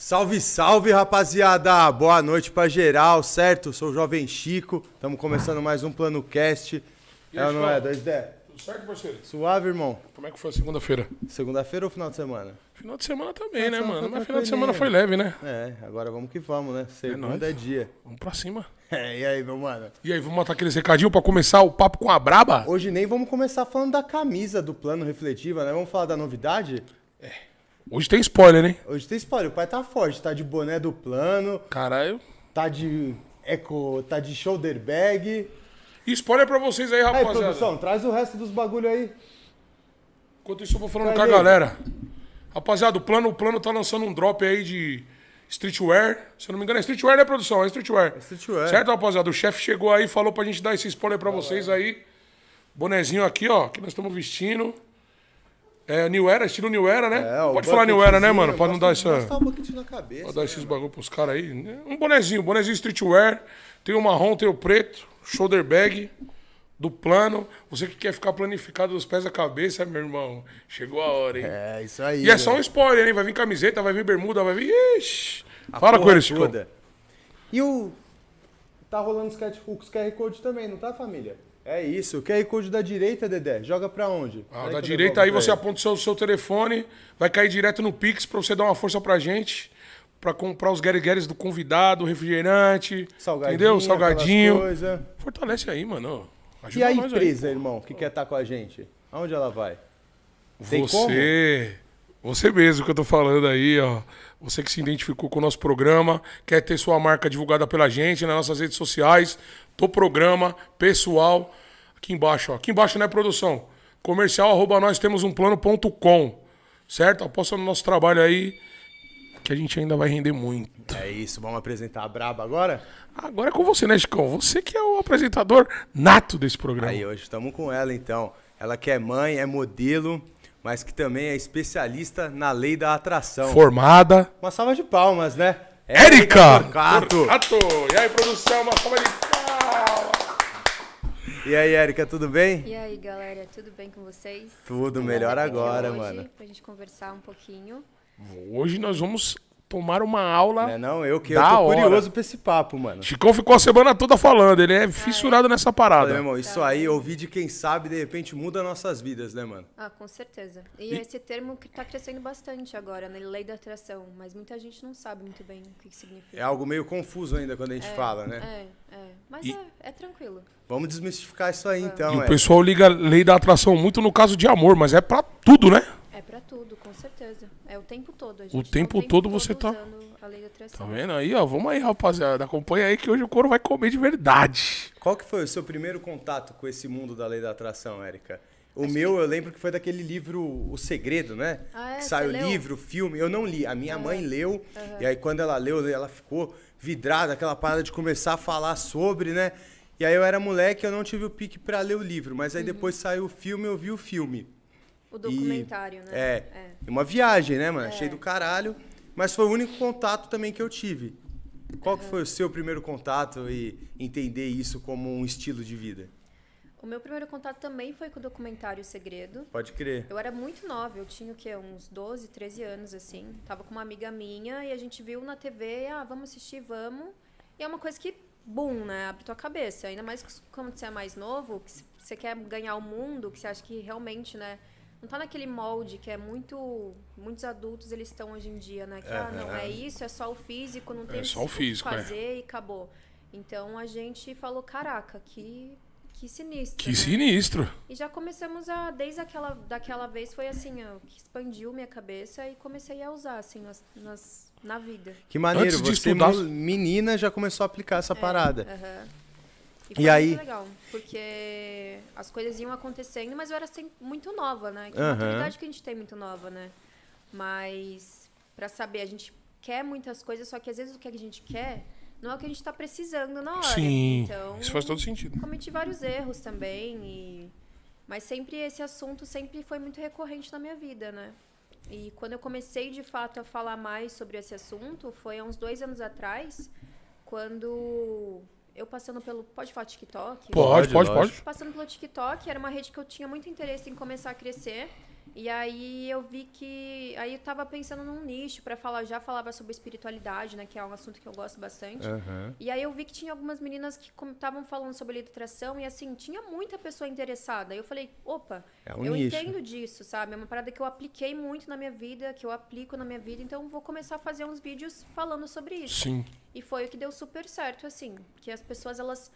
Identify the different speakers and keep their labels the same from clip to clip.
Speaker 1: Salve, salve, rapaziada! Boa noite pra geral, certo? Sou o Jovem Chico, estamos começando mais um Plano Cast.
Speaker 2: E
Speaker 1: É ou
Speaker 2: aí,
Speaker 1: não é?
Speaker 2: Chico?
Speaker 1: 2D?
Speaker 2: Tudo certo, parceiro?
Speaker 1: Suave, irmão?
Speaker 2: Como é que foi a segunda-feira?
Speaker 1: Segunda-feira ou final de semana?
Speaker 2: Final de semana também,
Speaker 1: Final
Speaker 2: né,
Speaker 1: semana
Speaker 2: mano? Mas final de semana foi leve, né?
Speaker 1: É, agora vamos que vamos, né? Segunda
Speaker 2: nóis.
Speaker 1: é dia.
Speaker 2: Vamos pra cima.
Speaker 1: É, e aí, meu mano?
Speaker 2: E aí, vamos matar aqueles recadinhos pra começar o papo com a braba?
Speaker 1: Hoje nem vamos começar falando da camisa do Plano Refletiva, né? Vamos falar da novidade?
Speaker 2: Hoje tem spoiler, hein?
Speaker 1: Hoje tem spoiler, o pai tá forte, tá de boné do Plano,
Speaker 2: Caralho.
Speaker 1: tá de eco, tá de shoulder bag.
Speaker 2: E spoiler pra vocês aí,
Speaker 1: Aí,
Speaker 2: rapaziada.
Speaker 1: produção, traz o resto dos bagulho aí.
Speaker 2: Enquanto isso, eu vou falando
Speaker 1: Cadê?
Speaker 2: com a galera. Rapaziada, o plano, o plano tá lançando um drop aí de streetwear. Se eu não me engano, é streetwear, né, produção? É streetwear.
Speaker 1: streetwear.
Speaker 2: Certo, rapaziada? O chefe chegou aí e falou pra gente dar esse spoiler pra vocês aí. Bonezinho aqui, ó, que nós estamos vestindo. É New Era, estilo New Era, né?
Speaker 1: É,
Speaker 2: Pode falar New Era, né, mano? Pra não dar essa.
Speaker 1: um na cabeça.
Speaker 2: Pra dar esses bagulho pros caras aí. Um bonezinho, bonezinho streetwear. Tem o marrom, tem o preto, shoulder bag do plano. Você que quer ficar planificado dos pés à cabeça, meu irmão. Chegou a hora, hein?
Speaker 1: É, isso aí.
Speaker 2: E é só um spoiler, hein? Vai vir camiseta, vai vir bermuda, vai vir. Ixi!
Speaker 1: A
Speaker 2: Fala com
Speaker 1: porra
Speaker 2: ele, Chico.
Speaker 1: E o. Tá rolando sketch com os QR Code também, não tá, família? É isso. O QR Code da direita, Dedé, joga pra onde?
Speaker 2: Ah, da direita aí você
Speaker 1: ele.
Speaker 2: aponta o seu, seu telefone, vai cair direto no Pix pra você dar uma força pra gente. Pra comprar os guerigueres do convidado, refrigerante.
Speaker 1: Salgadinho,
Speaker 2: entendeu? Salgadinho. Fortalece aí, mano.
Speaker 1: E
Speaker 2: Ajuda
Speaker 1: a
Speaker 2: nós aí.
Speaker 1: empresa, irmão, que quer estar com a gente? Aonde ela vai? Tem
Speaker 2: Você, você mesmo que eu tô falando aí, ó. Você que se identificou com o nosso programa, quer ter sua marca divulgada pela gente nas nossas redes sociais, do programa, pessoal, aqui embaixo, ó. Aqui embaixo, né, produção? Comercial, arroba nós temos um plano.com, certo? Aposta no nosso trabalho aí, que a gente ainda vai render muito.
Speaker 1: É isso, vamos apresentar a Braba agora?
Speaker 2: Agora é com você, né, Chicão? Você que é o apresentador nato desse programa.
Speaker 1: Aí, hoje estamos com ela, então. Ela que é mãe, é modelo, mas que também é especialista na lei da atração.
Speaker 2: Formada.
Speaker 1: Uma salva de palmas, né?
Speaker 2: Érica!
Speaker 1: Torcato!
Speaker 2: E aí, produção, uma salva de palmas!
Speaker 1: E aí, Érica, tudo bem?
Speaker 3: E aí, galera, tudo bem com vocês?
Speaker 1: Tudo melhor agora,
Speaker 3: hoje
Speaker 1: mano.
Speaker 3: Pra gente conversar um pouquinho.
Speaker 2: Hoje nós vamos tomar uma aula.
Speaker 1: Não é não? Eu que eu tô
Speaker 2: hora.
Speaker 1: curioso pra esse papo, mano.
Speaker 2: Chicão ficou a semana toda falando, ele é fissurado nessa parada.
Speaker 1: meu irmão, isso aí, ouvir de quem sabe, de repente muda nossas vidas, né, mano?
Speaker 3: Ah, com certeza. E, esse termo que tá crescendo bastante agora, na lei da atração, mas muita gente não sabe muito bem o que, que significa.
Speaker 1: É algo meio confuso ainda quando a gente fala, né?
Speaker 3: É, é. Mas
Speaker 2: E-
Speaker 3: é, é tranquilo.
Speaker 1: Vamos desmistificar isso aí,
Speaker 2: E
Speaker 1: então,
Speaker 2: o
Speaker 1: é.
Speaker 2: pessoal liga a lei da atração muito no caso de amor, mas é pra tudo, né?
Speaker 3: É pra tudo, com certeza. É o tempo todo. A gente
Speaker 2: O
Speaker 3: tá
Speaker 2: tempo todo você tá-
Speaker 3: usando a lei da
Speaker 2: Tá vendo aí, ó? Vamos aí, rapaziada. Acompanha aí que hoje o couro vai comer de verdade.
Speaker 1: Qual que foi o seu primeiro contato com esse mundo da lei da atração, Érica? O meu, eu lembro que foi daquele livro O Segredo, né?
Speaker 3: Ah, é?
Speaker 1: que saiu
Speaker 3: leu?
Speaker 1: livro, filme. Eu não li. A minha mãe leu. E aí, quando ela leu, ela ficou vidrada, aquela parada de começar a falar sobre, né? E aí, eu era moleque, eu não tive o pique pra ler o livro. Mas
Speaker 3: Uhum.
Speaker 1: aí, depois saiu o filme, eu vi o filme.
Speaker 3: O documentário, né?
Speaker 1: É. Uma viagem, né, mano? Cheio do caralho. Mas foi o único contato também que eu tive. Qual que foi o seu primeiro contato e entender isso como um estilo de vida?
Speaker 3: O meu primeiro contato também foi com o documentário Segredo.
Speaker 1: Pode crer.
Speaker 3: Eu era muito nova, eu tinha o quê? Uns 12, 13 anos, assim. Tava com uma amiga minha e a gente viu na TV, ah, vamos assistir, vamos. E é uma coisa que, bum, né? Abre tua cabeça. Ainda mais quando você é mais novo, que você quer ganhar o mundo, que você acha que realmente, né? Não tá naquele molde que é muito. Muitos adultos eles estão hoje em dia, né? Que, ah, não, é isso, é só o físico, não tem
Speaker 2: É só o físico, é.
Speaker 3: fazer e acabou. Então a gente falou, caraca, que, que sinistro.
Speaker 2: Que
Speaker 3: né?
Speaker 2: sinistro.
Speaker 3: E já começamos a, desde aquela daquela vez, foi assim, ó, que expandiu minha cabeça e comecei a usar, assim, nas, nas- na vida.
Speaker 1: Que maneiro,
Speaker 2: Antes de
Speaker 1: você,
Speaker 2: estudar-
Speaker 1: menina, já começou a aplicar essa parada.
Speaker 3: Aham.
Speaker 1: E
Speaker 3: foi
Speaker 1: aí?
Speaker 3: muito legal, porque as coisas iam acontecendo, mas eu era assim, muito nova, né? Que
Speaker 1: Aham.
Speaker 3: maturidade que a gente tem muito nova, né? Mas, pra saber, a gente quer muitas coisas, só que às vezes o que a gente quer não é o que a gente tá precisando na hora.
Speaker 2: Sim.
Speaker 3: Então,
Speaker 2: Isso faz todo sentido.
Speaker 3: cometi vários erros também e mas sempre esse assunto sempre foi muito recorrente na minha vida né e quando eu comecei de fato a falar mais sobre esse assunto foi há uns dois anos atrás quando eu passando pelo pode falar TikTok?
Speaker 2: Pode, pode, pode.
Speaker 3: passando pelo TikTok era uma rede que eu tinha muito interesse em começar a crescer E aí eu vi que. Aí eu tava pensando num nicho para falar, já falava sobre espiritualidade, né? Que é um assunto que eu gosto bastante.
Speaker 1: Aham.
Speaker 3: E aí eu vi que tinha algumas meninas que estavam falando sobre atração e assim, tinha muita pessoa interessada. Eu falei, opa,
Speaker 1: É um
Speaker 3: eu
Speaker 1: nicho.
Speaker 3: entendo disso, sabe? É uma parada que eu apliquei muito na minha vida, que eu aplico na minha vida, então vou começar a fazer uns vídeos falando sobre isso.
Speaker 2: Sim.
Speaker 3: E foi o que deu super certo, assim. Porque as pessoas, elas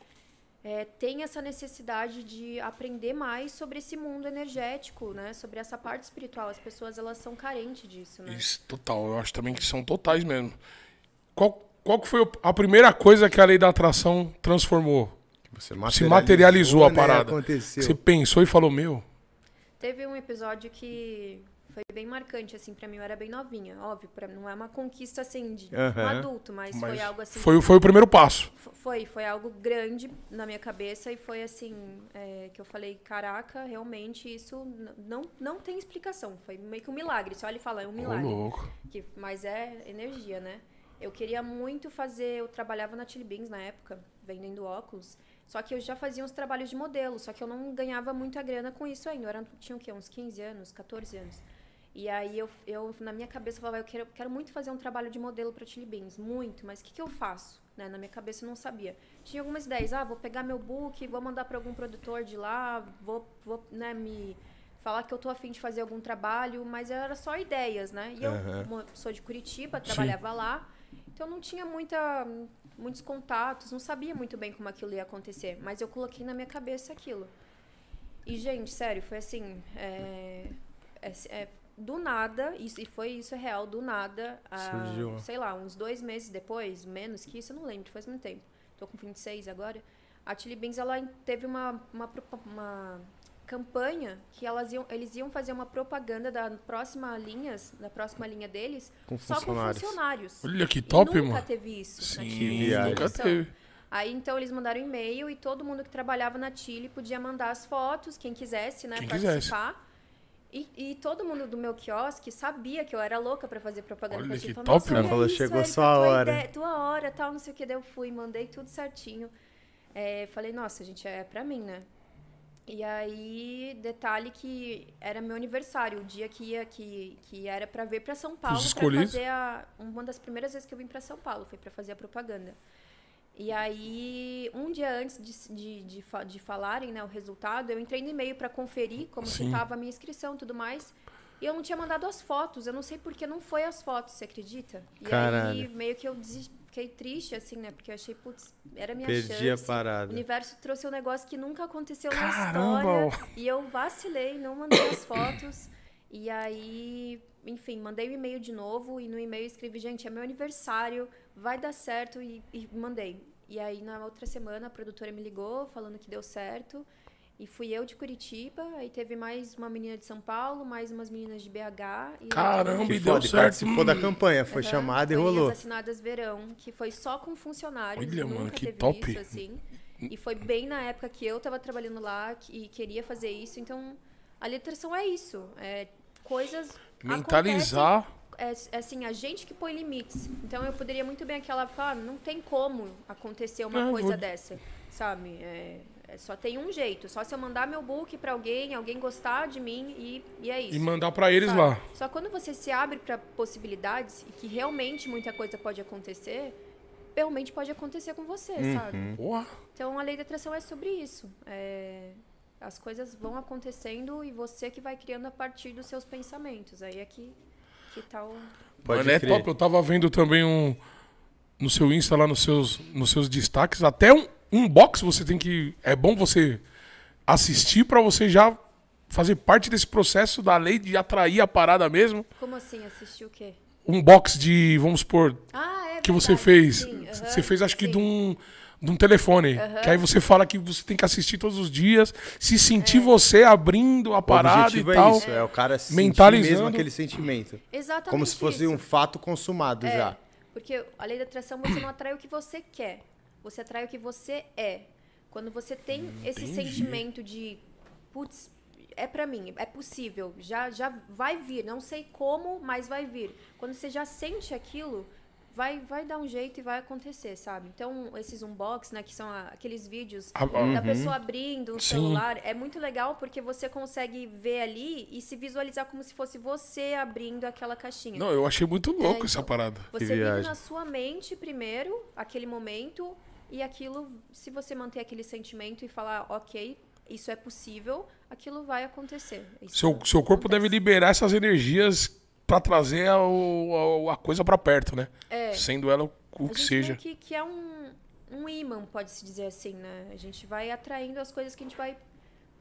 Speaker 3: é, têm essa necessidade de aprender mais sobre esse mundo energético, né? Sobre essa parte espiritual. As pessoas, elas são carentes disso, né?
Speaker 2: Isso, total. Eu acho também que são totais mesmo. Qual, qual que foi a primeira coisa que a lei da atração transformou?
Speaker 1: Você
Speaker 2: Se materializou a
Speaker 1: né?
Speaker 2: parada.
Speaker 1: Aconteceu.
Speaker 2: Você pensou e falou, meu,
Speaker 3: Teve um episódio que foi bem marcante, assim, pra mim. Eu era bem novinha, óbvio. Pra, não é uma conquista, assim, de um
Speaker 1: Aham.
Speaker 3: adulto, mas,
Speaker 2: mas
Speaker 3: foi algo assim...
Speaker 2: foi, foi o primeiro passo.
Speaker 3: Foi, foi algo grande na minha cabeça e foi assim, é, que eu falei, caraca, realmente isso não, não tem explicação. Foi meio que um milagre. Você olha e fala, é um milagre.
Speaker 2: louco.
Speaker 3: Que, mas é energia, né? Eu queria muito fazer, eu trabalhava na Chili Beans na época, vendendo óculos. Só que eu já fazia uns trabalhos de modelo, só que eu não ganhava muita grana com isso ainda. Eu era, tinha o quê? Uns 15 anos, 14 anos. E aí eu, eu na minha cabeça, eu falava, eu quero, quero muito fazer um trabalho de modelo para Chili Beans, muito, mas o que, que eu faço? Né? Na minha cabeça eu não sabia. Tinha algumas ideias, ah, vou pegar meu book, vou mandar para algum produtor de lá, vou, vou né, me falar que eu tô afim de fazer algum trabalho, mas era só ideias, né? E eu sou de Curitiba, trabalhava lá, então não tinha muita, muitos contatos, não sabia muito bem como aquilo ia acontecer, mas eu coloquei na minha cabeça aquilo. E, gente, sério, foi assim. é, é- é, do nada, isso, e foi isso é real, do nada,
Speaker 1: Surgiu.
Speaker 3: sei lá, uns dois meses depois, menos que isso, eu não lembro, faz muito tempo. Tô com 26 agora. A Chili Beans, ela teve uma, uma, uma campanha que elas iam, eles iam fazer uma propaganda da próxima linhas, da próxima linha deles,
Speaker 1: Com
Speaker 3: só com
Speaker 1: funcionários.
Speaker 2: Olha que
Speaker 3: E
Speaker 2: top,
Speaker 3: nunca
Speaker 2: mano.
Speaker 3: teve isso. na
Speaker 2: Sim,
Speaker 1: viagem.
Speaker 2: nunca
Speaker 3: noção.
Speaker 2: teve.
Speaker 3: Aí então eles mandaram um e-mail e todo mundo que trabalhava na Chile podia mandar as fotos, quem quisesse, né,
Speaker 2: Quem
Speaker 3: participar. E, e todo mundo do meu quiosque sabia que eu era louca pra fazer propaganda
Speaker 2: Olha que top,
Speaker 3: olha
Speaker 1: Falou, "Chegou
Speaker 3: Érica,
Speaker 1: sua
Speaker 3: tua
Speaker 1: hora."
Speaker 3: ideia- tua hora, tal, não sei o que. Daí eu fui, mandei tudo certinho. É, falei, nossa, gente, é pra mim, né? E aí, detalhe que era meu aniversário, o dia que ia que, que era pra vir pra São Paulo pra
Speaker 2: escolhidos?
Speaker 3: fazer a uma das primeiras vezes que eu vim pra São Paulo, foi pra fazer a propaganda. E aí, um dia antes de, de, de, de falarem né, o resultado, eu entrei no e-mail pra conferir como que
Speaker 2: Sim.
Speaker 3: tava a minha inscrição e tudo mais. E eu não tinha mandado as fotos, eu não sei porque não foi as fotos, você acredita? E aí,
Speaker 1: Caralho.
Speaker 3: meio que eu desi- fiquei triste, assim, né? Porque eu achei, putz, era minha
Speaker 1: Perdi
Speaker 3: chance.
Speaker 1: a parada.
Speaker 3: O universo trouxe um negócio que nunca aconteceu
Speaker 2: Caramba!
Speaker 3: na história. E eu vacilei, não mandei as fotos. E aí, enfim, mandei o e-mail de novo. E no e-mail escrevi, gente, é meu aniversário, vai dar certo. E, e mandei. E aí, na outra semana, a produtora me ligou falando que deu certo. E fui eu de Curitiba. Aí teve mais uma menina de São Paulo, mais umas meninas de BH. E
Speaker 2: Caramba,
Speaker 1: Que
Speaker 2: e deu
Speaker 1: foda,
Speaker 2: certo.
Speaker 1: participou da
Speaker 2: Hum.
Speaker 1: campanha, foi
Speaker 3: Aham,
Speaker 1: chamada e
Speaker 3: foi
Speaker 1: rolou.
Speaker 3: As Assinadas Verão, que foi só com funcionários.
Speaker 2: Olha,
Speaker 3: nunca
Speaker 2: mano, que
Speaker 3: teve
Speaker 2: top.
Speaker 3: isso, assim. E foi bem na época que eu tava trabalhando lá e queria fazer isso. Então, a letração é isso. É coisas
Speaker 2: Mentalizar.
Speaker 3: acontecem, É, é assim, a gente que põe limites. Então, eu poderia muito bem aquela falar, não tem como acontecer uma
Speaker 2: Ah,
Speaker 3: coisa
Speaker 2: vou-
Speaker 3: dessa, sabe? É, é só tem um jeito. Só se eu mandar meu book pra alguém, alguém gostar de mim e, e é isso.
Speaker 2: E mandar pra eles
Speaker 3: Sabe?
Speaker 2: lá.
Speaker 3: Só quando você se abre para possibilidades e que realmente muita coisa pode acontecer, realmente pode acontecer com você,
Speaker 1: Uhum.
Speaker 3: sabe?
Speaker 2: Porra.
Speaker 3: Então a lei da atração é sobre isso. É, as coisas vão acontecendo e você que vai criando a partir dos seus pensamentos. Aí é que, que tá o.
Speaker 1: Pode
Speaker 2: Mano, é top. Eu tava vendo também um. No seu Insta, lá nos seus, nos seus destaques, até um, um box você tem que. É bom você assistir pra você já fazer parte desse processo da lei de atrair a parada mesmo.
Speaker 3: Como assim? Assistir o quê?
Speaker 2: Um box de, vamos supor,
Speaker 3: Ah, é.
Speaker 2: que você
Speaker 3: verdade,
Speaker 2: fez.
Speaker 3: sim, aham,
Speaker 2: você fez, acho que
Speaker 3: sim.
Speaker 2: de um, de um telefone. Que aí você fala que você tem que assistir todos os dias, se sentir você abrindo a
Speaker 1: O
Speaker 2: parada e
Speaker 1: objetivo
Speaker 2: tal.
Speaker 1: é isso, é o cara sentir
Speaker 2: Mentalizando.
Speaker 1: mesmo aquele sentimento.
Speaker 3: Exatamente.
Speaker 1: Como se fosse
Speaker 3: isso.
Speaker 1: um fato consumado
Speaker 3: É,
Speaker 1: já.
Speaker 3: Porque a lei da atração você não atrai o que você quer. Você atrai o que você é. Quando você tem esse
Speaker 2: entendi.
Speaker 3: sentimento de, putz, é pra mim, é possível, já, já vai vir, não sei como, mas vai vir. Quando você já sente aquilo, vai, vai dar um jeito e vai acontecer, sabe? Então, esses unbox, né, que são a- aqueles vídeos
Speaker 2: Ah,
Speaker 3: da
Speaker 2: uhum.
Speaker 3: pessoa abrindo o
Speaker 2: Sim.
Speaker 3: celular, é muito legal porque você consegue ver ali e se visualizar como se fosse você abrindo aquela caixinha.
Speaker 2: Não, eu achei muito louco
Speaker 3: É,
Speaker 2: essa
Speaker 3: então,
Speaker 2: parada.
Speaker 3: Você vive na sua mente primeiro, aquele momento, e aquilo, se você manter aquele sentimento e falar, ok, isso é possível, aquilo vai acontecer. Isso
Speaker 2: Seu, seu corpo deve
Speaker 3: acontece.
Speaker 2: liberar essas energias pra trazer a, a, a coisa pra perto, né?
Speaker 3: É.
Speaker 2: Sendo ela o
Speaker 3: A
Speaker 2: que seja.
Speaker 3: Que, que é um, um imã, pode-se dizer assim, né? A gente vai atraindo as coisas que a gente vai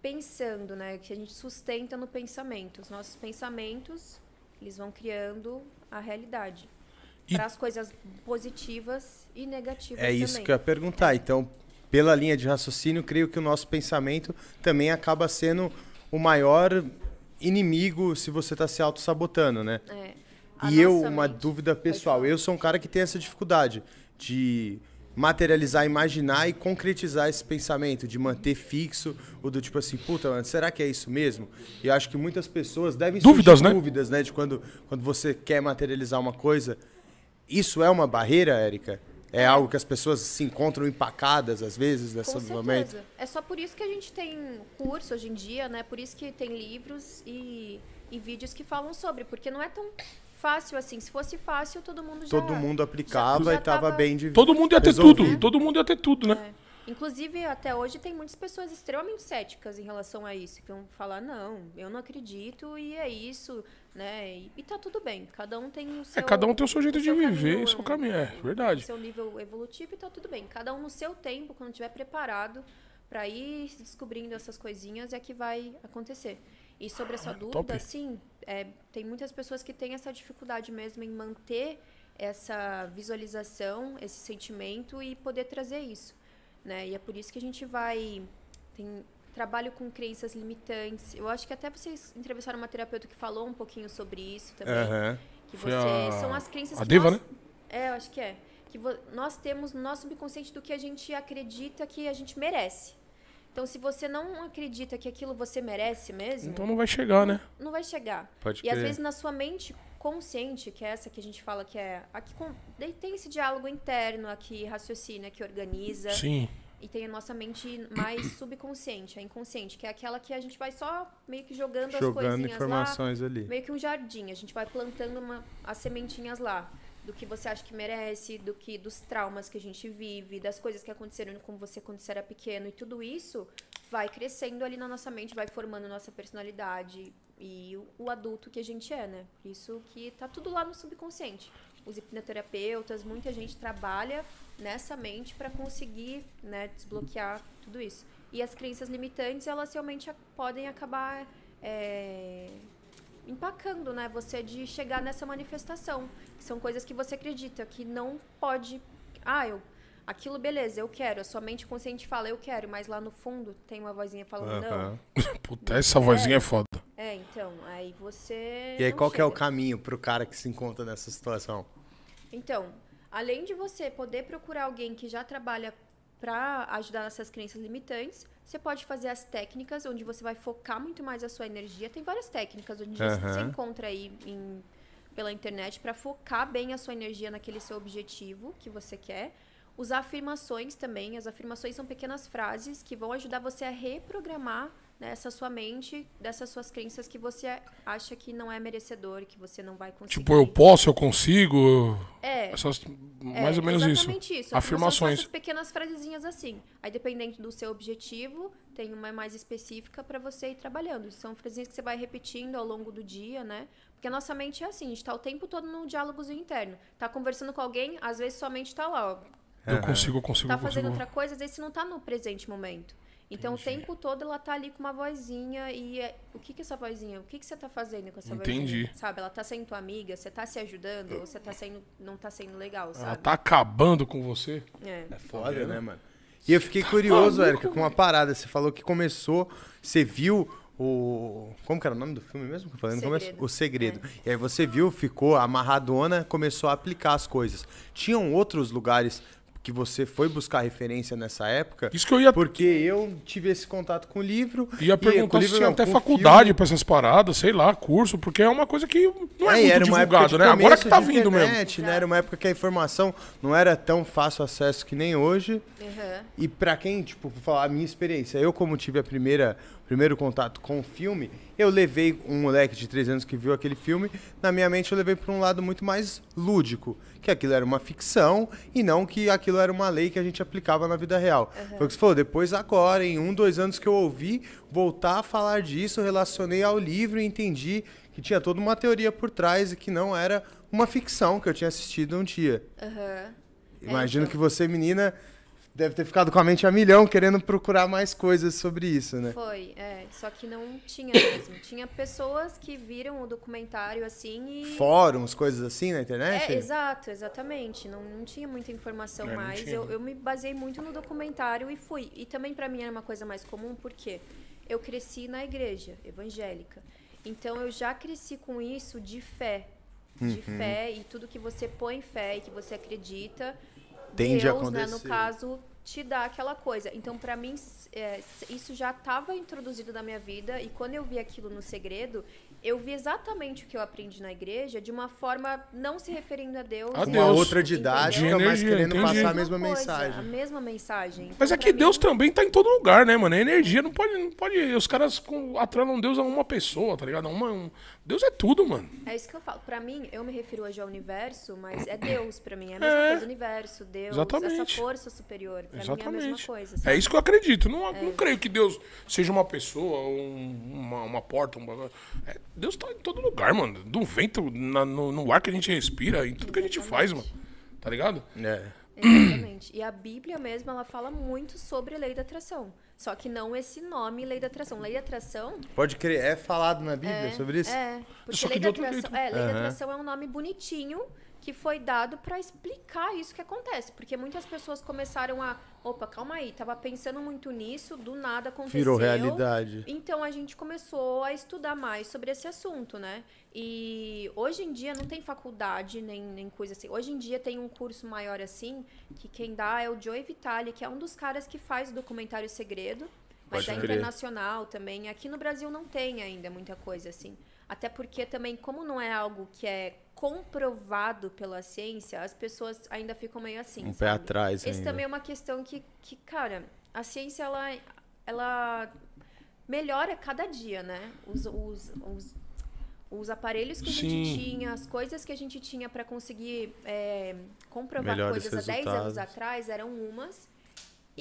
Speaker 3: pensando, né? Que a gente sustenta no pensamento. Os nossos pensamentos, eles vão criando a realidade.
Speaker 2: E-
Speaker 3: Para as coisas positivas e negativas
Speaker 1: É isso
Speaker 3: também.
Speaker 1: que eu ia perguntar. Então, pela linha de raciocínio, creio que o nosso pensamento também acaba sendo o maior inimigo se você está se auto-sabotando, né?
Speaker 3: É.
Speaker 1: E eu, uma
Speaker 3: mente-
Speaker 1: dúvida pessoal, eu sou um cara que tem essa dificuldade de materializar, imaginar e concretizar esse pensamento, de manter fixo o do tipo assim, puta, mano, será que é isso mesmo? E eu acho que muitas pessoas devem
Speaker 2: Dúvidas, né?
Speaker 1: dúvidas, né, de quando, quando você quer materializar uma coisa. Isso é uma barreira, Érica? É algo que as pessoas se encontram empacadas às vezes nesse
Speaker 3: Com
Speaker 1: momento?
Speaker 3: certeza. É só por isso que a gente tem curso hoje em dia, né? Por isso que tem livros e, e vídeos que falam sobre, porque não é tão fácil assim. Se fosse fácil, todo mundo já
Speaker 1: Todo mundo aplicava
Speaker 3: já
Speaker 1: e tava,
Speaker 3: tava-
Speaker 1: bem de
Speaker 2: Todo mundo ia ter
Speaker 1: resolvido.
Speaker 2: tudo. Todo mundo ia ter tudo, né?
Speaker 3: É. Inclusive, até hoje tem muitas pessoas extremamente céticas em relação a isso, que vão falar, não, eu não acredito e é isso, né? E, e tá tudo bem, cada um tem o seu...
Speaker 2: É, cada um tem o seu jeito de
Speaker 3: seu
Speaker 2: viver,
Speaker 3: caminho,
Speaker 2: o seu caminho, é, verdade.
Speaker 3: O seu nível evolutivo e tá tudo bem. Cada um no seu tempo, quando estiver preparado para ir descobrindo essas coisinhas, é que vai acontecer. E sobre essa dúvida,
Speaker 2: top.
Speaker 3: sim, é, tem muitas pessoas que têm essa dificuldade mesmo em manter essa visualização, esse sentimento e poder trazer isso, né? E é por isso que a gente vai tem trabalho com crenças limitantes. Eu acho que até vocês entrevistaram uma terapeuta que falou um pouquinho sobre isso também,
Speaker 1: Aham.
Speaker 3: que você
Speaker 2: a-
Speaker 3: são as crenças
Speaker 2: a
Speaker 3: que
Speaker 2: Deva,
Speaker 3: nós,
Speaker 2: né?
Speaker 3: É, eu acho que é. Que vo- nós temos no nosso subconsciente do que a gente acredita que a gente merece. Então, se você não acredita que aquilo você merece mesmo,
Speaker 2: Então não vai chegar, né?
Speaker 3: não vai chegar.
Speaker 1: Pode
Speaker 3: E às vezes na sua mente consciente, que é essa que a gente fala que é aqui com, tem esse diálogo interno, aqui raciocina, que organiza,
Speaker 2: Sim.
Speaker 3: E tem a nossa mente mais subconsciente, a inconsciente, que é aquela que a gente vai só meio que jogando, as
Speaker 1: Jogando
Speaker 3: coisinhas lá,
Speaker 1: informações ali.
Speaker 3: meio que um jardim. A gente vai plantando uma, as sementinhas lá. Do que você acha que merece, do que dos traumas que a gente vive, das coisas que aconteceram com você quando você era pequeno. E tudo isso vai crescendo ali na nossa mente, vai formando nossa personalidade e o, o adulto que a gente é, né? Por isso que tá tudo lá no subconsciente. Os hipnoterapeutas, muita gente trabalha nessa mente para conseguir né, desbloquear tudo isso. E as crenças limitantes, elas realmente podem acabar é, empacando, né? Você de chegar nessa manifestação. Que são coisas que você acredita que não pode. Ah, eu. Aquilo, beleza, eu quero. A sua mente consciente fala, eu quero, mas lá no fundo tem uma vozinha falando,
Speaker 1: Aham.
Speaker 3: não.
Speaker 2: Puta, essa vozinha é foda.
Speaker 3: É, então, aí você.
Speaker 1: E aí, qual que é o
Speaker 3: chega.
Speaker 1: caminho pro cara que se encontra nessa situação?
Speaker 3: Então, além de você poder procurar alguém que já trabalha para ajudar nessas crenças limitantes, você pode fazer as técnicas onde você vai focar muito mais a sua energia. Tem várias técnicas onde você
Speaker 1: Aham.
Speaker 3: encontra aí em- pela internet para focar bem a sua energia naquele seu objetivo que você quer. Usar afirmações também. As afirmações são pequenas frases que vão ajudar você a reprogramar né, essa sua mente dessas suas crenças que você acha que não é merecedor, que você não vai conseguir.
Speaker 2: Tipo, eu posso, eu consigo.
Speaker 3: É,
Speaker 2: Essas, mais ou menos isso.
Speaker 3: exatamente isso.
Speaker 2: Afirmações.
Speaker 3: Essas pequenas frasezinhas assim. Aí, dependendo do seu objetivo, tem uma mais específica para você ir trabalhando. São frasezinhas que você vai repetindo ao longo do dia, né? Porque a nossa mente é assim, a gente tá o tempo todo num diálogozinho interno. Tá conversando com alguém, às vezes sua mente tá lá, ó.
Speaker 2: Eu consigo, eu consigo,
Speaker 3: Tá
Speaker 2: eu
Speaker 3: fazendo
Speaker 2: consigo.
Speaker 3: outra coisa, às vezes você não tá no presente momento. Então, o tempo todo ela tá ali com uma vozinha e é- o que que é essa vozinha? O que que você tá fazendo com essa
Speaker 2: Entendi.
Speaker 3: vozinha? Sabe? Ela tá sendo tua amiga, você tá se ajudando ou você tá sendo não tá sendo legal, sabe?
Speaker 2: Ela tá acabando com você.
Speaker 3: É.
Speaker 1: É foda, né, mano? E eu fiquei curioso, Érica, com uma parada. Você falou que começou, você viu o. Como que era o nome do filme mesmo? que eu falei no começo?
Speaker 3: Segredo.
Speaker 1: O Segredo. E aí você viu, ficou amarradona, começou a aplicar as coisas. Tinham outros lugares que você foi buscar referência nessa época.
Speaker 2: Isso que eu ia.
Speaker 1: Porque eu tive esse contato com o livro.
Speaker 2: Ia perguntar se tinha
Speaker 1: não,
Speaker 2: até faculdade pra essas paradas, sei lá, curso, porque é uma coisa que não é,
Speaker 1: É,
Speaker 2: muito
Speaker 1: era uma época
Speaker 2: divulgado,
Speaker 1: de
Speaker 2: né? Agora que tá
Speaker 1: de
Speaker 2: vindo mesmo.
Speaker 1: internet, né? Era uma época que a informação não era tão fácil acesso que nem hoje.
Speaker 3: Uhum.
Speaker 1: E pra quem, tipo, falar a minha experiência, eu como tive a primeira primeiro contato com o filme, eu levei um moleque de 3 anos que viu aquele filme, na minha mente eu levei para um lado muito mais lúdico, que aquilo era uma ficção e não que aquilo era uma lei que a gente aplicava na vida real. Foi o que você falou, depois agora, em um, dois anos que eu ouvi, voltar a falar disso, relacionei ao livro e entendi que tinha toda uma teoria por trás e que não era uma ficção que eu tinha assistido um dia.
Speaker 3: Aham.
Speaker 1: Imagino
Speaker 3: É,
Speaker 1: que
Speaker 3: então.
Speaker 1: você, menina, deve ter ficado com a mente a milhão querendo procurar mais coisas sobre isso, né?
Speaker 3: Foi, é. Só que não tinha mesmo. Tinha pessoas que viram o documentário assim e.
Speaker 1: Fóruns, coisas assim na internet?
Speaker 3: É, exato, exatamente. Não, não tinha muita informação
Speaker 2: É, não
Speaker 3: mais. Eu, eu me baseei muito no documentário e fui. E também pra mim era uma coisa mais comum, porque eu cresci na igreja evangélica. Então eu já cresci com isso de fé. De
Speaker 1: Uhum.
Speaker 3: fé e tudo que você põe fé e que você acredita,
Speaker 1: Tende a
Speaker 3: Deus, né, no caso, te dá aquela coisa. Então, pra mim, é, isso já estava introduzido na minha vida e quando eu vi aquilo no segredo, eu vi exatamente o que eu aprendi na igreja de uma forma não se referindo a Deus.
Speaker 2: A
Speaker 1: Uma
Speaker 2: Deus.
Speaker 1: outra didática,
Speaker 3: Entendeu?
Speaker 1: mas
Speaker 2: Energia,
Speaker 1: querendo
Speaker 2: entendi.
Speaker 1: passar a mesma
Speaker 3: coisa,
Speaker 1: mensagem.
Speaker 3: A mesma mensagem. Então,
Speaker 2: Mas é que
Speaker 3: mim,
Speaker 2: Deus também tá em todo lugar, né, mano? A energia não pode. Não pode os caras atrelam Deus a uma pessoa, tá ligado? A Uma, um- Deus é tudo, mano.
Speaker 3: É isso que eu falo. Pra mim, eu me refiro hoje ao universo, mas é Deus pra mim. É a mesma
Speaker 2: É.
Speaker 3: coisa, universo, Deus,
Speaker 2: Exatamente.
Speaker 3: essa força superior. Pra mim é a mesma
Speaker 2: Exatamente.
Speaker 3: coisa.
Speaker 2: É
Speaker 3: sabe?
Speaker 2: isso que eu acredito. Não, não creio que Deus seja uma pessoa, um- uma, uma porta. Um... bagulho. É, Deus tá em todo lugar, mano. Do vento, na- no, no ar que a gente respira, em tudo que a gente faz, mano. Tá ligado?
Speaker 1: É.
Speaker 3: Exatamente. E a Bíblia mesmo, ela fala muito sobre lei da atração. Só que não esse nome, lei da atração. Lei da atração
Speaker 1: Pode crer, é falado na Bíblia
Speaker 3: é,
Speaker 1: sobre isso?
Speaker 3: É, porque
Speaker 2: que
Speaker 3: lei da atração, é, lei da
Speaker 1: Aham.
Speaker 3: atração é um nome bonitinho que foi dado pra explicar isso que acontece, porque muitas pessoas começaram a, opa, calma aí, tava pensando muito nisso, do nada aconteceu.
Speaker 1: Virou realidade.
Speaker 3: Então a gente começou a estudar mais sobre esse assunto, né? E hoje em dia não tem faculdade nem, nem coisa assim. Hoje em dia tem um curso maior assim, que quem dá é o Joey Vitale, que é um dos caras que faz o documentário Segredo. Mas
Speaker 1: Pode
Speaker 3: é
Speaker 1: crer.
Speaker 3: internacional também. Aqui no Brasil não tem ainda muita coisa assim. Até porque também, como não é algo que é comprovado pela ciência, as pessoas ainda ficam meio assim.
Speaker 1: Um pé
Speaker 3: sabe?
Speaker 1: atrás
Speaker 3: Esse
Speaker 1: ainda.
Speaker 3: também é uma questão que, que, cara, a ciência ela, ela melhora cada dia, né? Os, os, os, os aparelhos que a
Speaker 2: Sim.
Speaker 3: gente tinha, as coisas que a gente tinha para conseguir é, comprovar
Speaker 1: Melhores
Speaker 3: coisas há 10 anos atrás eram umas.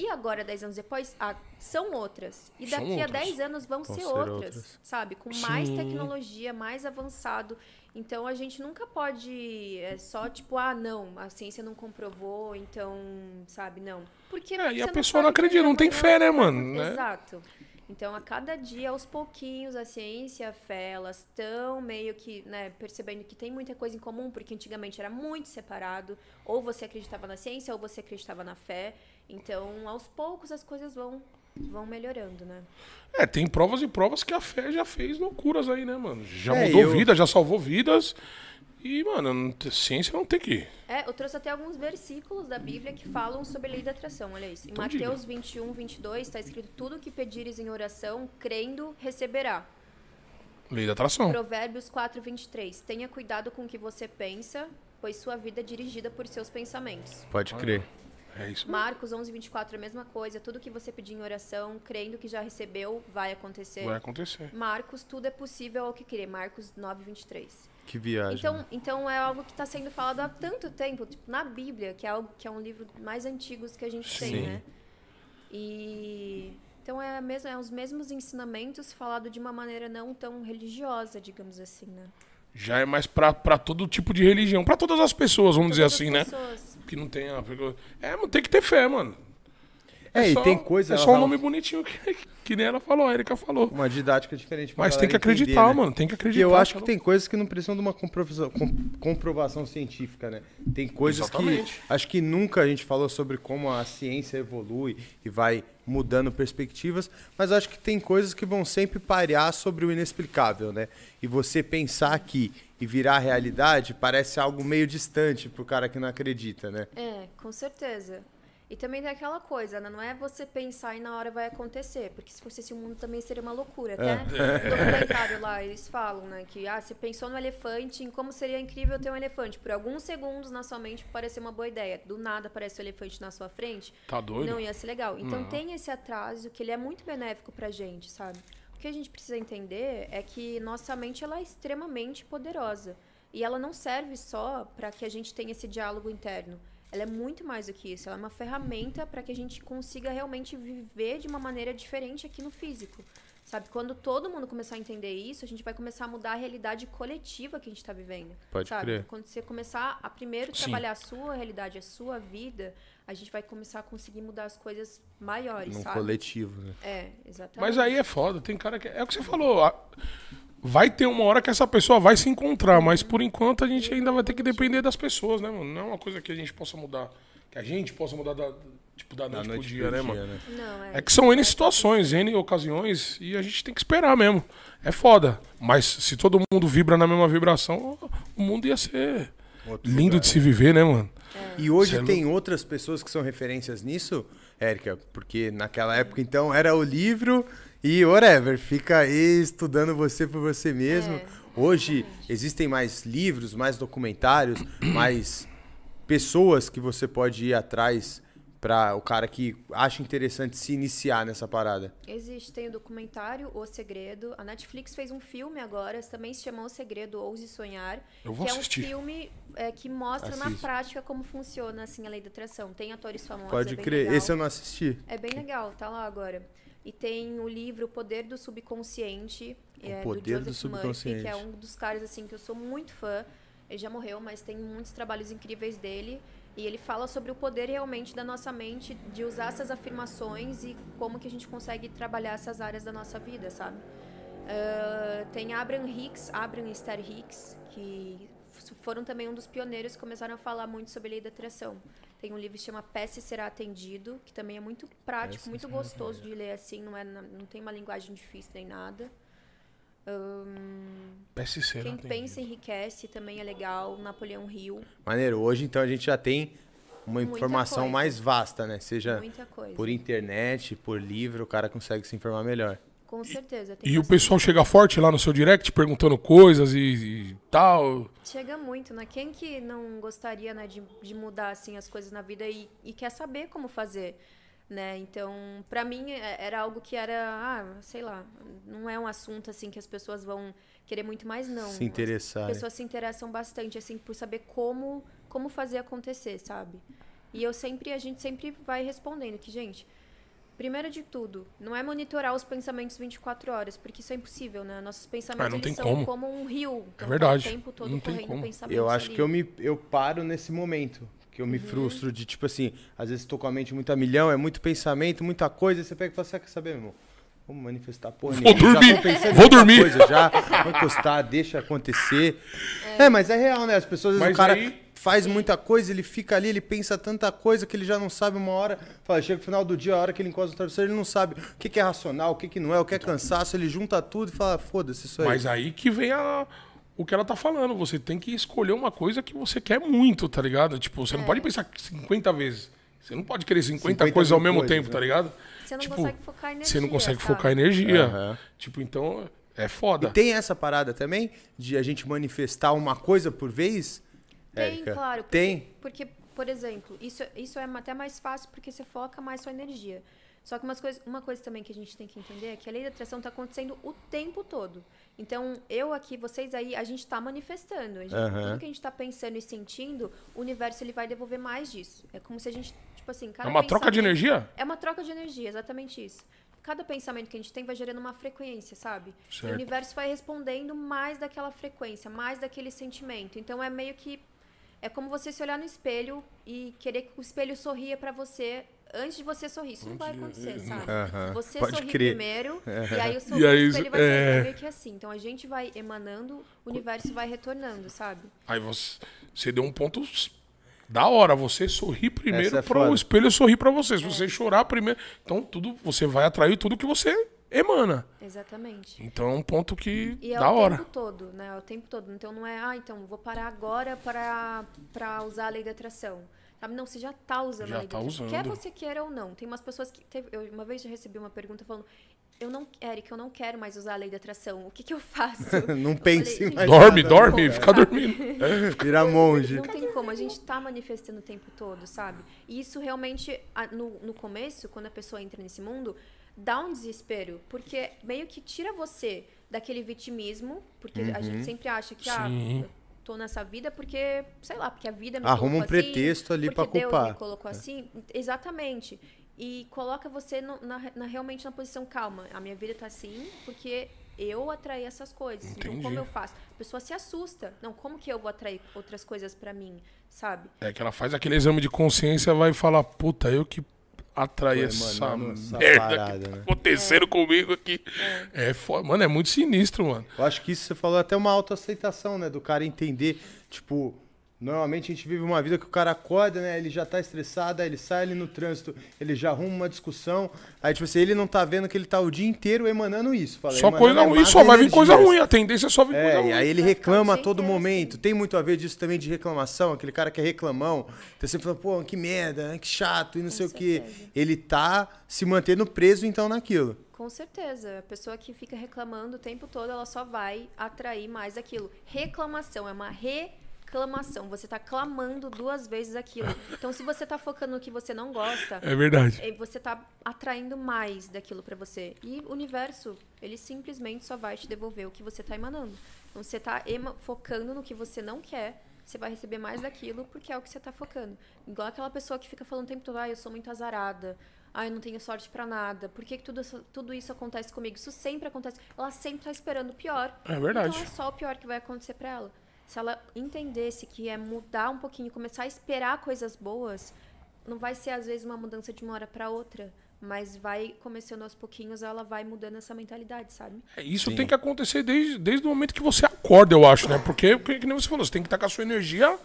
Speaker 3: E agora, 10 anos depois, ah, são outras. E
Speaker 2: São
Speaker 3: daqui
Speaker 2: outras.
Speaker 3: a 10 anos vão,
Speaker 1: Vão
Speaker 3: ser,
Speaker 1: ser
Speaker 3: outras,
Speaker 1: outras.
Speaker 3: sabe? Com mais
Speaker 2: Sim.
Speaker 3: tecnologia, mais avançado. Então a gente nunca pode é, só tipo, ah, não, a ciência não comprovou, então, sabe, não. Porque
Speaker 2: É, e a pessoa não acredita, não tem fé, né,
Speaker 3: vai
Speaker 2: mano, né?
Speaker 3: Exato. Então, a cada dia, aos pouquinhos, a ciência e a fé, elas estão meio que, né, percebendo que tem muita coisa em comum, porque antigamente era muito separado. Ou você acreditava na ciência, ou você acreditava na fé. Então, aos poucos, as coisas vão, vão melhorando, né?
Speaker 2: É, tem provas e provas que a fé já fez loucuras aí, né, mano? Já
Speaker 1: É,
Speaker 2: mudou
Speaker 1: eu-
Speaker 2: vidas, já salvou vidas. E, mano, ciência não tem que.
Speaker 3: É, eu trouxe até alguns versículos da Bíblia que falam sobre a lei da atração, olha isso. Em
Speaker 2: Então
Speaker 3: Mateus 21, 22, está escrito, tudo que pedires em oração, crendo, receberá.
Speaker 2: Lei da atração.
Speaker 3: Provérbios 4, 23, tenha cuidado com o que você pensa, pois sua vida é dirigida por seus pensamentos.
Speaker 1: Pode crer.
Speaker 2: É isso.
Speaker 3: Marcos 11, 24, a mesma coisa, tudo que você pedir em oração, crendo que já recebeu, vai acontecer.
Speaker 2: Vai acontecer.
Speaker 3: Marcos, tudo é possível ao que crer. Marcos 9, 23.
Speaker 1: Que viagem.
Speaker 3: Então, então é algo que está sendo falado há tanto tempo, tipo, na Bíblia, que é algo que é um livro mais antigos que a gente tem,
Speaker 1: Sim.
Speaker 3: né? E então é, mesmo, é os mesmos ensinamentos falado de uma maneira não tão religiosa, digamos assim, né?
Speaker 2: Já é mais pra, pra todo tipo de religião. Pra todas as pessoas, vamos dizer assim,
Speaker 3: as
Speaker 2: né?
Speaker 3: pessoas.
Speaker 2: Que não tem a. É, mas tem que ter fé, mano.
Speaker 1: É, e
Speaker 2: só-
Speaker 1: tem coisa.
Speaker 2: É só um
Speaker 1: fala-
Speaker 2: nome bonitinho que, que nem ela falou, a Erika falou.
Speaker 1: Uma didática diferente. pra
Speaker 2: Mas tem que
Speaker 1: galera entender,
Speaker 2: acreditar,
Speaker 1: né?
Speaker 2: mano. Tem que
Speaker 1: E
Speaker 2: acreditar.
Speaker 1: eu acho que
Speaker 2: cara.
Speaker 1: tem coisas que não precisam de uma comprovação, com- comprovação científica, né? Tem coisas
Speaker 2: Exatamente.
Speaker 1: que acho que nunca a gente falou sobre como a ciência evolui e vai mudando perspectivas, mas acho que tem coisas que vão sempre parear sobre o inexplicável, né? E você pensar aqui e virar realidade parece algo meio distante pro cara que não acredita, né?
Speaker 3: É, com certeza. E também tem aquela coisa, né? Não é você pensar e na hora vai acontecer. Porque se fosse esse mundo também seria uma loucura, até no documentário lá, eles falam, né? Que, ah, você pensou no elefante, em como seria incrível ter um elefante. Por alguns segundos na sua mente parecer uma boa ideia. Do nada aparece o elefante na sua frente.
Speaker 2: Tá doido?
Speaker 3: Não ia ser legal. Então
Speaker 2: Não.
Speaker 3: tem esse atraso que ele é muito benéfico pra gente, sabe? O que a gente precisa entender é que nossa mente ela é extremamente poderosa. E ela não serve só para que a gente tenha esse diálogo interno. Ela é muito mais do que isso. Ela é uma ferramenta para que a gente consiga realmente viver de uma maneira diferente aqui no físico. Sabe? Quando todo mundo começar a entender isso, a gente vai começar a mudar a realidade coletiva que a gente está vivendo.
Speaker 1: Pode
Speaker 3: sabe?
Speaker 1: crer.
Speaker 3: Quando você começar a primeiro
Speaker 2: Sim.
Speaker 3: trabalhar a sua realidade, a sua vida, a gente vai começar a conseguir mudar as coisas maiores,
Speaker 1: Num
Speaker 3: sabe?
Speaker 1: coletivo, né?
Speaker 3: É, exatamente.
Speaker 2: Mas aí é foda, tem cara que. É o que você falou. a- Vai ter uma hora que essa pessoa vai se encontrar, mas por enquanto a gente ainda vai ter que depender das pessoas, né, mano? Não é uma coisa que a gente possa mudar. Que a gente possa mudar da, tipo, da
Speaker 1: Da
Speaker 2: noite, pro
Speaker 1: noite
Speaker 2: dia,
Speaker 1: pro
Speaker 2: né,
Speaker 1: dia,
Speaker 2: mano?
Speaker 1: né?
Speaker 3: Não, é.
Speaker 2: É que são N situações, N ocasiões, e a gente tem que esperar mesmo. É foda. Mas se todo mundo vibra na mesma vibração, o mundo ia ser
Speaker 1: Outro
Speaker 2: lindo
Speaker 1: lugar.
Speaker 2: de se viver, né, mano?
Speaker 1: E hoje
Speaker 2: Cê é
Speaker 1: tem outras pessoas que são referências nisso, Érica? Porque naquela época, então, era o livro e whatever, fica aí estudando você por você mesmo.
Speaker 3: É,
Speaker 1: Hoje existem mais livros, mais documentários, mais pessoas que você pode ir atrás para o cara que acha interessante se iniciar nessa parada.
Speaker 3: Existe, tem o documentário O Segredo. A Netflix fez um filme agora, também se chama O Segredo Ouse Sonhar.
Speaker 2: Eu vou
Speaker 3: que
Speaker 2: assistir.
Speaker 3: é um filme é, que mostra na
Speaker 1: Assiste.
Speaker 3: prática como funciona assim, a lei da atração. Tem atores famosos.
Speaker 1: Pode
Speaker 3: é bem
Speaker 1: crer.
Speaker 3: legal.
Speaker 1: Esse eu não assisti.
Speaker 3: É bem legal, tá lá agora. E tem o livro O Poder do Subconsciente, é,
Speaker 1: Poder
Speaker 3: do
Speaker 1: do
Speaker 3: Joseph Murphy,
Speaker 1: Subconsciente.
Speaker 3: que é um dos caras assim que eu sou muito fã. Ele já morreu, mas tem muitos trabalhos incríveis dele. E ele fala sobre o poder realmente da nossa mente de usar essas afirmações e como que a gente consegue trabalhar essas áreas da nossa vida, sabe? Ah, tem Abraham Hicks, Abraham e Esther Hicks, que foram também um dos pioneiros que começaram a falar muito sobre a lei da atração. Tem um livro que chama Peça Será Atendido, que também é muito prático, muito gostoso de ler assim, não, é, não tem uma linguagem difícil nem nada. Ahn,
Speaker 2: PSC,
Speaker 3: quem
Speaker 2: tem
Speaker 3: pensa enriquece também é legal. Napoleão Hill,
Speaker 1: Maneiro. Hoje, então, a gente já tem uma
Speaker 3: Muita
Speaker 1: informação
Speaker 3: coisa.
Speaker 1: mais vasta, né? Seja por internet, por livro, o cara consegue se informar melhor.
Speaker 3: Com certeza. tem
Speaker 2: E o pessoal chega forte lá no seu direct perguntando coisas e, e tal.
Speaker 3: Chega muito, né? Quem que não gostaria né, de, de mudar assim as coisas na vida e, e quer saber como fazer, né? Então, pra mim é- era algo que era, ah, sei lá, não é um assunto assim que as pessoas vão querer muito mais não.
Speaker 1: Se interessar,
Speaker 3: As
Speaker 1: né?
Speaker 3: pessoas se interessam bastante assim por saber como como fazer acontecer, sabe? E eu sempre a gente sempre vai respondendo que, gente, Primeiro de tudo, não é monitorar os pensamentos 24 horas, porque isso é impossível, né? Nossos pensamentos
Speaker 2: Ah, tem
Speaker 3: são
Speaker 2: como.
Speaker 3: como um rio. então tá
Speaker 2: verdade.
Speaker 3: O tempo todo
Speaker 2: Não tem
Speaker 3: correndo
Speaker 2: como.
Speaker 3: pensamentos
Speaker 1: Eu acho
Speaker 3: ali.
Speaker 1: que eu me eu paro nesse momento. Que eu
Speaker 3: Uhum.
Speaker 1: me frustro de, tipo assim, às vezes tô com a mente muito a milhão, é muito pensamento, muita coisa, e você pega e fala, você quer saber, meu irmão? Vamos manifestar porra
Speaker 2: Vou dormir,
Speaker 1: tô pensando em
Speaker 2: vou dormir.
Speaker 1: Coisa já, vou encostar, deixa acontecer. É. mas é real, né? As pessoas, às vezes,
Speaker 2: Mas
Speaker 1: o cara
Speaker 2: aí-
Speaker 1: faz muita coisa, ele fica ali, ele pensa tanta coisa que ele já não sabe uma hora. Fala, chega no final do dia, a hora que ele encosta no travesseiro, ele não sabe o que, que é racional, o que, que não é, o que é cansaço, ele junta tudo e fala, foda-se isso aí.
Speaker 2: Mas aí que vem a, o que ela tá falando. Você tem que escolher uma coisa que você quer muito, tá ligado? Tipo,
Speaker 3: É.
Speaker 2: você não pode pensar 50 vezes. Você não pode querer 50,
Speaker 1: 50
Speaker 2: coisas ao mesmo
Speaker 1: coisas,
Speaker 2: tempo,
Speaker 1: né?
Speaker 2: tá ligado?
Speaker 3: Você não
Speaker 2: Tipo,
Speaker 3: consegue focar energia.
Speaker 2: Você não consegue
Speaker 3: sabe?
Speaker 2: focar energia.
Speaker 1: Aham.
Speaker 2: Tipo, então é foda.
Speaker 1: E tem essa parada também de a gente manifestar uma coisa por vez?
Speaker 3: Tem,
Speaker 1: Érica?
Speaker 3: claro. Porque,
Speaker 1: Tem.
Speaker 3: Porque, por exemplo, isso, isso é até mais fácil porque você foca mais sua energia. Só que umas coisas, uma coisa também que a gente tem que entender é que a lei da atração está acontecendo o tempo todo. Então, eu aqui, vocês aí, a gente está manifestando. A gente,
Speaker 1: Aham.
Speaker 3: Tudo que a gente está pensando e sentindo, o universo ele vai devolver mais disso. É como se a gente, tipo assim,
Speaker 2: É
Speaker 3: cada
Speaker 2: uma troca de energia?
Speaker 3: É uma troca de energia, exatamente isso. Cada pensamento que a gente tem vai gerando uma frequência, sabe? E
Speaker 2: Certo.
Speaker 3: o universo vai respondendo mais daquela frequência, mais daquele sentimento. Então é meio que é como você se olhar no espelho e querer que o espelho sorria pra você antes de você sorrir. Isso não vai acontecer, sabe? Você
Speaker 1: pode
Speaker 3: sorri
Speaker 1: crer.
Speaker 3: primeiro, e aí o sorriso
Speaker 2: aí,
Speaker 3: ele vai
Speaker 2: é.
Speaker 3: ser meio que assim. Então a gente vai emanando, o universo vai retornando, sabe?
Speaker 2: Aí você, você deu um ponto da hora. Você sorrir primeiro
Speaker 1: é
Speaker 2: para o espelho sorrir para você.
Speaker 3: É.
Speaker 2: Se você chorar primeiro. Então, tudo, você vai atrair tudo que você emana.
Speaker 3: Exatamente.
Speaker 2: Então é um ponto que
Speaker 3: E é
Speaker 2: da
Speaker 3: o
Speaker 2: hora.
Speaker 3: tempo todo, né? É o tempo todo. Então não é, ah, então vou parar agora para, para usar a lei da atração. Sabe? Não, você já tá usando
Speaker 2: Já
Speaker 3: a lei
Speaker 2: tá
Speaker 3: da atração. Quer
Speaker 2: usando.
Speaker 3: você queira ou não. Tem umas pessoas que. Teve, eu uma vez já recebi uma pergunta falando. Eu não, Eric, eu não quero mais usar a lei da atração. O que, que eu faço?
Speaker 1: Não
Speaker 3: Eu
Speaker 1: pense
Speaker 3: falei,
Speaker 1: em mais
Speaker 2: Dorme,
Speaker 1: nada.
Speaker 2: dorme,
Speaker 3: como,
Speaker 2: fica
Speaker 3: sabe?
Speaker 2: dormindo.
Speaker 1: Vira monge.
Speaker 3: Não tem como, a gente tá manifestando o tempo todo, sabe? E isso realmente, no, no começo, quando a pessoa entra nesse mundo, dá um desespero, porque meio que tira você daquele vitimismo, porque a
Speaker 1: Uhum.
Speaker 3: gente sempre acha que, ah,
Speaker 2: Sim.
Speaker 3: eu tô nessa vida porque, sei lá, porque a vida me
Speaker 1: Arruma um pretexto
Speaker 3: assim,
Speaker 1: ali pra
Speaker 3: porque Deus
Speaker 1: culpar.
Speaker 3: me colocou assim. Exatamente. E coloca você no- na, na- realmente na posição calma. A minha vida tá assim porque eu atraí essas coisas. Então,
Speaker 2: Entendi.
Speaker 3: como eu faço? A pessoa se assusta. Não, como que eu vou atrair outras coisas pra mim, sabe?
Speaker 2: É que ela faz aquele exame de consciência vai falar, puta, eu que atraí
Speaker 1: Foi
Speaker 2: essa
Speaker 1: emanando essa
Speaker 2: merda
Speaker 1: parada,
Speaker 2: que tá
Speaker 1: né?
Speaker 2: acontecendo comigo aqui. É. foda. Mano, é muito sinistro, mano.
Speaker 1: Eu acho que isso você falou é até uma autoaceitação, né? Do cara entender, tipo, normalmente a gente vive uma vida que o cara acorda, né? Ele já tá estressado, aí ele sai ali no trânsito, ele já arruma uma discussão. Aí, tipo assim, ele não tá vendo que ele tá o dia inteiro emanando isso. Fala,
Speaker 2: Só
Speaker 1: emanando
Speaker 2: coisa
Speaker 1: é
Speaker 2: ruim, só vai vir coisa ruim. A tendência é só vir coisa
Speaker 1: É,
Speaker 2: ruim.
Speaker 1: e aí ele
Speaker 3: ficar
Speaker 1: reclama a todo momento.
Speaker 3: assim.
Speaker 1: Tem muito a ver disso também de reclamação, aquele cara que é reclamão. Então sempre fala, pô, que merda, né? que chato e não sei o quê.
Speaker 3: certeza.
Speaker 1: Ele tá se mantendo preso então naquilo.
Speaker 3: Com certeza. A pessoa que fica reclamando o tempo todo, ela só vai atrair mais aquilo. Reclamação é uma reclamação. Você tá clamando duas vezes aquilo. Então, se você tá focando no que você não gosta,
Speaker 2: É verdade.
Speaker 3: eh, você tá atraindo mais daquilo pra você. E o universo, ele simplesmente só vai te devolver o que você tá emanando. Então, você tá ema- focando no que você não quer, você vai receber mais daquilo porque é o que você tá focando. Igual aquela pessoa que fica falando o tempo todo, ah, eu sou muito azarada. Ah, eu não tenho sorte pra nada. Por que, que tudo, isso, tudo isso acontece comigo? Isso sempre acontece. Ela sempre tá esperando o pior.
Speaker 2: É verdade.
Speaker 3: Então é só o pior que vai acontecer pra ela. Se ela entendesse que é mudar um pouquinho, começar a esperar coisas boas, não vai ser às vezes uma mudança de uma hora pra outra, mas vai começando aos pouquinhos, ela vai mudando essa mentalidade, sabe?
Speaker 2: É, Isso tem que acontecer desde, desde o momento que você acorda, eu acho, né? Porque, porque, que nem você falou, você tem que estar com a sua energia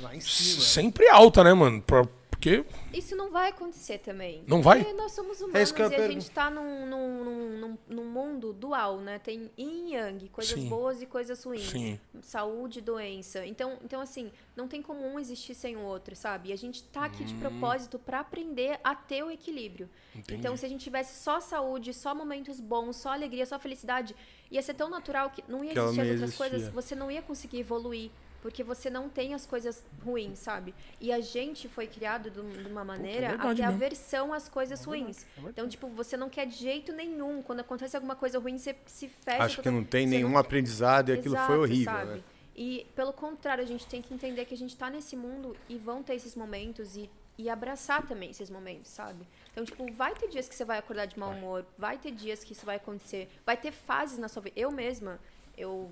Speaker 1: Lá em
Speaker 2: sempre alta, né, mano? Pra- porque
Speaker 3: Isso não vai acontecer também.
Speaker 2: Não vai?
Speaker 3: Porque nós somos
Speaker 1: É
Speaker 3: humanos
Speaker 1: eu
Speaker 3: e a gente tá num, num, num, num, mundo dual, né? Tem yin e yang, coisas
Speaker 2: Sim.
Speaker 3: boas e coisas ruins.
Speaker 2: Sim.
Speaker 3: Saúde e doença. Então, então, assim, não tem como um existir sem o outro, sabe? E a gente tá aqui
Speaker 2: Hum.
Speaker 3: de propósito pra aprender a ter o equilíbrio.
Speaker 2: Entendi.
Speaker 3: Então, se a gente tivesse só saúde, só momentos bons, só alegria, só felicidade, ia ser tão natural que não ia
Speaker 1: Que
Speaker 3: existir as outras coisas,
Speaker 1: existir.
Speaker 3: você não ia conseguir evoluir. Porque você não tem as coisas ruins, sabe? E a gente foi criado de um- uma maneira a
Speaker 2: verdade
Speaker 3: ter
Speaker 2: mesmo.
Speaker 3: aversão às coisas ruins. Então, tipo, você não quer de jeito nenhum. Quando acontece alguma coisa ruim, você se fecha.
Speaker 1: Acho que não tem nenhum aprendizado e aquilo foi
Speaker 3: Exato,
Speaker 1: horrível,
Speaker 3: sabe?
Speaker 1: né?
Speaker 3: E pelo contrário, a gente tem que entender que a gente tá nesse mundo e vão ter esses momentos e, e abraçar também esses momentos, sabe? Então, tipo, vai ter dias que você vai acordar de mau humor, vai ter dias que isso vai acontecer, vai ter fases na sua vida. Eu mesma, eu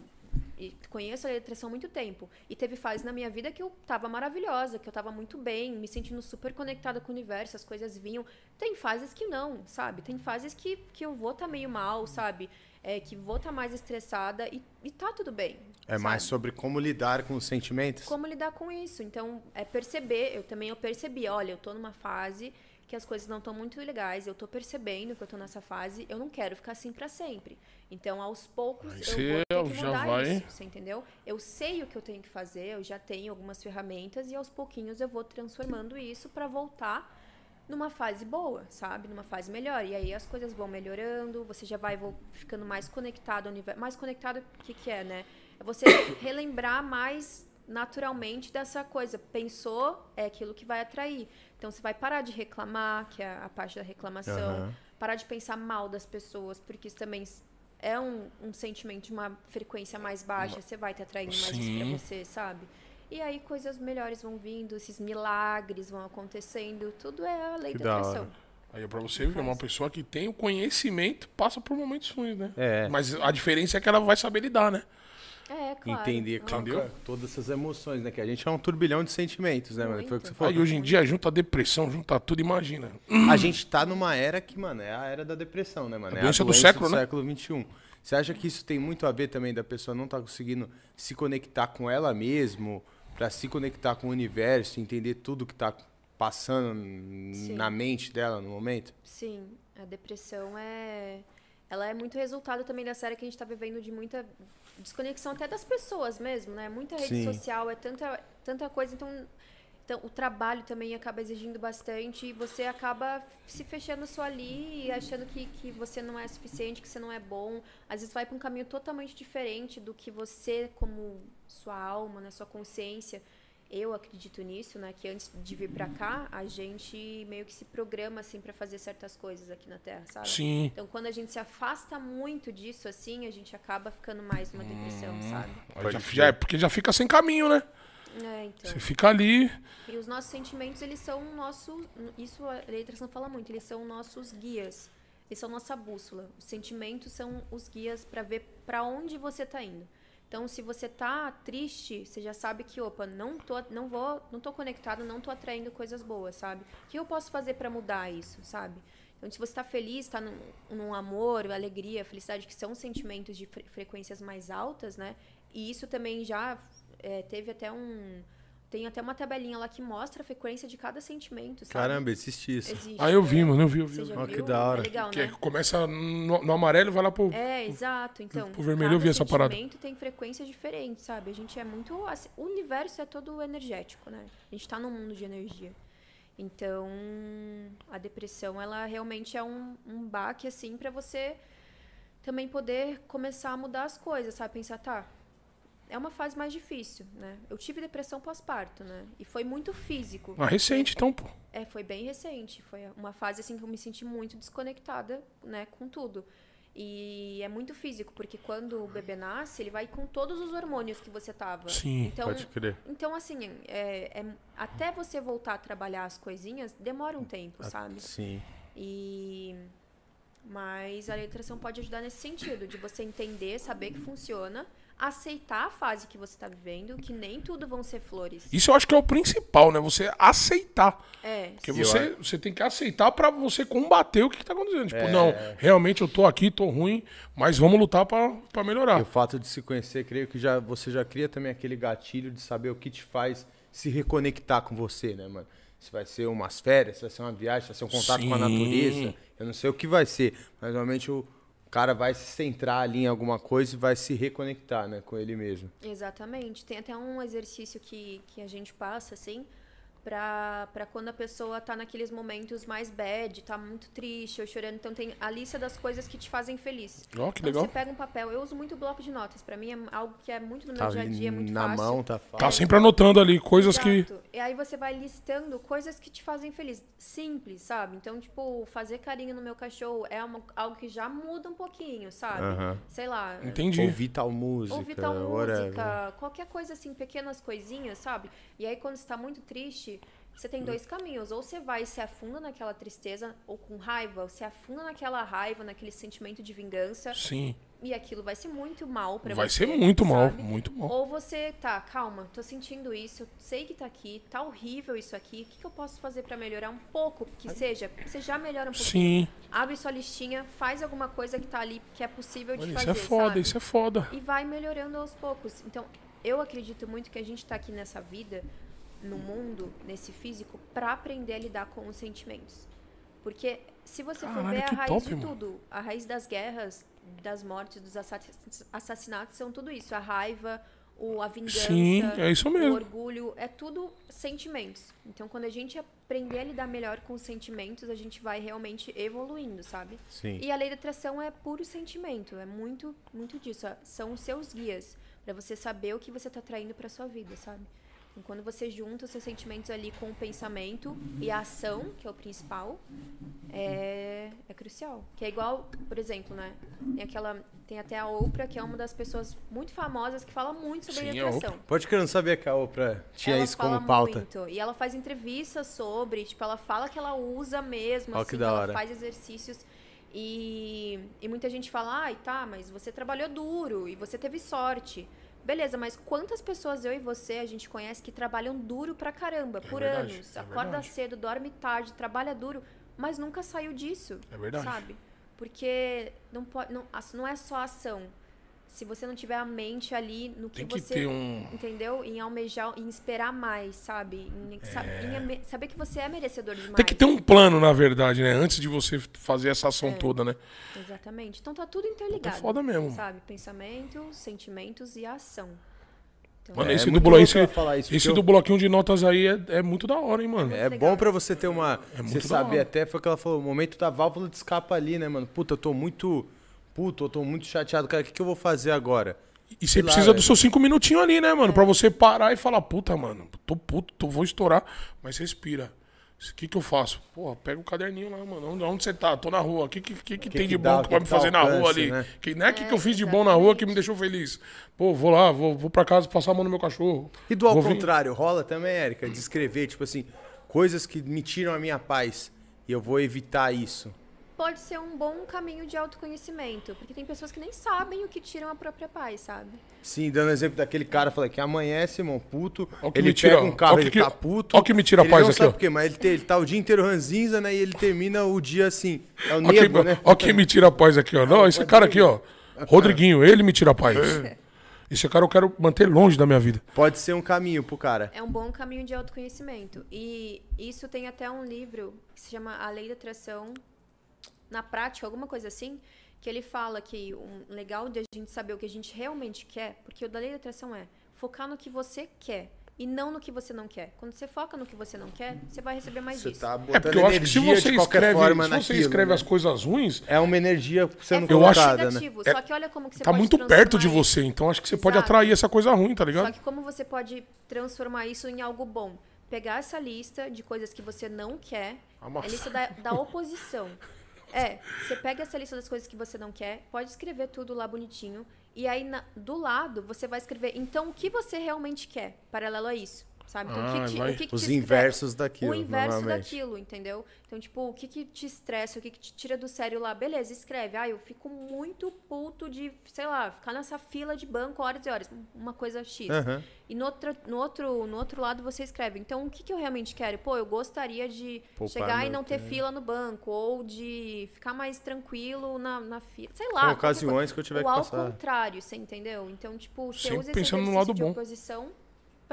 Speaker 3: e conheço a atração há muito tempo. E teve fases na minha vida que eu tava maravilhosa, que eu tava muito bem, me sentindo super conectada com o universo, as coisas vinham. Tem fases que não, sabe? Tem fases que, que eu vou estar meio mal, sabe? É, que vou estar mais estressada e, e tá tudo bem.
Speaker 1: É mais
Speaker 3: sabe?
Speaker 1: sobre como lidar com os sentimentos.
Speaker 3: como lidar com isso. Então, é perceber, eu também eu percebi, olha, eu tô numa fase que as coisas não estão muito legais, eu tô percebendo que eu tô nessa fase, eu não quero ficar assim pra sempre. Então, aos poucos
Speaker 2: Aí
Speaker 3: eu vou ter que
Speaker 2: já
Speaker 3: mudar
Speaker 2: vai-
Speaker 3: isso, você entendeu? Eu sei o que eu tenho que fazer, eu já tenho algumas ferramentas e aos pouquinhos eu vou transformando isso pra voltar numa fase boa, sabe? Numa fase melhor. E aí as coisas vão melhorando, você já vai ficando mais conectado ao universo. Mais conectado, o que, que é, né? É você relembrar mais naturalmente dessa coisa. Pensou, é aquilo que vai atrair. Então você vai parar de reclamar, que é a parte da reclamação.
Speaker 1: Aham.
Speaker 3: Parar de pensar mal das pessoas, porque isso também é um, um sentimento de uma frequência mais baixa. Você vai te atraindo mais isso pra você, sabe? E aí coisas melhores vão vindo, esses milagres vão acontecendo, tudo é a lei
Speaker 1: Que
Speaker 3: da atração.
Speaker 2: Aí é pra você ver, uma pessoa que tem o conhecimento passa por momentos ruins, né?
Speaker 1: É.
Speaker 2: Mas a diferença é que ela vai saber lidar, né?
Speaker 3: É, claro.
Speaker 1: Entender qual-
Speaker 2: Entendeu?
Speaker 1: todas essas emoções, né? Que a gente é um turbilhão de sentimentos, né, mano? Foi o que você falou.
Speaker 2: Aí hoje em dia junta a depressão, junta tudo, imagina.
Speaker 1: A gente tá numa era que, mano, é a era da depressão, né, mano?
Speaker 2: A
Speaker 1: é
Speaker 2: doença do século, né?
Speaker 1: século XXI. Você acha que isso tem muito a ver também da pessoa não estar conseguindo se conectar com ela mesmo, pra se conectar com o universo, entender tudo que tá passando
Speaker 3: Sim.
Speaker 1: na mente dela no momento?
Speaker 3: Sim, a depressão é. Ela é muito resultado também dessa era que a gente tá vivendo de muita desconexão até das pessoas mesmo, né? Muita rede
Speaker 1: Sim.
Speaker 3: social, é tanta, tanta coisa, então, então o trabalho também acaba exigindo bastante e você acaba se fechando só ali e achando que, que você não é suficiente, que você não é bom. Às vezes vai para um caminho totalmente diferente do que você, como sua alma, né, sua consciência. Eu acredito nisso, né? Que antes de vir pra cá, a gente meio que se programa assim para fazer certas coisas aqui na Terra, sabe?
Speaker 2: Sim.
Speaker 3: Então, quando a gente se afasta muito disso, assim, a gente acaba ficando mais numa depressão, sabe?
Speaker 2: Aí
Speaker 1: Pode
Speaker 2: já, já é porque já fica sem caminho, né?
Speaker 3: É, então.
Speaker 2: Você fica ali.
Speaker 3: E os nossos sentimentos, eles são o nosso. Isso a Letras não fala muito, eles são nossos guias. Eles são nossa bússola. Os sentimentos são os guias para ver para onde você tá indo. Então, se você tá triste, você já sabe que, opa, não tô, não vou, não tô conectado, não tô atraindo coisas boas, sabe? O que eu posso fazer para mudar isso, sabe? Então, se você tá feliz, tá num, num amor, alegria, felicidade, que são sentimentos de fre- frequências mais altas, né? E isso também já é, teve até um. Tem até uma tabelinha lá que mostra a frequência de cada sentimento, sabe?
Speaker 1: Caramba, existe isso.
Speaker 3: Existe.
Speaker 2: Ah, eu vi, mano, eu vi, eu vi.
Speaker 1: Ó, que da hora.
Speaker 3: É legal,
Speaker 2: Que é
Speaker 3: né?
Speaker 2: que começa no, no amarelo e vai lá pro.
Speaker 3: É, exato. Então,
Speaker 2: pro vermelho eu vi essa parada.
Speaker 3: sentimento tem frequência diferente, sabe? A gente é muito. assim, O universo é todo energético, né? A gente tá num mundo de energia. Então, a depressão, ela realmente é um, um baque, assim, pra você também poder começar a mudar as coisas, sabe? Pensar, tá. É uma fase mais difícil, né? Eu tive depressão pós-parto, né? E foi muito físico.
Speaker 2: Ah, recente, então, pô.
Speaker 3: É, foi bem recente. Foi uma fase assim que eu me senti muito desconectada, né, com tudo. E é muito físico, porque quando o bebê nasce, ele vai com todos os hormônios que você tava.
Speaker 2: Sim,
Speaker 3: então,
Speaker 1: Pode crer.
Speaker 3: então assim, é, é- até você voltar a trabalhar as coisinhas, demora um tempo, sabe?
Speaker 1: Sim.
Speaker 3: E mas a letração pode ajudar nesse sentido, de você entender, saber que funciona, aceitar a fase que você está vivendo, que nem tudo vão ser flores.
Speaker 2: Isso eu acho que é o principal, né? Você aceitar.
Speaker 3: É,
Speaker 2: Porque
Speaker 1: Eu
Speaker 2: você, você tem que aceitar pra você combater o que, que tá acontecendo. Tipo, não, realmente eu tô aqui, tô ruim, mas vamos lutar pra, pra
Speaker 1: E
Speaker 2: melhorar.
Speaker 1: o fato de se conhecer, creio que já, você já cria também aquele gatilho de saber o que te faz se reconectar com você, né, mano? Se vai ser umas férias, se vai ser uma viagem, se vai ser um contato com a
Speaker 2: Sim.
Speaker 1: natureza. Eu não sei o que vai ser, mas normalmente o cara vai se centrar ali em alguma coisa e vai se reconectar, né, com ele mesmo.
Speaker 3: Exatamente. Tem até um exercício que, que a gente passa, assim, pra, pra quando a pessoa tá naqueles momentos mais bad, tá muito triste ou chorando. Então tem a lista das coisas que te fazem feliz.
Speaker 2: Ó, que
Speaker 3: Então
Speaker 2: legal.
Speaker 3: você pega um papel. Eu uso muito bloco de notas. Pra mim é algo que é muito no meu
Speaker 1: Tá
Speaker 3: dia a dia, é muito
Speaker 1: na
Speaker 3: fácil.
Speaker 1: mão, tá fácil.
Speaker 2: Tá sempre anotando ali coisas que.
Speaker 3: Exato. E aí você vai listando coisas que te fazem feliz. Simples, sabe? Então, tipo, fazer carinho no meu cachorro é uma- algo que já muda um pouquinho, sabe?
Speaker 1: Aham.
Speaker 3: Sei lá.
Speaker 2: Entendi.
Speaker 1: Ouvir tal música,
Speaker 3: Ouvir tal
Speaker 1: whatever.
Speaker 3: música, qualquer coisa assim, pequenas coisinhas, sabe? E aí quando você tá muito triste, você tem dois caminhos. Ou você vai e se afunda naquela tristeza, ou com raiva, você afunda naquela raiva, naquele sentimento de vingança,
Speaker 2: Sim.
Speaker 3: e aquilo vai ser muito mal pra
Speaker 2: Vai
Speaker 3: você.
Speaker 2: ser muito mal,
Speaker 3: sabe?
Speaker 2: muito mal.
Speaker 3: Ou você, tá, calma, tô sentindo isso, sei que tá aqui, tá horrível isso aqui, o que, que eu posso fazer pra melhorar um pouco, que seja, você já melhora um pouquinho.
Speaker 2: Sim.
Speaker 3: Abre sua listinha, faz alguma coisa que tá ali que é possível de
Speaker 2: Olha,
Speaker 3: fazer,
Speaker 2: isso é foda,
Speaker 3: sabe?
Speaker 2: isso é foda.
Speaker 3: E vai melhorando aos poucos. Então, eu acredito muito que a gente tá aqui nessa vida, no mundo, nesse físico, pra aprender a lidar com os sentimentos. Porque se você for
Speaker 2: Caralho,
Speaker 3: ver a raiz
Speaker 2: top,
Speaker 3: de
Speaker 2: mano.
Speaker 3: tudo, a raiz das guerras, das mortes, dos assa- assassinatos são tudo isso, a raiva, o, a vingança,
Speaker 2: Sim, é isso
Speaker 3: o orgulho, é tudo sentimentos. Então, quando a gente aprender a lidar melhor com os sentimentos, a gente vai realmente evoluindo, sabe?
Speaker 1: Sim.
Speaker 3: E a lei da atração é puro sentimento, é muito, muito disso. São os seus guias pra você saber o que você tá traindo pra sua vida, sabe? Então, quando você junta os seus sentimentos ali com o pensamento e a ação, que é o principal, é, é crucial. Que é igual, por exemplo, né? Tem aquela, tem até a Oprah, que é uma das pessoas muito famosas que fala muito sobre
Speaker 2: Sim,
Speaker 3: atração.
Speaker 1: Pode que eu não sabia que a Oprah tinha
Speaker 3: ela
Speaker 1: isso como pauta.
Speaker 3: Muito, e ela faz entrevistas sobre, tipo, ela fala que ela usa mesmo, assim,
Speaker 1: que
Speaker 3: ela faz exercícios. E, e muita gente fala, ai, tá, mas você trabalhou duro e você teve sorte. Beleza, mas quantas pessoas eu e você a gente conhece que trabalham duro pra caramba, por
Speaker 2: verdade,
Speaker 3: anos,
Speaker 2: é
Speaker 3: acorda
Speaker 2: verdade.
Speaker 3: cedo, dorme tarde, trabalha duro, mas nunca saiu disso.
Speaker 2: É verdade.
Speaker 3: Sabe? Porque não, pode, não, não é só ação. Se você não tiver a mente ali no que
Speaker 2: Tem que
Speaker 3: você.
Speaker 2: ter um.
Speaker 3: Entendeu? Em almejar, em esperar mais, sabe? Em, sa- em saber que você é merecedor de mais.
Speaker 2: É. Tem que ter um plano, na verdade, né? Antes de você fazer essa ação
Speaker 3: É.
Speaker 2: toda, né?
Speaker 3: Exatamente. Então tá tudo interligado.
Speaker 2: Tá foda mesmo.
Speaker 3: Sabe? Pensamentos, sentimentos e ação. Então,
Speaker 2: Mano,
Speaker 1: É,
Speaker 2: esse,
Speaker 1: é
Speaker 2: do blo... esse,
Speaker 1: isso,
Speaker 2: esse
Speaker 1: porque
Speaker 2: do
Speaker 1: eu-
Speaker 2: bloquinho de notas aí é, é muito da hora, hein, mano?
Speaker 1: É bom pra você ter uma.
Speaker 2: É
Speaker 1: você
Speaker 2: muito da
Speaker 1: saber até, foi o que ela falou, o momento da válvula de escapa ali, né, mano? Puta, eu tô muito puto, eu tô muito chateado, cara, o que, que eu vou fazer agora?
Speaker 2: E você
Speaker 1: lá,
Speaker 2: precisa dos seus cinco minutinhos ali, né,
Speaker 3: É.
Speaker 2: mano? Pra você parar e falar, puta, mano, tô puto, tô, vou estourar. Mas respira. O que que eu faço? Porra, pega o caderninho lá, mano. Onde, você tá? Tô na rua. O que, que, que, que
Speaker 1: Que
Speaker 2: tem
Speaker 1: que
Speaker 2: de
Speaker 1: dá?
Speaker 2: bom que vai me fazer na rua
Speaker 1: alcance,
Speaker 2: ali?
Speaker 1: né?
Speaker 2: Que, não é que,
Speaker 3: É,
Speaker 2: que eu fiz de bom na rua que me deixou feliz. Pô, vou lá, vou, vou pra casa passar a mão no meu cachorro.
Speaker 1: E do ao
Speaker 2: Vou vir-
Speaker 1: contrário, rola também, Érica, de escrever, tipo assim, coisas que me tiram a minha paz e eu vou evitar isso.
Speaker 3: Pode ser um bom caminho de autoconhecimento. Porque tem pessoas que nem sabem o que tiram a própria paz, sabe?
Speaker 1: Sim, dando exemplo daquele cara, falei que amanhece, irmão, puto,
Speaker 2: que
Speaker 1: ele
Speaker 2: me tira-
Speaker 1: pega um carro,
Speaker 2: que
Speaker 1: ele
Speaker 2: que-
Speaker 1: tá puto.
Speaker 2: ó que me tira a paz
Speaker 1: não
Speaker 2: aqui,
Speaker 1: sabe
Speaker 2: ó.
Speaker 1: por quê, mas ele, te- ele tá o dia inteiro ranzinza, né, e ele termina o dia assim, é o
Speaker 2: Ó quem,
Speaker 1: nego, né?
Speaker 2: ó quem me tira a paz aqui, ó. Não, esse cara aqui, ó. Rodriguinho, ele me tira a paz. Esse cara eu quero manter longe da minha vida.
Speaker 1: Pode ser um caminho pro cara.
Speaker 3: É um bom caminho de autoconhecimento. E isso tem até um livro que se chama A Lei da Atração na Prática, alguma coisa assim, que ele fala que um legal de a gente saber o que a gente realmente quer, porque o da Lei da Atração é focar no que você quer e não no que você não quer. Quando você foca no que você não quer, você vai receber mais
Speaker 1: Você
Speaker 3: disso.
Speaker 1: tá
Speaker 2: É
Speaker 1: botando
Speaker 2: porque eu acho que se você escreve,
Speaker 1: forma
Speaker 2: se
Speaker 1: naquilo.
Speaker 2: você escreve
Speaker 1: né?
Speaker 2: as coisas ruins,
Speaker 1: É uma energia sendo
Speaker 3: é
Speaker 2: Eu acho-
Speaker 1: colocada, né?
Speaker 3: negativo, só que olha como que você
Speaker 2: tá
Speaker 3: pode
Speaker 2: muito perto de você. Então acho que você pode
Speaker 3: Exato.
Speaker 2: atrair essa coisa ruim, tá
Speaker 3: Só
Speaker 2: ligado?
Speaker 3: que como você pode transformar isso em algo bom? Pegar essa lista de coisas que você não quer,
Speaker 2: Amassar.
Speaker 3: a lista da, da oposição. É, você pega essa lista das coisas que você não quer, pode escrever tudo lá bonitinho, e aí na- do lado você vai escrever, então o que você realmente quer, paralelo a isso, sabe? Então, o
Speaker 2: Ah,
Speaker 3: que te,
Speaker 2: vai.
Speaker 3: o que que
Speaker 1: Os
Speaker 3: te estressa?
Speaker 1: inversos daquilo,
Speaker 3: O inverso daquilo, entendeu? Então, tipo, o que que te estressa, o que que te tira do sério lá? Beleza, escreve. Ah, eu fico muito puto de, sei lá, ficar nessa fila de banco horas e horas. Uma coisa X.
Speaker 1: Aham.
Speaker 3: E no outro, no, outro, no outro lado você escreve. Então, o que, que eu realmente quero? Pô, eu gostaria de
Speaker 1: Poupar
Speaker 3: chegar e não ter
Speaker 1: tempo.
Speaker 3: fila no banco. Ou de ficar mais tranquilo na, na fila. Sei lá.
Speaker 1: Com
Speaker 3: qualquer
Speaker 1: ocasiões
Speaker 3: coisa.
Speaker 1: que eu tiver
Speaker 3: Ou
Speaker 1: que
Speaker 3: ao
Speaker 1: passar.
Speaker 3: contrário, você entendeu? Então, tipo, você
Speaker 2: Sempre
Speaker 3: usa esse
Speaker 2: pensando no lado
Speaker 3: de
Speaker 2: bom.
Speaker 3: oposição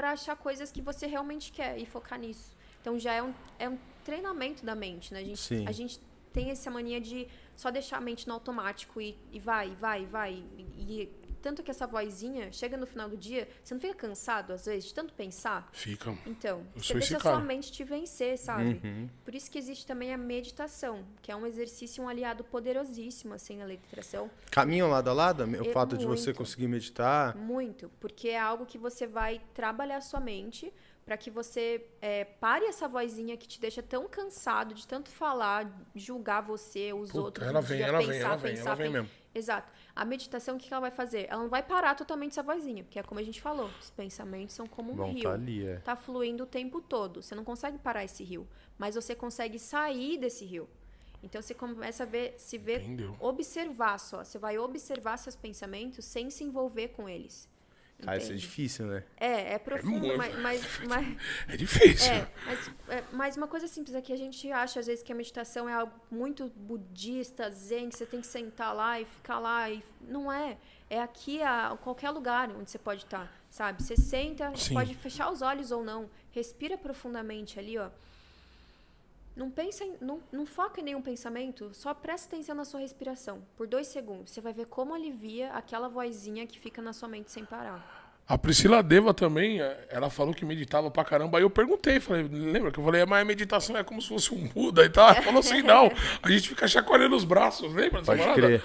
Speaker 3: pra achar coisas que você realmente quer e focar nisso. Então, já é um, é um treinamento da mente, né? A gente,
Speaker 1: Sim.
Speaker 3: a gente tem essa mania de só deixar a mente no automático e, e vai, vai, vai. E, e tanto que essa vozinha chega no final do dia, você não fica cansado, às vezes, de tanto pensar?
Speaker 2: Fica.
Speaker 3: Então,
Speaker 2: Eu
Speaker 3: você deixa sua mente te vencer, sabe?
Speaker 1: Uhum.
Speaker 3: Por isso que existe também a meditação, que é um exercício, um aliado poderosíssimo, assim, na atração.
Speaker 1: Caminham lado a lado? O
Speaker 3: É
Speaker 1: fato de você
Speaker 3: muito.
Speaker 1: conseguir meditar.
Speaker 3: Muito, porque é algo que você vai trabalhar a sua mente para que você é, pare essa vozinha que te deixa tão cansado de tanto falar, julgar você, os
Speaker 2: Puta,
Speaker 3: outros.
Speaker 2: ela
Speaker 3: um
Speaker 2: vem,
Speaker 3: dia,
Speaker 2: ela vem,
Speaker 3: pensar,
Speaker 2: ela vem,
Speaker 3: pensar,
Speaker 2: ela vem mesmo.
Speaker 3: Exato. A meditação, o que ela vai fazer? Ela não vai parar totalmente essa vozinha, porque é como a gente falou, os pensamentos são como um rio.
Speaker 1: tá ali, é.
Speaker 3: Tá fluindo o tempo todo. Você não consegue parar esse rio, mas você consegue sair desse rio. Então você começa a ver, se ver,
Speaker 2: Entendeu.
Speaker 3: observar só. Você vai observar seus pensamentos sem se envolver com eles.
Speaker 1: Ah, isso é difícil, né?
Speaker 3: É, é profundo,
Speaker 2: muito.
Speaker 3: mas, mas, mas,
Speaker 2: É difícil.
Speaker 3: é, mas, é, mas uma coisa simples é que a gente acha às vezes que a meditação é algo muito budista, zen, que você tem que sentar lá e ficar lá e não é. É aqui a qualquer lugar onde você pode estar, sabe? Você senta,
Speaker 2: Sim.
Speaker 3: pode fechar os olhos ou não, respira profundamente ali, ó. Não pensa em, não, não foca em nenhum pensamento, só presta atenção na sua respiração. Por dois segundos, você vai ver como alivia aquela vozinha que fica na sua mente sem parar.
Speaker 2: A Priscila Deva também, eh, ela falou que meditava pra caramba. Aí eu perguntei, falei, lembra que eu falei, mas a meditação é como se fosse um Buda e tal? Ela falou assim, não, a gente fica chacoalhando os braços, lembra
Speaker 1: Pode
Speaker 2: parada?
Speaker 1: crer.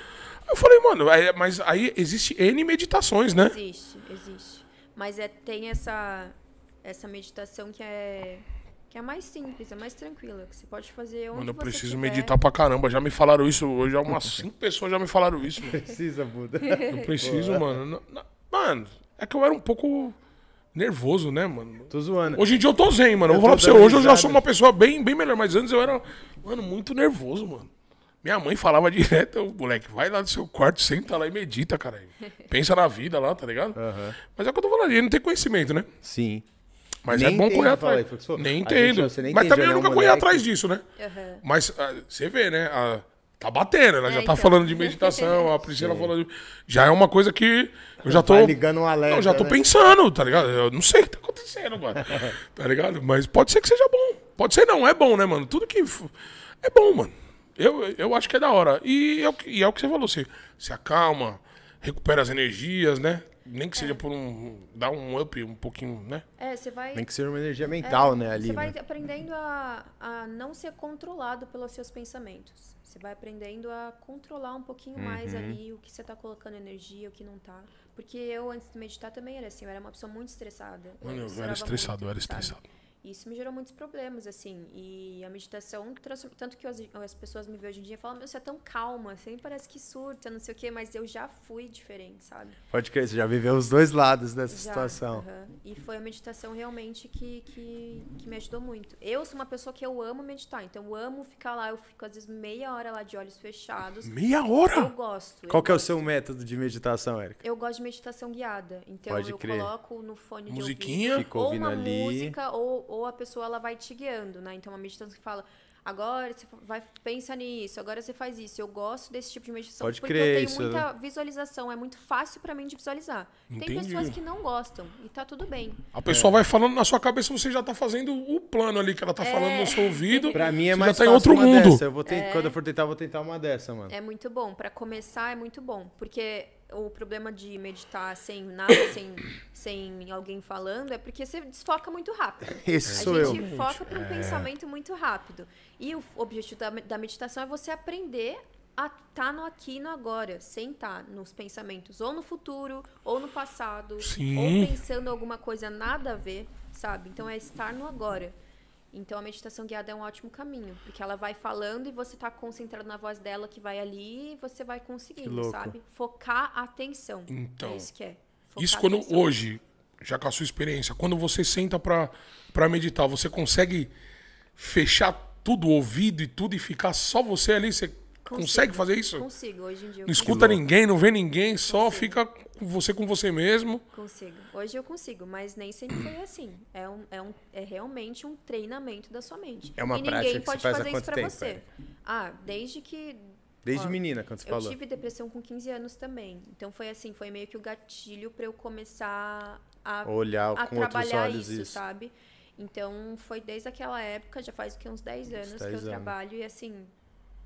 Speaker 2: Eu falei, mano, aí- mas aí existe N meditações, né?
Speaker 3: Existe, existe. Mas é, tem essa, essa meditação que é, que é mais simples, é mais tranquila, que você pode fazer onde
Speaker 2: Mano, eu preciso
Speaker 3: estiver.
Speaker 2: meditar pra caramba. Já me falaram isso hoje, já umas cinco pessoas já me falaram isso. Mano.
Speaker 1: Precisa, Buda.
Speaker 2: Eu preciso, mano. Não- não- Mano, é que eu era um pouco nervoso, né, mano?
Speaker 1: Tô zoando.
Speaker 2: Hoje em dia eu tô zen, mano. Eu vou falar pra você, hoje eu já sou uma pessoa bem, bem melhor, mas antes eu era, mano, muito nervoso, mano. Minha mãe falava direto, moleque, vai lá no seu quarto, senta lá e medita, cara. Pensa na vida lá, tá ligado?
Speaker 1: Aham.
Speaker 2: Mas é o que eu tô falando, ele não tem conhecimento, né?
Speaker 1: Sim.
Speaker 2: Mas
Speaker 1: Nem
Speaker 2: é bom correr atrás. Nem entendo.
Speaker 1: gente- nem
Speaker 2: Mas
Speaker 1: entende,
Speaker 2: também eu
Speaker 1: é um
Speaker 2: nunca corri atrás disso, né?
Speaker 3: Aham.
Speaker 2: Mas ah, você vê, né? a- tá batendo, ela
Speaker 3: É,
Speaker 2: já tá
Speaker 3: então.
Speaker 2: falando de meditação, a Priscila falando. Já é uma coisa que eu já tô.
Speaker 1: Vai ligando um alerta,
Speaker 2: Não, já tô
Speaker 1: né?
Speaker 2: pensando, tá ligado? Eu não sei o que tá acontecendo, mano. tá ligado? Mas pode ser que seja bom. Pode ser não, é bom, né, mano? Tudo que. É bom, mano. Eu, eu acho que é da hora. E é o que, e é o que você falou, você se acalma, recupera as energias, né? Nem que seja por um. dá um up um pouquinho, né?
Speaker 3: É, você vai.
Speaker 1: Tem que ser uma energia mental,
Speaker 3: É,
Speaker 1: né, ali.
Speaker 3: Você vai
Speaker 1: né?
Speaker 3: aprendendo a, a não ser controlado pelos seus pensamentos. Você vai aprendendo a controlar um pouquinho mais
Speaker 1: Uhum.
Speaker 3: ali o que você tá colocando energia, o que não tá. Porque eu, antes de meditar, também era assim. Eu era uma pessoa muito estressada.
Speaker 2: Mano, eu
Speaker 3: estourava
Speaker 2: era estressado, eu era
Speaker 3: sabe?
Speaker 2: estressado.
Speaker 3: E Isso me gerou muitos problemas, assim. E a meditação, tanto que as, as pessoas me veem hoje em dia e falam, meu, você é tão calma, você nem parece que surta, não sei o quê, mas eu já fui diferente, sabe?
Speaker 1: Pode crer, você já viveu os dois lados dessa
Speaker 3: Já,
Speaker 1: situação.
Speaker 3: aham. E foi a meditação realmente que, que, que me ajudou muito. Eu sou uma pessoa que eu amo meditar, então eu amo ficar lá, eu fico às vezes meia hora lá de olhos fechados.
Speaker 2: Meia
Speaker 3: Eu
Speaker 2: hora?
Speaker 3: gosto.
Speaker 1: Qual
Speaker 3: eu
Speaker 1: que é o
Speaker 3: gosto.
Speaker 1: seu método de meditação, Érica?
Speaker 3: Eu gosto de meditação guiada. Então
Speaker 1: Pode
Speaker 3: eu
Speaker 1: crer.
Speaker 3: coloco no fone de
Speaker 2: Musiquinha?
Speaker 3: ouvido,
Speaker 1: Fica
Speaker 3: ou
Speaker 1: ouvindo
Speaker 3: uma
Speaker 1: ali.
Speaker 3: música, ou, ou a pessoa ela vai te guiando, né? Então uma meditação que fala, agora você vai pensa nisso, agora você faz isso. Eu gosto desse tipo de meditação
Speaker 1: Pode
Speaker 3: porque
Speaker 1: crer,
Speaker 3: eu tenho
Speaker 1: isso-
Speaker 3: muita visualização, é muito fácil pra mim de visualizar.
Speaker 2: Entendi.
Speaker 3: Tem pessoas que não gostam e tá tudo bem.
Speaker 2: A pessoa vai falando na sua cabeça, você já tá fazendo o plano ali que ela tá falando no seu ouvido.
Speaker 1: Pra mim é
Speaker 2: Você
Speaker 1: mais
Speaker 2: já tá em outro
Speaker 1: uma
Speaker 2: mundo.
Speaker 1: dessa. Eu vou ter- Quando eu for tentar, eu vou tentar uma dessa, mano.
Speaker 3: É muito bom. Pra começar, é muito bom. Porque o problema de meditar sem nada, sem, sem alguém falando, é porque você desfoca muito rápido.
Speaker 1: Esse
Speaker 3: A
Speaker 1: sou eu.
Speaker 3: gente foca para um pensamento muito rápido. E o objetivo da, da meditação é você aprender a estar no aqui e no agora, sem estar nos pensamentos ou no futuro, ou no passado,
Speaker 2: Sim.
Speaker 3: ou pensando alguma coisa nada a ver, sabe? Então é estar no agora. Então a meditação guiada é um ótimo caminho, porque ela vai falando e você tá concentrado na voz dela que vai ali e você vai conseguindo, sabe? Focar a atenção.
Speaker 2: Então,
Speaker 3: é isso que é. Focar
Speaker 2: Isso quando hoje, já com a sua experiência, quando você senta pra, pra meditar, você consegue fechar tudo, o ouvido e tudo, e ficar só você ali? Você
Speaker 3: Consigo.
Speaker 2: consegue fazer isso?
Speaker 3: Consigo, hoje em dia eu
Speaker 2: Não escuta ninguém, não vê ninguém, só
Speaker 3: Consigo.
Speaker 2: fica com você com você mesmo.
Speaker 3: Consigo. Hoje eu consigo, mas nem sempre foi assim. É, um, é, um, é realmente um treinamento da sua mente.
Speaker 1: É uma
Speaker 3: e
Speaker 1: prática
Speaker 3: ninguém
Speaker 1: que
Speaker 3: pode
Speaker 1: faz
Speaker 3: fazer isso pra
Speaker 1: tempo,
Speaker 3: você. Ah, desde que.
Speaker 1: Desde
Speaker 3: Ó,
Speaker 1: menina, quando você
Speaker 3: Eu
Speaker 1: falou.
Speaker 3: tive depressão com 15 anos também. Então foi assim, foi meio que o gatilho pra eu começar a,
Speaker 1: Olhar
Speaker 3: a
Speaker 1: com outros
Speaker 3: trabalhar
Speaker 1: olhos
Speaker 3: isso,
Speaker 1: isso.
Speaker 3: sabe? Então foi desde aquela época, já faz o que, uns 10 anos que
Speaker 1: 10
Speaker 3: eu
Speaker 1: anos.
Speaker 3: trabalho e assim.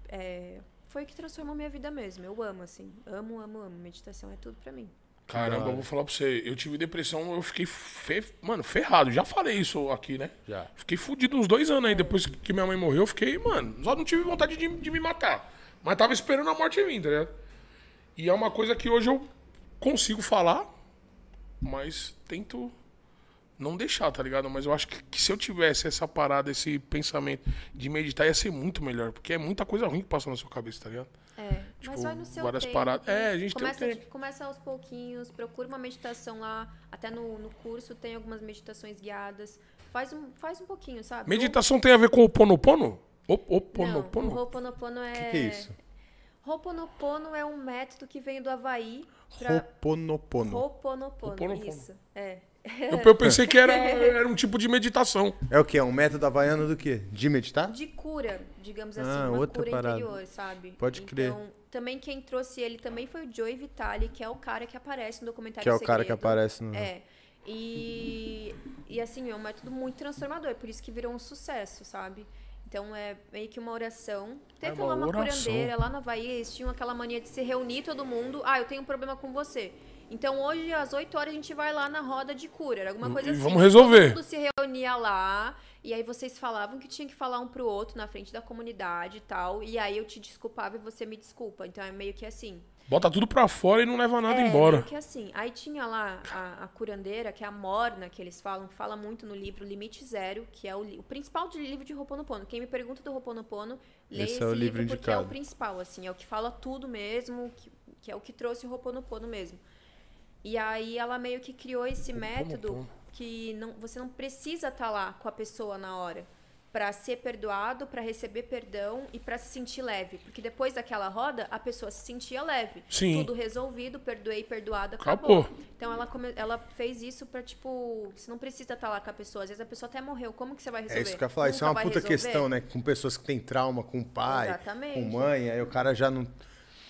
Speaker 3: É, foi o que transformou minha vida mesmo. Eu amo, assim. Amo, amo, amo. Meditação é tudo pra mim.
Speaker 2: Caramba, eu vou falar pra você, eu tive depressão, eu fiquei, fe... mano, ferrado. Já falei isso aqui, né?
Speaker 1: Já.
Speaker 2: Fiquei fudido uns dois anos aí. Depois que minha mãe morreu, eu fiquei, mano, só não tive vontade de, de me matar. Mas tava esperando a morte vir, tá ligado? E é uma coisa que hoje eu consigo falar, mas tento não deixar, tá ligado? Mas eu acho que, que se eu tivesse essa parada, esse pensamento de meditar, ia ser muito melhor. Porque é muita coisa ruim que passa na sua cabeça, tá ligado?
Speaker 3: É,
Speaker 2: Tipo,
Speaker 3: mas vai no seu
Speaker 2: várias
Speaker 3: tempo.
Speaker 2: paradas. É, a gente tem um
Speaker 3: começa,
Speaker 2: tempo.
Speaker 3: começa aos pouquinhos, procura uma meditação lá. Até no, no curso tem algumas meditações guiadas. Faz um, faz um pouquinho, sabe?
Speaker 2: Meditação tem a ver com o ponopono? O, o
Speaker 3: Não, o
Speaker 2: ponopono?
Speaker 3: Ho'oponopono é...
Speaker 1: O que, que é isso?
Speaker 3: Ho'oponopono é um método que vem do Havaí pra...
Speaker 1: Roponopono.
Speaker 3: Ho'oponopono,
Speaker 2: Ho'oponopono.
Speaker 3: isso. É.
Speaker 2: Eu, eu pensei que era, era um tipo de meditação.
Speaker 1: É o quê? É um método havaiano do quê? De meditar?
Speaker 3: De cura, digamos assim,
Speaker 1: Ah,
Speaker 3: uma
Speaker 1: outra
Speaker 3: cura
Speaker 1: parada.
Speaker 3: interior, sabe?
Speaker 1: Pode crer.
Speaker 3: Então, também quem trouxe ele também foi o Joey Vitale, que é o cara que aparece no documentário
Speaker 1: Que é o cara que
Speaker 3: Segredo.
Speaker 1: aparece no.
Speaker 3: É. E, e assim, é um método muito transformador, por isso que virou um sucesso, sabe? Então é meio que uma oração. Teve
Speaker 2: É uma
Speaker 3: lá uma
Speaker 2: oração.
Speaker 3: curandeira lá na Havaí, eles tinham aquela mania de se reunir todo mundo. Ah, eu tenho um problema com você. Então hoje, às 8 horas, a gente vai lá na roda de cura. Era alguma coisa
Speaker 2: E
Speaker 3: assim.
Speaker 2: vamos resolver.
Speaker 3: Todo mundo se reunia lá. E aí vocês falavam que tinha que falar um pro outro na frente da comunidade e tal. E aí eu te desculpava e você me desculpa. Então é meio que assim.
Speaker 2: Bota tudo pra fora e não leva nada
Speaker 3: É,
Speaker 2: embora.
Speaker 3: meio que assim. Aí tinha lá a, a curandeira, que é a Morna, que eles falam, que fala muito no livro Limite Zero, que é o, o principal de livro de Ho'oponopono. Quem me pergunta do Ho'oponopono, lê
Speaker 1: Esse
Speaker 3: esse,
Speaker 1: é o
Speaker 3: livro,
Speaker 1: livro
Speaker 3: porque é o
Speaker 1: indicado.
Speaker 3: principal, assim, é o que fala tudo mesmo, que, que é o que trouxe o Ho'oponopono mesmo. E aí ela meio que criou esse método que não, você não precisa estar lá com a pessoa na hora. Pra ser perdoado, pra receber perdão e pra se sentir leve. Porque depois daquela roda, a pessoa se sentia leve.
Speaker 2: Sim.
Speaker 3: Tudo resolvido, perdoei, perdoado, acabou.
Speaker 2: Acabou.
Speaker 3: Então ela, come- ela fez isso pra, tipo, você não precisa estar lá com a pessoa. Às vezes a pessoa até morreu. Como que você vai resolver?
Speaker 1: É isso que eu ia falar, isso é uma
Speaker 3: Nunca
Speaker 1: puta
Speaker 3: resolver?
Speaker 1: questão, né? Com pessoas que têm trauma com o pai,
Speaker 3: Exatamente.
Speaker 1: com mãe, aí o cara já não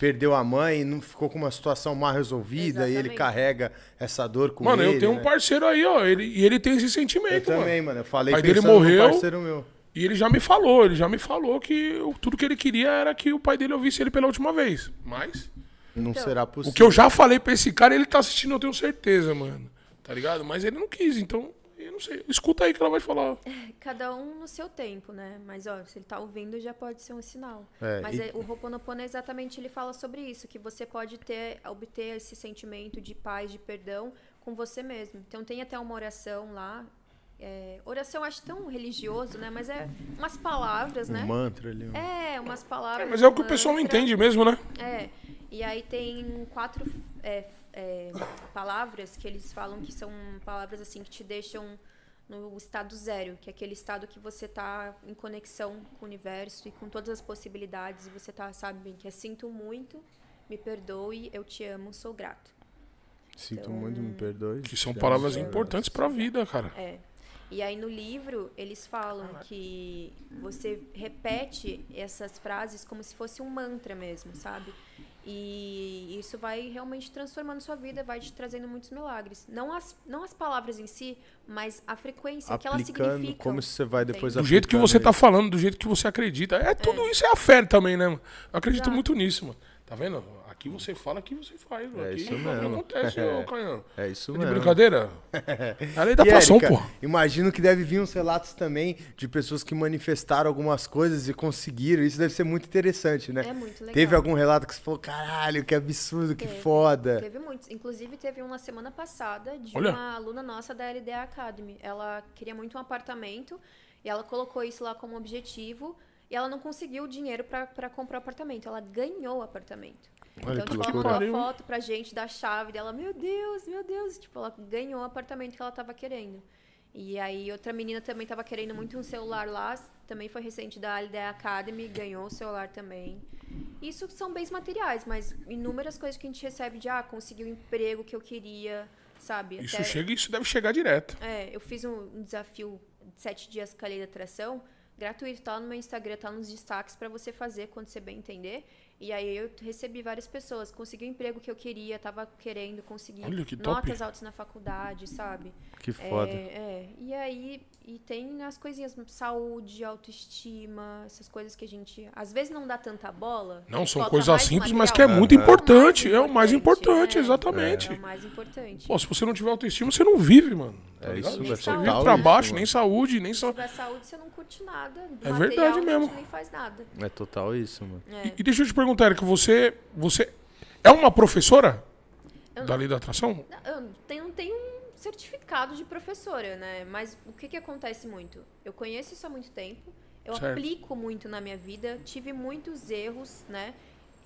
Speaker 1: perdeu a mãe, não ficou com uma situação mal resolvida e ele
Speaker 3: Exatamente.
Speaker 1: carrega essa dor com
Speaker 2: Mano,
Speaker 1: ele.
Speaker 2: eu tenho um
Speaker 1: né?
Speaker 2: parceiro aí, ó. Ele, e ele tem esse
Speaker 1: Eu
Speaker 2: sentimento,
Speaker 1: também,
Speaker 2: mano.
Speaker 1: mano. Eu falei
Speaker 2: pai dele
Speaker 1: pensando no
Speaker 2: morreu.
Speaker 1: parceiro meu.
Speaker 2: E ele já me falou, ele já me falou que o- tudo que ele queria era que o pai dele ouvisse ele pela última vez. Mas
Speaker 1: Não
Speaker 3: Então,
Speaker 1: será
Speaker 2: o
Speaker 1: possível.
Speaker 2: que eu já falei pra esse cara, ele tá assistindo, eu tenho certeza, mano. Tá ligado? Mas ele não quis, então, eu não sei. Escuta aí que ela vai falar.
Speaker 3: Cada um no seu tempo, né? Mas, ó, se ele tá ouvindo, já pode ser um sinal.
Speaker 1: É,
Speaker 3: Mas
Speaker 1: e-
Speaker 3: é- o Ho'oponopono, exatamente, ele fala sobre isso. Que você pode ter, obter esse sentimento de paz, de perdão com você mesmo. Então, tem até uma oração lá. é, oração, eu acho tão religioso, né? Mas é umas palavras,
Speaker 1: Um
Speaker 3: né?
Speaker 1: mantra ali. um-
Speaker 3: É, umas palavras.
Speaker 2: Mas é o que
Speaker 3: um
Speaker 2: o pessoal não
Speaker 3: mantra.
Speaker 2: entende mesmo, né?
Speaker 3: É, e aí tem quatro é, é, palavras que eles falam que são palavras assim que te deixam no estado zero, que é aquele estado que você tá em conexão com o universo e com todas as possibilidades e você tá, sabe, bem, que é sinto muito, me perdoe, eu te amo, sou grato.
Speaker 1: Sinto
Speaker 3: Então,
Speaker 1: muito, me perdoe.
Speaker 2: Que são palavras importantes pra vida, cara.
Speaker 3: É. E aí no livro eles falam que você repete essas frases como se fosse um mantra mesmo, sabe? E isso vai realmente transformando sua vida, vai te trazendo muitos milagres. Não as, não as palavras em si, mas a frequência que elas
Speaker 1: Aplicando,
Speaker 3: significam.
Speaker 1: como você vai depois
Speaker 2: Do jeito que
Speaker 1: aplicando
Speaker 2: você tá
Speaker 1: isso.
Speaker 2: falando, do jeito que você acredita. É tudo isso é a fé também, né? mano? Eu acredito
Speaker 3: Exato.
Speaker 2: muito nisso, mano. Tá vendo? Aqui você fala, aqui você faz.
Speaker 1: É
Speaker 2: aqui
Speaker 1: isso
Speaker 2: não
Speaker 1: mesmo.
Speaker 2: acontece, ô Canhão.
Speaker 1: É isso
Speaker 2: É de
Speaker 1: mesmo.
Speaker 2: brincadeira? É a lei da atração,
Speaker 1: Érica,
Speaker 2: pô.
Speaker 1: Imagino que deve vir uns relatos também de pessoas que manifestaram algumas coisas e conseguiram. Isso deve ser muito interessante, né?
Speaker 3: É muito legal.
Speaker 1: Teve algum relato que você falou, caralho, que absurdo, que
Speaker 3: Teve.
Speaker 1: foda.
Speaker 3: Teve muitos. Inclusive, teve um na semana passada de
Speaker 2: Olha.
Speaker 3: uma aluna nossa da LDA Academy. Ela queria muito um apartamento e ela colocou isso lá como objetivo e ela não conseguiu o dinheiro para comprar o apartamento. Ela ganhou o apartamento.
Speaker 1: Olha
Speaker 3: então, tipo, ela mandou a foto pra gente da chave dela. Meu Deus, meu Deus. Tipo, ela ganhou o apartamento que ela tava querendo. E aí, outra menina também tava querendo muito um celular lá. Também foi recente da LDA Academy. Ganhou o celular também. Isso são bens materiais, mas inúmeras coisas que a gente recebe de, ah, consegui o emprego que eu queria, sabe?
Speaker 2: Isso
Speaker 3: Até-
Speaker 2: chega, isso deve chegar direto.
Speaker 3: é, eu fiz um, desafio de sete dias com a lei da atração, gratuito, tá lá no meu Instagram, tá nos destaques pra você fazer quando você bem entender. E aí eu recebi várias pessoas, consegui o emprego que eu queria, tava querendo conseguir
Speaker 2: Olha que
Speaker 3: notas altas na faculdade, sabe?
Speaker 1: Que foda.
Speaker 3: É, é. E aí, e tem as coisinhas, saúde, autoestima, essas coisas que a gente às vezes não dá tanta bola.
Speaker 2: Não, são coisas simples, mas que é
Speaker 3: material.
Speaker 2: muito importante. É o mais importante,
Speaker 3: é.
Speaker 2: exatamente.
Speaker 3: É o mais importante.
Speaker 2: Pô, se você não tiver autoestima, você não vive, mano. Tá
Speaker 1: É
Speaker 2: ligado?
Speaker 1: isso,
Speaker 3: Nem
Speaker 1: é
Speaker 2: Você
Speaker 3: total
Speaker 2: vive pra
Speaker 1: isso,
Speaker 2: baixo,
Speaker 1: mano.
Speaker 2: nem saúde, nem
Speaker 3: Se
Speaker 2: só.
Speaker 3: tiver saúde, você não curte nada. Do
Speaker 2: É
Speaker 3: material,
Speaker 2: verdade mesmo.
Speaker 3: nem faz nada.
Speaker 1: É total isso, mano.
Speaker 3: É.
Speaker 2: E deixa eu te perguntar, Erika, você, você é uma professora
Speaker 3: Eu
Speaker 2: da lei da atração?
Speaker 3: Eu tenho, não tenho um certificado de professora, né? Mas o que, que acontece muito? Eu conheço isso há muito tempo, eu
Speaker 2: Certo.
Speaker 3: aplico muito na minha vida, tive muitos erros, né?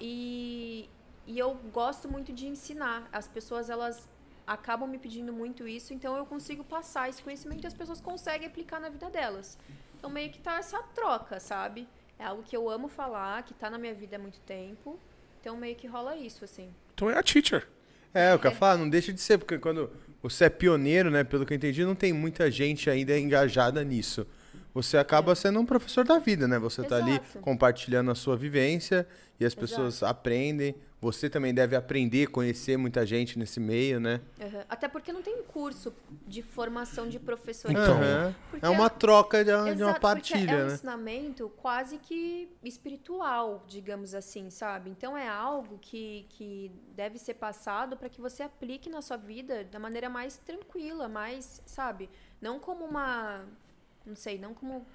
Speaker 3: E, e eu gosto muito de ensinar. As pessoas, elas acabam me pedindo muito isso, então eu consigo passar esse conhecimento e as pessoas conseguem aplicar na vida delas. Então meio que tá essa troca, sabe? É algo que eu amo falar, que tá na minha vida há muito tempo. Então meio que rola isso, assim.
Speaker 2: Então é a teacher.
Speaker 1: É, eu quero falar, não deixa de ser, porque quando você é pioneiro, né, pelo que eu entendi, não tem muita gente ainda engajada nisso. Você acaba sendo um professor da vida, né? Você tá ali
Speaker 3: Exato.
Speaker 1: compartilhando a sua vivência e as
Speaker 3: Exato.
Speaker 1: pessoas aprendem. Você também deve aprender, conhecer muita gente nesse meio, né?
Speaker 3: Uhum. Até porque não tem curso de formação de professores.
Speaker 2: Então.
Speaker 3: Porque
Speaker 1: É uma troca de, de uma partilha,
Speaker 3: porque é um
Speaker 1: né?
Speaker 3: ensinamento quase que espiritual, digamos assim, sabe? Então é algo que, que deve ser passado para que você aplique na sua vida da maneira mais tranquila, mais, sabe? Não como uma. Não sei, não como.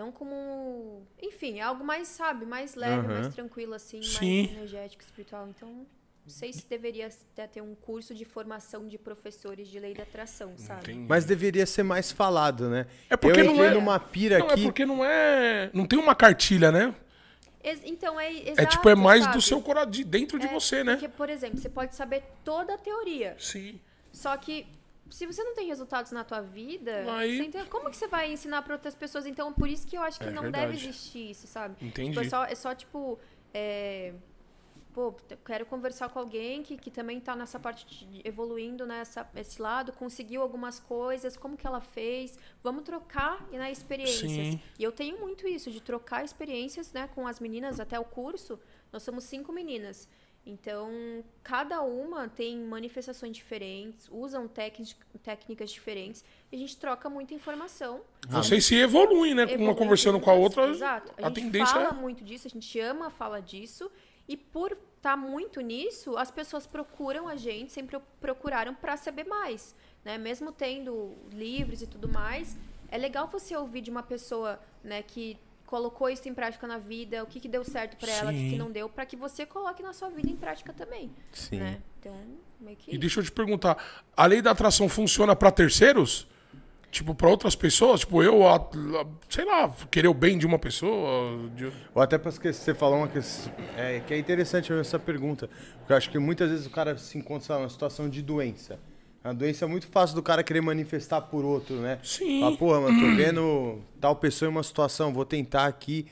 Speaker 3: Não como. Enfim, é algo mais, sabe, mais leve,
Speaker 1: Aham.
Speaker 3: mais tranquilo, assim,
Speaker 2: Sim.
Speaker 3: mais energético, espiritual. Então, não sei se deveria até ter um curso de formação de professores de lei da atração, sabe?
Speaker 2: Entendi.
Speaker 1: Mas deveria ser mais falado, né?
Speaker 2: É porque
Speaker 1: eu
Speaker 2: não é-
Speaker 1: numa pira
Speaker 2: Não,
Speaker 1: aqui.
Speaker 2: é porque não é. Não tem uma cartilha, né?
Speaker 3: Então, é
Speaker 2: é
Speaker 3: exato,
Speaker 2: tipo, é mais do
Speaker 3: sabe?
Speaker 2: seu coração, de dentro de
Speaker 3: É,
Speaker 2: você, né?
Speaker 3: Porque, por exemplo, você pode saber toda a teoria,
Speaker 2: Sim.
Speaker 3: só que se você não tem resultados na tua vida,
Speaker 2: Aí-
Speaker 3: entende- como que você vai ensinar para outras pessoas? Então, por isso que eu acho que
Speaker 2: É
Speaker 3: não
Speaker 2: verdade.
Speaker 3: deve existir isso, sabe?
Speaker 2: Entendi.
Speaker 3: Tipo, é, só, é só, tipo, é, pô, quero conversar com alguém que, que também tá nessa parte de evoluindo nessa esse lado, conseguiu algumas coisas, como que ela fez, vamos trocar né, experiências.
Speaker 2: Sim.
Speaker 3: E eu tenho muito isso, de trocar experiências né, com as meninas até o curso. Nós somos cinco meninas. Então, cada uma tem manifestações diferentes, usam técnicas, diferentes, e a gente troca muita informação.
Speaker 2: Vocês se evoluem, né? Uma conversando com a outra.
Speaker 3: Exato. A,
Speaker 2: A,
Speaker 3: gente
Speaker 2: tendência
Speaker 3: fala
Speaker 2: é.
Speaker 3: muito disso, a gente ama falar disso. E por estar muito nisso, as pessoas procuram a gente, sempre procuraram para saber mais. Né? Mesmo tendo livros e tudo mais, é legal você ouvir de uma pessoa né, que colocou isso em prática na vida, o que, que deu certo para ela, o que, que não deu, para que você coloque na sua vida em prática também.
Speaker 1: Sim.
Speaker 3: Né? Então, meio que
Speaker 2: E deixa eu te perguntar, a lei da atração funciona pra terceiros? Tipo, pra outras pessoas? Tipo, eu, a- a- sei lá, querer o bem de uma pessoa? de-
Speaker 1: Ou até para que você falou uma que é, que é interessante essa pergunta. Porque eu acho que muitas vezes o cara se encontra numa situação de doença. A doença é muito fácil do cara querer manifestar por outro, né?
Speaker 2: Sim.
Speaker 1: Fala, porra, mano, tô vendo tal pessoa em uma situação, vou tentar aqui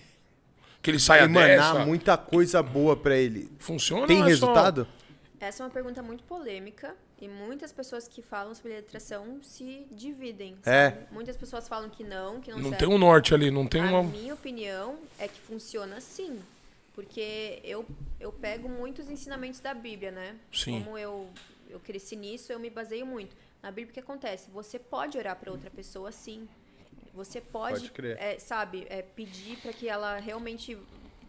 Speaker 2: Que ele saia
Speaker 1: emanar
Speaker 2: dessa?
Speaker 1: muita coisa boa pra ele.
Speaker 2: Funciona
Speaker 1: Tem
Speaker 2: é só-
Speaker 1: resultado?
Speaker 3: Essa é uma pergunta muito polêmica e muitas pessoas que falam sobre letração se dividem.
Speaker 1: É.
Speaker 3: Muitas pessoas falam que não, que não,
Speaker 2: Não
Speaker 3: serve.
Speaker 2: tem um norte ali, não tem
Speaker 3: A
Speaker 2: uma...
Speaker 3: minha opinião é que funciona sim. Porque eu, eu pego muitos ensinamentos da Bíblia, né?
Speaker 2: Sim.
Speaker 3: Como eu, eu cresci nisso, eu me baseio muito. Na Bíblia, o que acontece? Você pode orar para outra pessoa, sim. Você pode,
Speaker 1: Pode crer.
Speaker 3: é, sabe, é, pedir para que ela realmente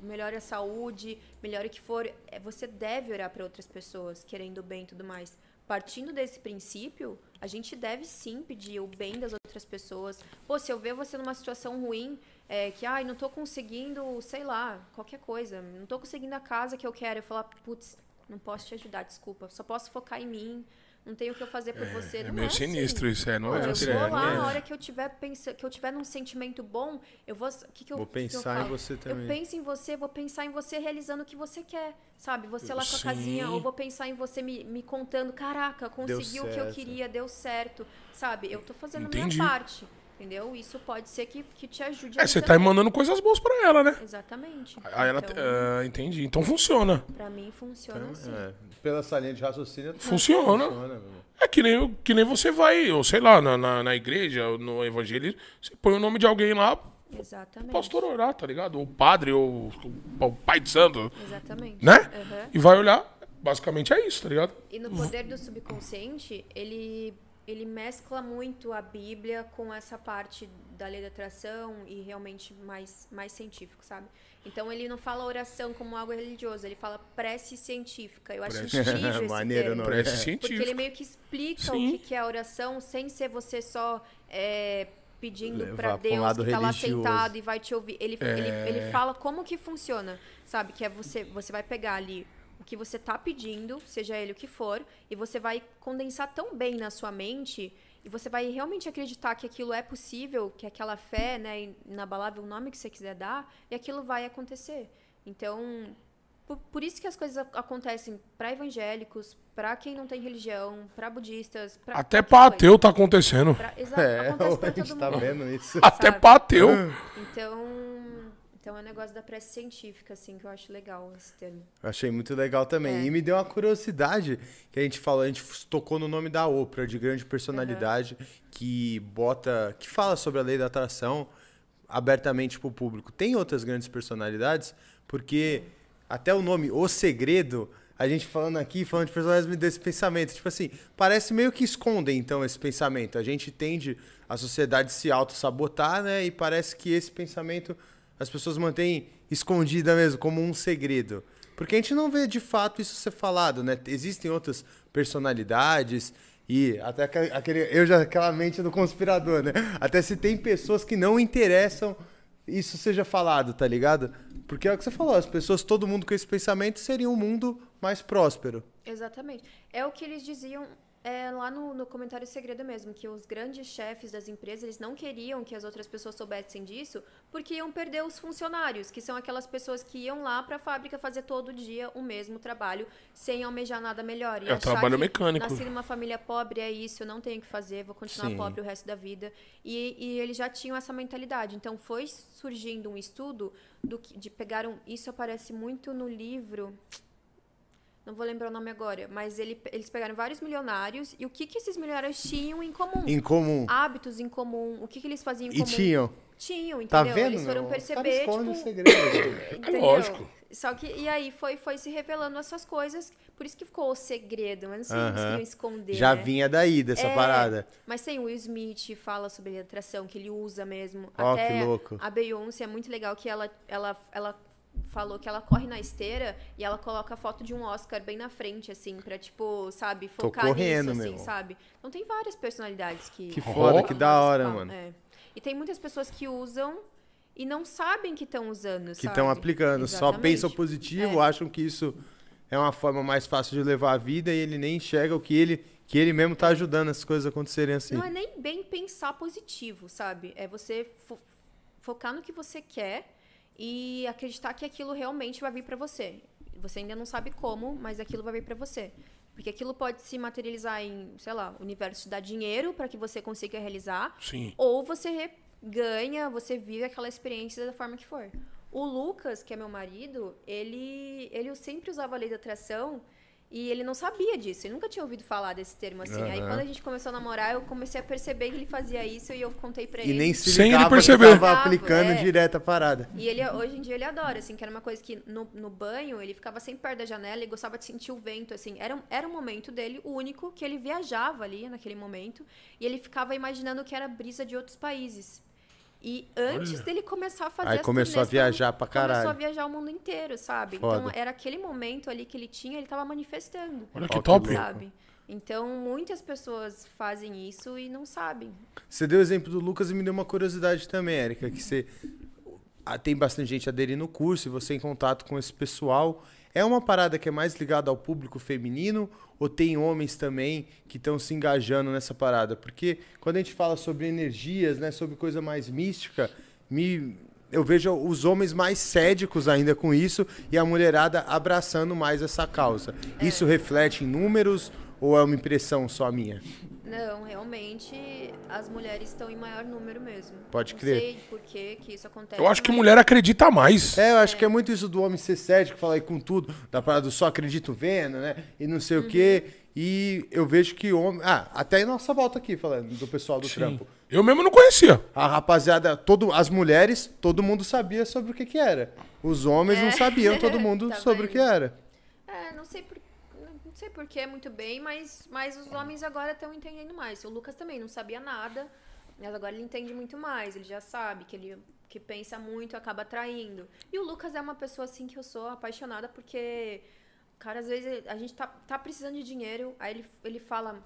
Speaker 3: melhore a saúde, melhore o que for. É, você deve orar para outras pessoas, querendo o bem e tudo mais. Partindo desse princípio, a gente deve sim pedir o bem das outras pessoas. Pô, se eu ver você numa situação ruim, é, que, ai, não tô conseguindo, sei lá, qualquer coisa, não tô conseguindo a casa que eu quero, eu falar, putz, não posso te ajudar, desculpa, só posso focar em mim, não tenho o que eu fazer por você.
Speaker 2: É
Speaker 3: não
Speaker 2: meio
Speaker 3: assim.
Speaker 2: sinistro isso, é. Não
Speaker 3: Pô,
Speaker 2: é
Speaker 3: eu
Speaker 2: assim.
Speaker 3: vou
Speaker 1: é,
Speaker 3: lá,
Speaker 1: né?
Speaker 3: na hora que eu tiver pensa, que eu tiver num sentimento bom, eu vou. O que, que eu
Speaker 1: Vou
Speaker 3: que que eu
Speaker 1: pensar em você também.
Speaker 3: Eu penso em você, vou pensar em você realizando o que você quer, sabe? Você lá com a casinha, ou vou pensar em você me, me contando, caraca, consegui o que eu queria, deu certo, sabe? Eu tô fazendo a minha parte, entendeu? Isso pode ser que, que te ajude
Speaker 2: É, você tá mandando coisas boas pra ela, né?
Speaker 3: Exatamente.
Speaker 2: Aí ela.
Speaker 3: então,
Speaker 2: ah, entendi. Então funciona.
Speaker 3: Pra mim funciona assim.
Speaker 1: É, pela essa linha de raciocínio.
Speaker 2: Funciona.
Speaker 1: funciona meu.
Speaker 2: É que nem, que nem você vai, ou sei lá, na, na, na igreja, ou no evangelho, você põe o nome de alguém lá,
Speaker 3: Exatamente.
Speaker 2: o pastor orar, tá ligado? Ou o padre, ou o, o pai de santo,
Speaker 3: Exatamente.
Speaker 2: né?
Speaker 3: Aham.
Speaker 2: E vai olhar. Basicamente é isso, tá ligado?
Speaker 3: E no poder do subconsciente, ele, ele mescla muito a Bíblia com essa parte da lei da atração e realmente mais, mais científico, sabe? Então ele não fala oração como algo religioso, ele fala prece científica. Eu acho
Speaker 2: Prece.
Speaker 3: incrível esse
Speaker 1: Maneiro,
Speaker 3: termo.
Speaker 1: não?
Speaker 2: Prece
Speaker 1: É.
Speaker 3: Porque ele meio que explica
Speaker 2: Sim.
Speaker 3: o que que é a oração sem ser você só é, pedindo para
Speaker 1: pra um
Speaker 3: Deus
Speaker 1: lado
Speaker 3: que tá lá sentado e vai te ouvir. Ele, ele,
Speaker 2: É.
Speaker 3: ele fala como que funciona, sabe? Que é você, você vai pegar ali que você tá pedindo, seja ele o que for, e você vai condensar tão bem na sua mente e você vai realmente acreditar que aquilo é possível, que aquela fé, né, inabalável, o nome que você quiser dar, e aquilo vai acontecer. Então, por, por isso que as coisas ac- acontecem para evangélicos, para quem não tem religião, para budistas, pra
Speaker 2: Até
Speaker 3: coisa.
Speaker 2: ateu tá acontecendo.
Speaker 3: Pra- exato,
Speaker 1: É,
Speaker 3: acontece pra
Speaker 1: a gente
Speaker 3: todo
Speaker 1: tá
Speaker 3: mundo.
Speaker 1: vendo isso.
Speaker 2: Até
Speaker 3: sabe?
Speaker 2: pra ateu.
Speaker 3: Então, então é um negócio da prece científica, assim, que eu acho legal esse termo.
Speaker 1: Eu achei muito legal também.
Speaker 3: É.
Speaker 1: E me deu uma curiosidade que a gente falou, a gente tocou no nome da Oprah, de grande personalidade, que bota. que fala sobre a lei da atração abertamente pro público. Tem outras grandes personalidades, porque até o nome O Segredo, a gente falando aqui, falando de personalidades, me deu esse pensamento. Tipo assim, parece meio que escondem, então, esse pensamento. A gente tende a sociedade se auto-sabotar, né? E parece que esse pensamento as pessoas mantêm escondida mesmo, como um segredo. Porque a gente não vê de fato isso ser falado, né? Existem outras personalidades e até aquele, eu já aquela mente do conspirador, né? Até se tem pessoas que não interessam isso seja falado, tá ligado? Porque é o que você falou, as pessoas, todo mundo com esse pensamento seria um mundo mais próspero.
Speaker 3: Exatamente. É o que eles diziam É lá no, no comentário segredo mesmo, que os grandes chefes das empresas, eles não queriam que as outras pessoas soubessem disso, porque iam perder os funcionários, que são aquelas pessoas que iam lá para a fábrica fazer todo dia o mesmo trabalho, sem almejar nada melhor. E
Speaker 2: É trabalho
Speaker 3: que
Speaker 2: mecânico.
Speaker 3: Nasci numa família pobre, é isso, eu não tenho o que fazer, vou continuar
Speaker 1: Sim.
Speaker 3: pobre o resto da vida. E, e eles já tinham essa mentalidade. Então foi surgindo um estudo do que, de pegar um. Isso aparece muito no livro. Não vou lembrar o nome agora, mas ele, eles pegaram vários milionários e o que, que esses milionários tinham em comum?
Speaker 1: Em comum.
Speaker 3: Hábitos em comum, o que, que eles faziam em
Speaker 1: E
Speaker 3: comum?
Speaker 1: tinham.
Speaker 3: Tinham,
Speaker 1: Tá
Speaker 3: entendeu?
Speaker 1: vendo?
Speaker 3: eles foram
Speaker 1: caras
Speaker 3: perceber, tipo,
Speaker 1: o segredo.
Speaker 3: Entendeu?
Speaker 2: lógico.
Speaker 3: Só que, e aí foi, foi se revelando essas coisas, por isso que ficou o segredo, mas não sei se eles
Speaker 1: Aham.
Speaker 3: queriam esconder.
Speaker 1: Já
Speaker 3: né?
Speaker 1: vinha daí, dessa
Speaker 3: É,
Speaker 1: parada.
Speaker 3: Mas tem o Will Smith, fala sobre atração, que ele usa mesmo.
Speaker 1: Ó,
Speaker 3: Até
Speaker 1: que louco.
Speaker 3: a Beyoncé é muito legal que ela, ela, ela falou que ela corre na esteira e ela coloca a foto de um Oscar bem na frente, assim, pra, tipo, sabe,
Speaker 1: Tô
Speaker 3: focar
Speaker 1: correndo,
Speaker 3: nisso, assim,
Speaker 1: meu.
Speaker 3: sabe? Então tem várias personalidades que...
Speaker 1: Que foda, que da hora,
Speaker 3: falam,
Speaker 1: mano.
Speaker 3: é. E tem muitas pessoas que usam e não sabem que estão usando,
Speaker 1: Que estão aplicando. Só
Speaker 3: Exatamente.
Speaker 1: pensam positivo,
Speaker 3: É.
Speaker 1: acham que isso é uma forma mais fácil de levar a vida e ele nem enxerga o que ele, que ele mesmo tá ajudando as coisas a acontecerem assim.
Speaker 3: Não é nem bem pensar positivo, sabe? É você fo- focar no que você quer e acreditar que aquilo realmente vai vir pra você. Você ainda não sabe como, mas aquilo vai vir pra você. Porque aquilo pode se materializar em, sei lá, o universo dá dinheiro para que você consiga realizar,
Speaker 2: Sim.
Speaker 3: ou você ganha, você vive aquela experiência da forma que for. O Lucas, que é meu marido, ele, ele sempre usava a lei da atração e ele não sabia disso. Ele nunca tinha ouvido falar desse termo assim. Aí
Speaker 1: Aham.
Speaker 3: quando a gente começou a namorar, eu comecei a perceber que ele fazia isso e eu contei pra
Speaker 1: E
Speaker 3: ele.
Speaker 1: nem se
Speaker 2: Sem ele
Speaker 1: ligava,
Speaker 2: perceber.
Speaker 1: tava aplicando
Speaker 3: É.
Speaker 1: direto a parada.
Speaker 3: E ele, hoje em dia, ele adora, assim, que era uma coisa que no, no banho, ele ficava sempre perto da janela e gostava de sentir o vento, assim. Era, um- era um momento dele, o único, que ele viajava ali naquele momento. E ele ficava imaginando que era brisa de outros países. E antes
Speaker 2: Olha.
Speaker 3: dele começar a fazer
Speaker 1: Aí
Speaker 3: as
Speaker 1: começou a viajar pra
Speaker 3: Começou a
Speaker 1: caralho.
Speaker 3: viajar o mundo inteiro, sabe?
Speaker 1: Foda.
Speaker 3: Então, era aquele momento ali que ele tinha, ele tava manifestando.
Speaker 2: Olha que top.
Speaker 3: Sabe? Então, muitas pessoas fazem isso e não sabem.
Speaker 1: Você deu o exemplo do Lucas e me deu uma curiosidade também, Érica, que você ah, tem bastante gente aderindo no curso e você em contato com esse pessoal. É uma parada que é mais ligada ao público feminino ou tem homens também que estão se engajando nessa parada? Porque quando a gente fala sobre energias, né, sobre coisa mais mística, me eu vejo os homens mais cédicos ainda com isso e a mulherada abraçando mais essa causa. Isso reflete em números ou é uma impressão só minha?
Speaker 3: Não, realmente as mulheres estão em maior número mesmo.
Speaker 1: Pode
Speaker 3: Não
Speaker 1: crer.
Speaker 3: sei por que que isso acontece.
Speaker 2: Eu acho que
Speaker 3: mas-
Speaker 2: mulher acredita mais.
Speaker 1: É, eu acho que é muito isso do homem ser cético, falar aí com tudo, da parada do só acredito vendo, né? E não sei o quê. E eu vejo que homem. Ah, até em nossa volta aqui, falando do pessoal do
Speaker 2: Sim.
Speaker 1: trampo.
Speaker 2: Eu mesmo não conhecia.
Speaker 1: A rapaziada, todo, as mulheres, todo mundo sabia sobre o que que era. Os homens não
Speaker 3: É.
Speaker 1: sabiam todo mundo
Speaker 3: Tá
Speaker 1: sobre o
Speaker 3: vendo?
Speaker 1: que era.
Speaker 3: É, não sei por não sei por que muito bem, mas, mas os homens agora estão entendendo mais. O Lucas também não sabia nada, mas agora ele entende muito mais. Ele já sabe que ele que pensa muito acaba atraindo. E o Lucas é uma pessoa assim que eu sou apaixonada porque cara, às vezes a gente tá, tá precisando de dinheiro, aí ele, ele fala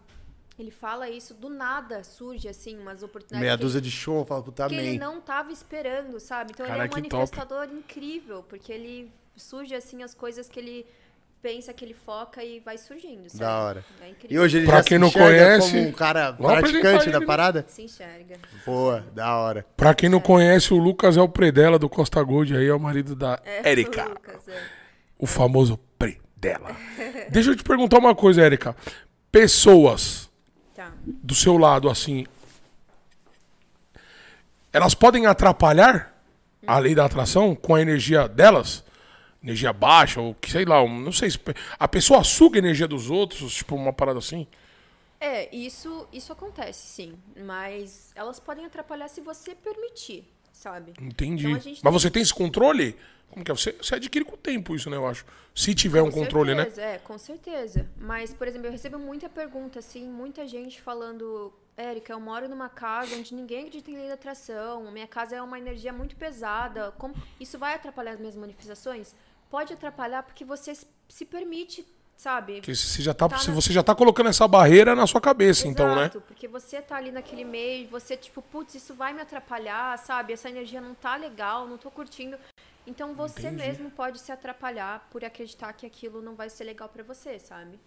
Speaker 3: ele fala isso do nada, surge assim umas oportunidades
Speaker 1: Meia dúzia de show, fala, puta,
Speaker 3: que ele não tava esperando, sabe? Então ele é um
Speaker 2: que top.
Speaker 3: manifestador incrível, porque ele surge assim as coisas que ele pensa, que ele foca e vai surgindo, sabe?
Speaker 1: Da hora.
Speaker 3: É
Speaker 1: E hoje ele
Speaker 2: Pra
Speaker 1: já
Speaker 2: quem
Speaker 1: se
Speaker 2: não
Speaker 1: enxerga
Speaker 2: conhece,
Speaker 1: como um cara praticante da parada?
Speaker 3: se enxerga.
Speaker 1: Boa, da hora.
Speaker 2: Pra quem não conhece, o Lucas é o predela do Costa Gold aí, é o marido da
Speaker 3: É,
Speaker 2: Érica.
Speaker 3: o Lucas, é.
Speaker 2: O famoso predela. Deixa eu te perguntar uma coisa, Érica. Pessoas
Speaker 3: Tá.
Speaker 2: do seu lado, assim, elas podem atrapalhar a lei da atração com a energia delas? Energia baixa, ou que sei lá, não sei se. A pessoa suga a energia dos outros, tipo uma parada assim?
Speaker 3: É, isso, isso acontece, sim. Mas elas podem atrapalhar se você permitir, sabe?
Speaker 2: Entendi.
Speaker 3: Então
Speaker 2: Mas
Speaker 3: tem-
Speaker 2: você tem esse controle? Como que é? Você, você adquire com o tempo isso, né, eu acho. Se tiver um
Speaker 3: Com
Speaker 2: controle, né?
Speaker 3: certeza, É, com certeza. Mas, por exemplo, eu recebo muita pergunta, assim, muita gente falando, Érica, eu moro numa casa onde ninguém acredita em lei da atração, minha casa é uma energia muito pesada. Como... Isso vai atrapalhar as minhas manifestações? Pode atrapalhar porque você se permite, sabe?
Speaker 2: Porque você já tá,
Speaker 3: Tá na-
Speaker 2: você já tá colocando essa barreira na sua cabeça, então, né?
Speaker 3: Exato, porque você tá ali naquele meio, você, tipo, putz, isso vai me atrapalhar, sabe? Essa energia não tá legal, não tô curtindo. Então você
Speaker 2: Entendi.
Speaker 3: mesmo pode se atrapalhar por acreditar que aquilo não vai ser legal pra você, sabe?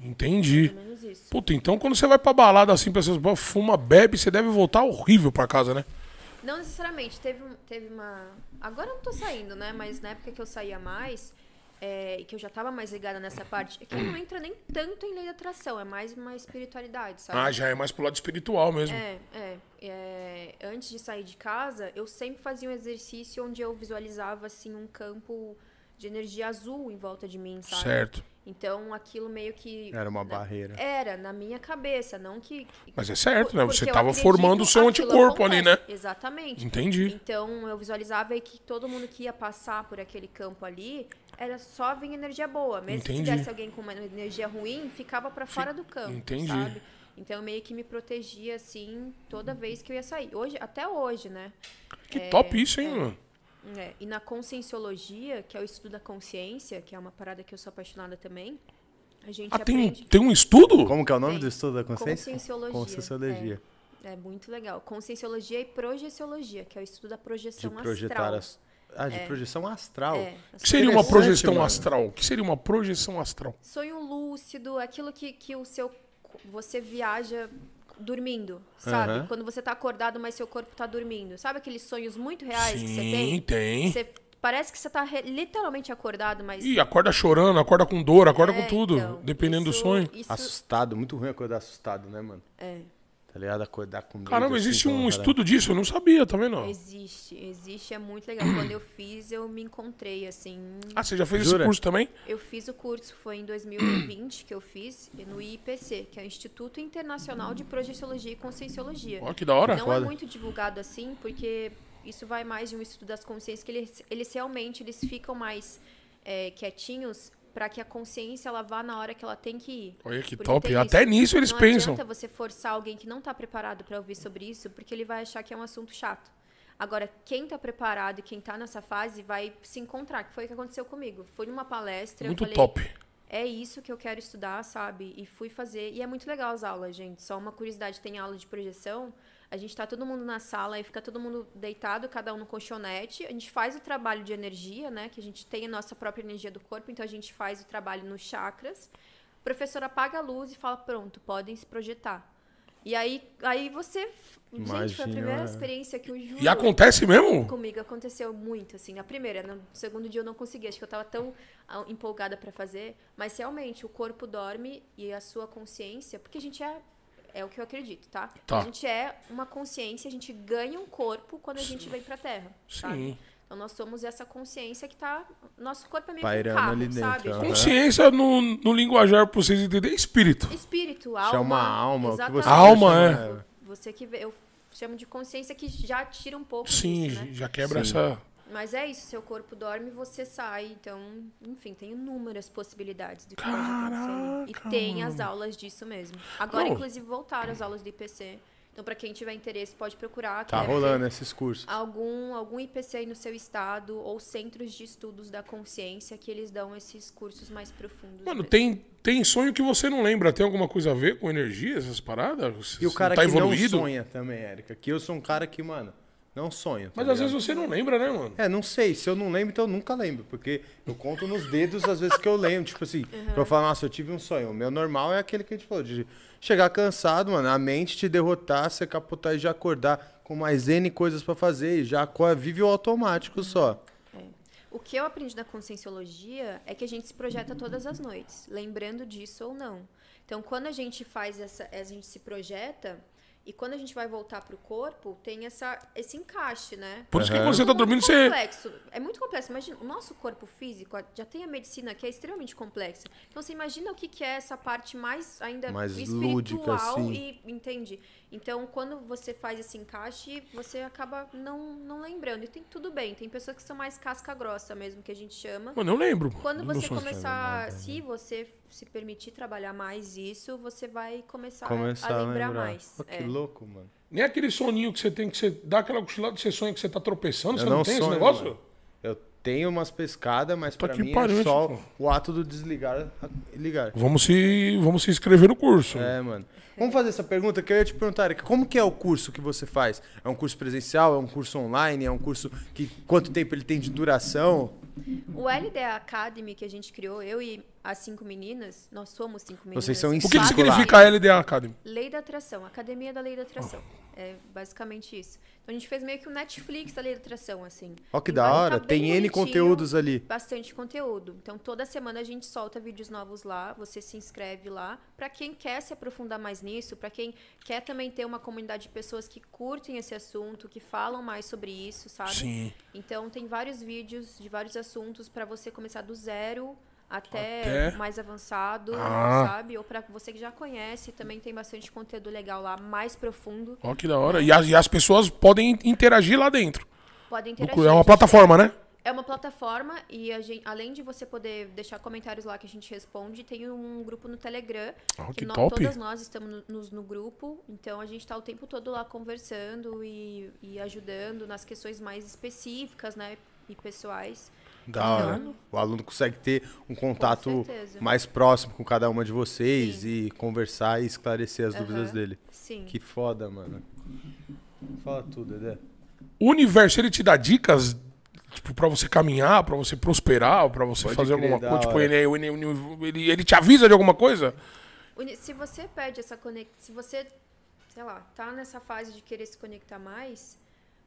Speaker 2: Entendi.
Speaker 3: Ou menos isso.
Speaker 2: Puta, então quando você vai pra balada assim, pessoas fuma, bebe, você deve voltar horrível pra casa, né?
Speaker 3: Não necessariamente. Teve, um- teve uma. Agora eu não tô saindo, né? Mas na época que eu saía mais, é, e que eu já tava mais ligada nessa parte, é que não entra nem tanto em lei da atração, é mais uma espiritualidade, sabe?
Speaker 2: Ah, já é mais pro lado espiritual mesmo.
Speaker 3: É, é, é, Antes de sair de casa, eu sempre fazia um exercício onde eu visualizava assim um campo de energia azul em volta de mim, sabe?
Speaker 2: Certo.
Speaker 3: Então aquilo meio que
Speaker 1: Era uma
Speaker 3: na-
Speaker 1: barreira.
Speaker 3: Era na minha cabeça, não que.
Speaker 2: Mas é certo, né? Você
Speaker 3: eu
Speaker 2: tava
Speaker 3: acredito,
Speaker 2: formando o seu anticorpo ali, né?
Speaker 3: Exatamente.
Speaker 2: Entendi.
Speaker 3: Então eu visualizava que todo mundo que ia passar por aquele campo ali era só vir energia boa. Mesmo
Speaker 2: Entendi.
Speaker 3: se tivesse alguém com uma energia ruim, ficava pra fora do campo.
Speaker 2: entendi.
Speaker 3: Sabe? Então eu meio que me protegia assim toda vez que eu ia sair. Hoje, até hoje, né?
Speaker 2: Que top isso, hein, mano?
Speaker 3: É, e na conscienciologia, que é o estudo da consciência, que é uma parada que eu sou apaixonada também, a gente
Speaker 2: Ah, tem,
Speaker 3: aprende.
Speaker 2: tem um estudo?
Speaker 1: Como que é o nome
Speaker 3: Tem.
Speaker 1: do estudo da consciência?
Speaker 3: Conscienciologia.
Speaker 1: Conscienciologia.
Speaker 3: É muito legal. Conscienciologia e projeciologia, que é o estudo da
Speaker 1: De
Speaker 3: projeção
Speaker 1: projetar
Speaker 3: astral.
Speaker 1: as... Ah, de projeção astral.
Speaker 3: É,
Speaker 2: O que seria uma projeção
Speaker 1: mano.
Speaker 2: astral? O que seria uma projeção astral?
Speaker 3: sonho lúcido, aquilo que, que o seu você viaja dormindo, sabe?
Speaker 1: Aham.
Speaker 3: Quando você tá acordado, mas seu corpo tá dormindo. Sabe aqueles sonhos muito reais que você
Speaker 2: Sim,
Speaker 3: tem?
Speaker 2: tem.
Speaker 3: Você, parece que você tá re- literalmente acordado, mas
Speaker 2: Ih, acorda chorando, acorda com dor, acorda
Speaker 3: É,
Speaker 2: com tudo.
Speaker 3: então,
Speaker 2: dependendo do
Speaker 3: isso-
Speaker 2: sonho.
Speaker 3: Isso,
Speaker 1: Assustado, muito ruim acordar assustado, né, mano?
Speaker 3: é,
Speaker 1: Tá ligado? Acordar com medo.
Speaker 2: Caramba,
Speaker 1: assim,
Speaker 2: existe um
Speaker 1: parada.
Speaker 2: estudo disso, eu não sabia, tá vendo?
Speaker 3: existe, existe, é muito legal. Quando eu fiz, eu me encontrei assim.
Speaker 2: Ah, você já fez
Speaker 1: Jura?
Speaker 2: esse curso também?
Speaker 3: Eu fiz o curso, foi em 2020 que eu fiz, no IPC, que é o Instituto Internacional de Projeciologia e Conscienciologia.
Speaker 2: Ó, que da hora.
Speaker 3: Não é
Speaker 1: Foda.
Speaker 3: muito divulgado assim, porque isso vai mais de um estudo das consciências, que eles, eles realmente eles ficam mais é, quietinhos para que a consciência ela vá na hora que ela tem que ir.
Speaker 2: Olha que
Speaker 3: Porque
Speaker 2: top. Até
Speaker 3: isso.
Speaker 2: nisso eles
Speaker 3: não
Speaker 2: pensam.
Speaker 3: adianta você forçar alguém que não está preparado para ouvir sobre isso, porque ele vai achar que é um assunto chato. Agora, quem está preparado e quem está nessa fase vai se encontrar, que foi o que aconteceu comigo. Fui numa palestra,
Speaker 2: Muito
Speaker 3: falei,
Speaker 2: top.
Speaker 3: é isso que eu quero estudar, sabe? E fui fazer. E é muito legal as aulas, gente. Só uma curiosidade, tem aula de projeção. A gente tá todo mundo na sala e fica todo mundo deitado, cada um no colchonete. A gente faz o trabalho de energia, né? Que a gente tem a nossa própria energia do corpo, então a gente faz o trabalho nos chakras. O professor apaga a luz e fala: pronto, podem se projetar. E aí, aí você. Gente, foi a
Speaker 1: Imagina,
Speaker 3: primeira
Speaker 1: é.
Speaker 3: experiência que eu juro.
Speaker 2: E acontece mesmo?
Speaker 3: Comigo aconteceu muito, assim. A primeira, no segundo dia eu não consegui, acho que eu tava tão ah, empolgada pra fazer. Mas realmente, o corpo dorme e a sua consciência, porque a gente é. É o que eu acredito, tá?
Speaker 2: Tá.
Speaker 3: A gente é uma consciência, a gente ganha um corpo quando a gente vem pra Terra. Sabe?
Speaker 2: Sim.
Speaker 3: Então nós somos essa consciência que tá. Nosso corpo é meio
Speaker 1: Pairando
Speaker 3: que um carro,
Speaker 1: ali dentro,
Speaker 3: sabe?
Speaker 1: aham.
Speaker 2: Consciência no, no linguajar, pra vocês entenderem, é espírito.
Speaker 3: Espírito, alma.
Speaker 1: Chama alma, o que você.
Speaker 2: Alma,
Speaker 1: chama,
Speaker 2: é.
Speaker 3: Você que vê, eu chamo de consciência que já tira um pouco
Speaker 2: Sim,
Speaker 3: disso, né?
Speaker 2: já quebra
Speaker 1: Sim.
Speaker 2: essa.
Speaker 3: Mas é isso, seu corpo dorme, você sai. Então, enfim, tem inúmeras possibilidades do que pode acontecer. E
Speaker 2: Caraca,
Speaker 3: tem as
Speaker 2: mano.
Speaker 3: aulas disso mesmo. Agora,
Speaker 2: Não.
Speaker 3: inclusive, voltaram as aulas do IPC. Então, para quem tiver interesse, pode procurar.
Speaker 1: Tá rolando esses cursos.
Speaker 3: Algum, algum IPC aí no seu estado ou centros de estudos da consciência que eles dão esses cursos mais profundos.
Speaker 2: Mano,
Speaker 3: mesmo.
Speaker 2: tem, tem sonho que você não lembra. Tem alguma coisa a ver com energia, essas paradas? Você
Speaker 1: E o cara
Speaker 2: tá
Speaker 1: que
Speaker 2: evoluído?
Speaker 1: não sonha também, Érica. Que eu sou um cara que, mano, não sonho. tá
Speaker 2: Mas às
Speaker 1: ligado?
Speaker 2: vezes você não lembra, né, mano?
Speaker 1: É, não sei. Se eu não lembro, então eu nunca lembro. Porque eu conto nos dedos as vezes que eu lembro. Tipo assim, pra eu falar, nossa, eu tive um sonho. O meu normal é aquele que a gente falou, de chegar cansado, mano, a mente te derrotar, você capotar e já acordar com mais N coisas pra fazer. E já vive o automático só.
Speaker 3: O que eu aprendi na conscienciologia é que a gente se projeta todas as noites, lembrando disso ou não. Então, quando a gente faz essa, a gente se projeta e quando a gente vai voltar pro corpo, tem essa, esse encaixe, né?
Speaker 2: Por isso que
Speaker 1: Aham.
Speaker 2: quando você tá
Speaker 3: muito
Speaker 2: dormindo, você.
Speaker 3: complexo. É muito complexo. Imagina, o nosso corpo físico já tem a medicina que é extremamente complexa. Então você imagina o que, que é essa parte mais ainda
Speaker 1: Mais
Speaker 3: espiritual
Speaker 1: lúdica, assim.
Speaker 3: e entende? Então quando você faz esse encaixe, você acaba não, não lembrando. E tem tudo bem. Tem pessoas que são mais casca grossa mesmo que a gente chama.
Speaker 2: Mano, eu lembro.
Speaker 3: Quando você começar, se você se permitir trabalhar mais isso, você vai começar,
Speaker 1: Começar
Speaker 3: a lembrar, mais.
Speaker 1: Pô, que
Speaker 3: É.
Speaker 1: louco, mano.
Speaker 2: Nem aquele soninho que você tem que você dá aquela cochilada, você sonha que você tá tropeçando, você
Speaker 1: Eu
Speaker 2: não,
Speaker 1: não
Speaker 2: tem esse
Speaker 1: sonho,
Speaker 2: negócio?
Speaker 1: mano. Tenho umas pescadas, mas
Speaker 2: Tá
Speaker 1: pra
Speaker 2: que
Speaker 1: mim é só
Speaker 2: tipo.
Speaker 1: o ato do desligar e ligar.
Speaker 2: Vamos se, vamos se inscrever no curso.
Speaker 1: É, mano. Vamos fazer essa pergunta que eu ia te perguntar, Erika, como que é o curso que você faz? É um curso presencial? É um curso online? É um curso que quanto tempo ele tem de duração?
Speaker 3: O LDA Academy que a gente criou, eu e as cinco meninas, nós somos cinco meninas.
Speaker 1: Vocês são
Speaker 2: O que, que significa a LDA Academy?
Speaker 3: Lei da Atração, Academia da Lei da Atração. É basicamente isso. Então a gente fez meio que o Netflix da Lei da Atração, assim.
Speaker 1: Ó, que
Speaker 3: Tem
Speaker 1: da hora.
Speaker 3: tá
Speaker 1: Tem N conteúdos ali.
Speaker 3: Bastante conteúdo. Então toda semana a gente solta vídeos novos lá, você se inscreve lá. Pra quem quer se aprofundar mais nisso, pra quem quer também ter uma comunidade de pessoas que curtem esse assunto, que falam mais sobre isso, sabe?
Speaker 2: Sim.
Speaker 3: Então tem vários vídeos de vários assuntos pra você começar do zero até,
Speaker 2: Até?
Speaker 3: mais avançado,
Speaker 2: Ah.
Speaker 3: sabe? Ou pra você que já conhece, também tem bastante conteúdo legal lá, mais profundo.
Speaker 2: Ó, que da hora. E as, e as pessoas podem interagir lá dentro.
Speaker 3: Podem interagir.
Speaker 2: É uma plataforma, né?
Speaker 3: É uma plataforma e a gente, além de você poder deixar comentários lá que a gente responde, tem um grupo no Telegram.
Speaker 2: Ah, que
Speaker 3: nó-
Speaker 2: top.
Speaker 3: Todas nós estamos no, nos- no grupo, então a gente está o tempo todo lá conversando e, e ajudando nas questões mais específicas, né? E pessoais.
Speaker 1: Da hora. O aluno consegue ter um contato mais próximo com cada uma de vocês e conversar e esclarecer as dúvidas
Speaker 3: Aham.
Speaker 1: dele.
Speaker 3: Sim.
Speaker 1: Que foda, mano. Fala tudo, Dedé.
Speaker 2: O universo, ele te dá dicas, tipo, pra você caminhar, pra você prosperar, pra você
Speaker 1: Pode
Speaker 2: fazer
Speaker 1: crer,
Speaker 2: alguma coisa. Tipo,
Speaker 1: hora.
Speaker 2: ele, ele, ele, ele te avisa de alguma coisa?
Speaker 3: Se você pede essa conexão, se você, sei lá, tá nessa fase de querer se conectar mais,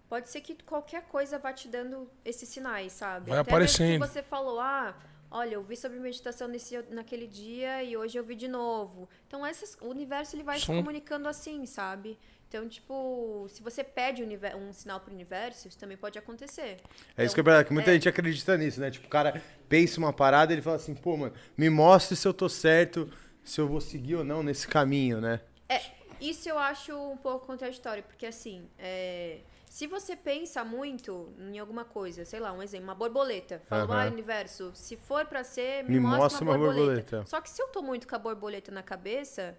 Speaker 3: pode ser que qualquer coisa vá te dando esses sinais, sabe?
Speaker 2: Vai
Speaker 3: Até
Speaker 2: aparecendo.
Speaker 3: mesmo que você falou, ah, olha, eu vi sobre meditação nesse, naquele dia e hoje eu vi de novo. Então, essas, o universo ele vai se comunicando assim, sabe? Então, tipo, se você pede um, um sinal pro universo, isso também pode acontecer.
Speaker 1: É isso que é
Speaker 3: Então,
Speaker 1: verdade, que muita
Speaker 3: é.
Speaker 1: gente acredita nisso, né? Tipo, o cara pensa uma parada e ele fala assim, pô, mano, me mostre se eu tô certo, se eu vou seguir ou não nesse caminho, né?
Speaker 3: É, isso eu acho um pouco contraditório, porque assim, é, se você pensa muito em alguma coisa, sei lá, um exemplo, uma borboleta, fala,
Speaker 1: Aham.
Speaker 3: ah, universo, se for pra ser,
Speaker 1: Me
Speaker 3: me, mostra,
Speaker 1: mostra
Speaker 3: uma,
Speaker 1: uma
Speaker 3: borboleta.
Speaker 1: borboleta.
Speaker 3: Só que se eu tô muito com a borboleta na cabeça,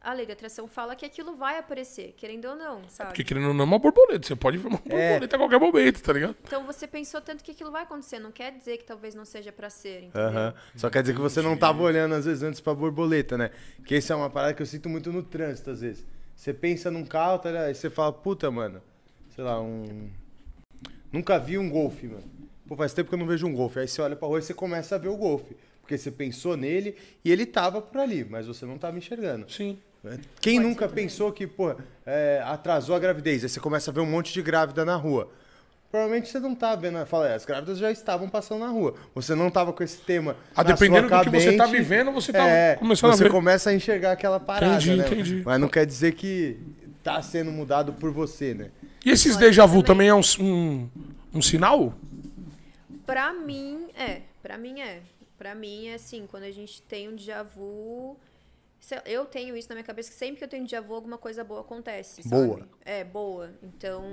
Speaker 3: a lei da atração fala que aquilo vai aparecer, querendo ou não, sabe?
Speaker 2: Porque querendo ou não é uma borboleta. Você pode ver uma
Speaker 1: É.
Speaker 2: borboleta a qualquer momento, tá ligado?
Speaker 3: Então você pensou tanto que aquilo vai acontecer, não quer dizer que talvez não seja pra ser, entendeu?
Speaker 1: Só quer dizer que você não tava olhando, às vezes, antes pra borboleta, né? Que isso é uma parada que eu sinto muito no trânsito, às vezes. Você pensa num carro, tá ligado? Aí você fala, puta, mano, sei lá, um. Nunca vi um golfe, mano. Pô, faz tempo que eu não vejo um golfe. Aí você olha pra rua e você começa a ver o golfe. Porque você pensou nele e ele tava por ali, mas você não tava enxergando.
Speaker 2: Sim.
Speaker 1: Quem nunca pensou que, pô, é, atrasou a gravidez? Aí você começa a ver um monte de grávida na rua. Provavelmente você não tá vendo, fala, é, as grávidas já estavam passando na rua. Você não tava com esse tema.
Speaker 2: Ah, dependendo do que você tá vivendo, você tá
Speaker 1: é,
Speaker 2: começando a
Speaker 1: você
Speaker 2: ver.
Speaker 1: começa a enxergar aquela parada,
Speaker 2: Entendi,
Speaker 1: né?
Speaker 2: entendi.
Speaker 1: Mas não quer dizer que tá sendo mudado por você, né?
Speaker 2: E esses déjà vu também
Speaker 3: também.
Speaker 2: é um, um, um sinal?
Speaker 3: Pra mim, é. Pra mim, é. Pra mim, é assim, quando a gente tem um déjà vu... Eu tenho isso na minha cabeça, que sempre que eu tenho déjà vu, alguma coisa boa acontece, sabe?
Speaker 1: Boa.
Speaker 3: É, boa. Então,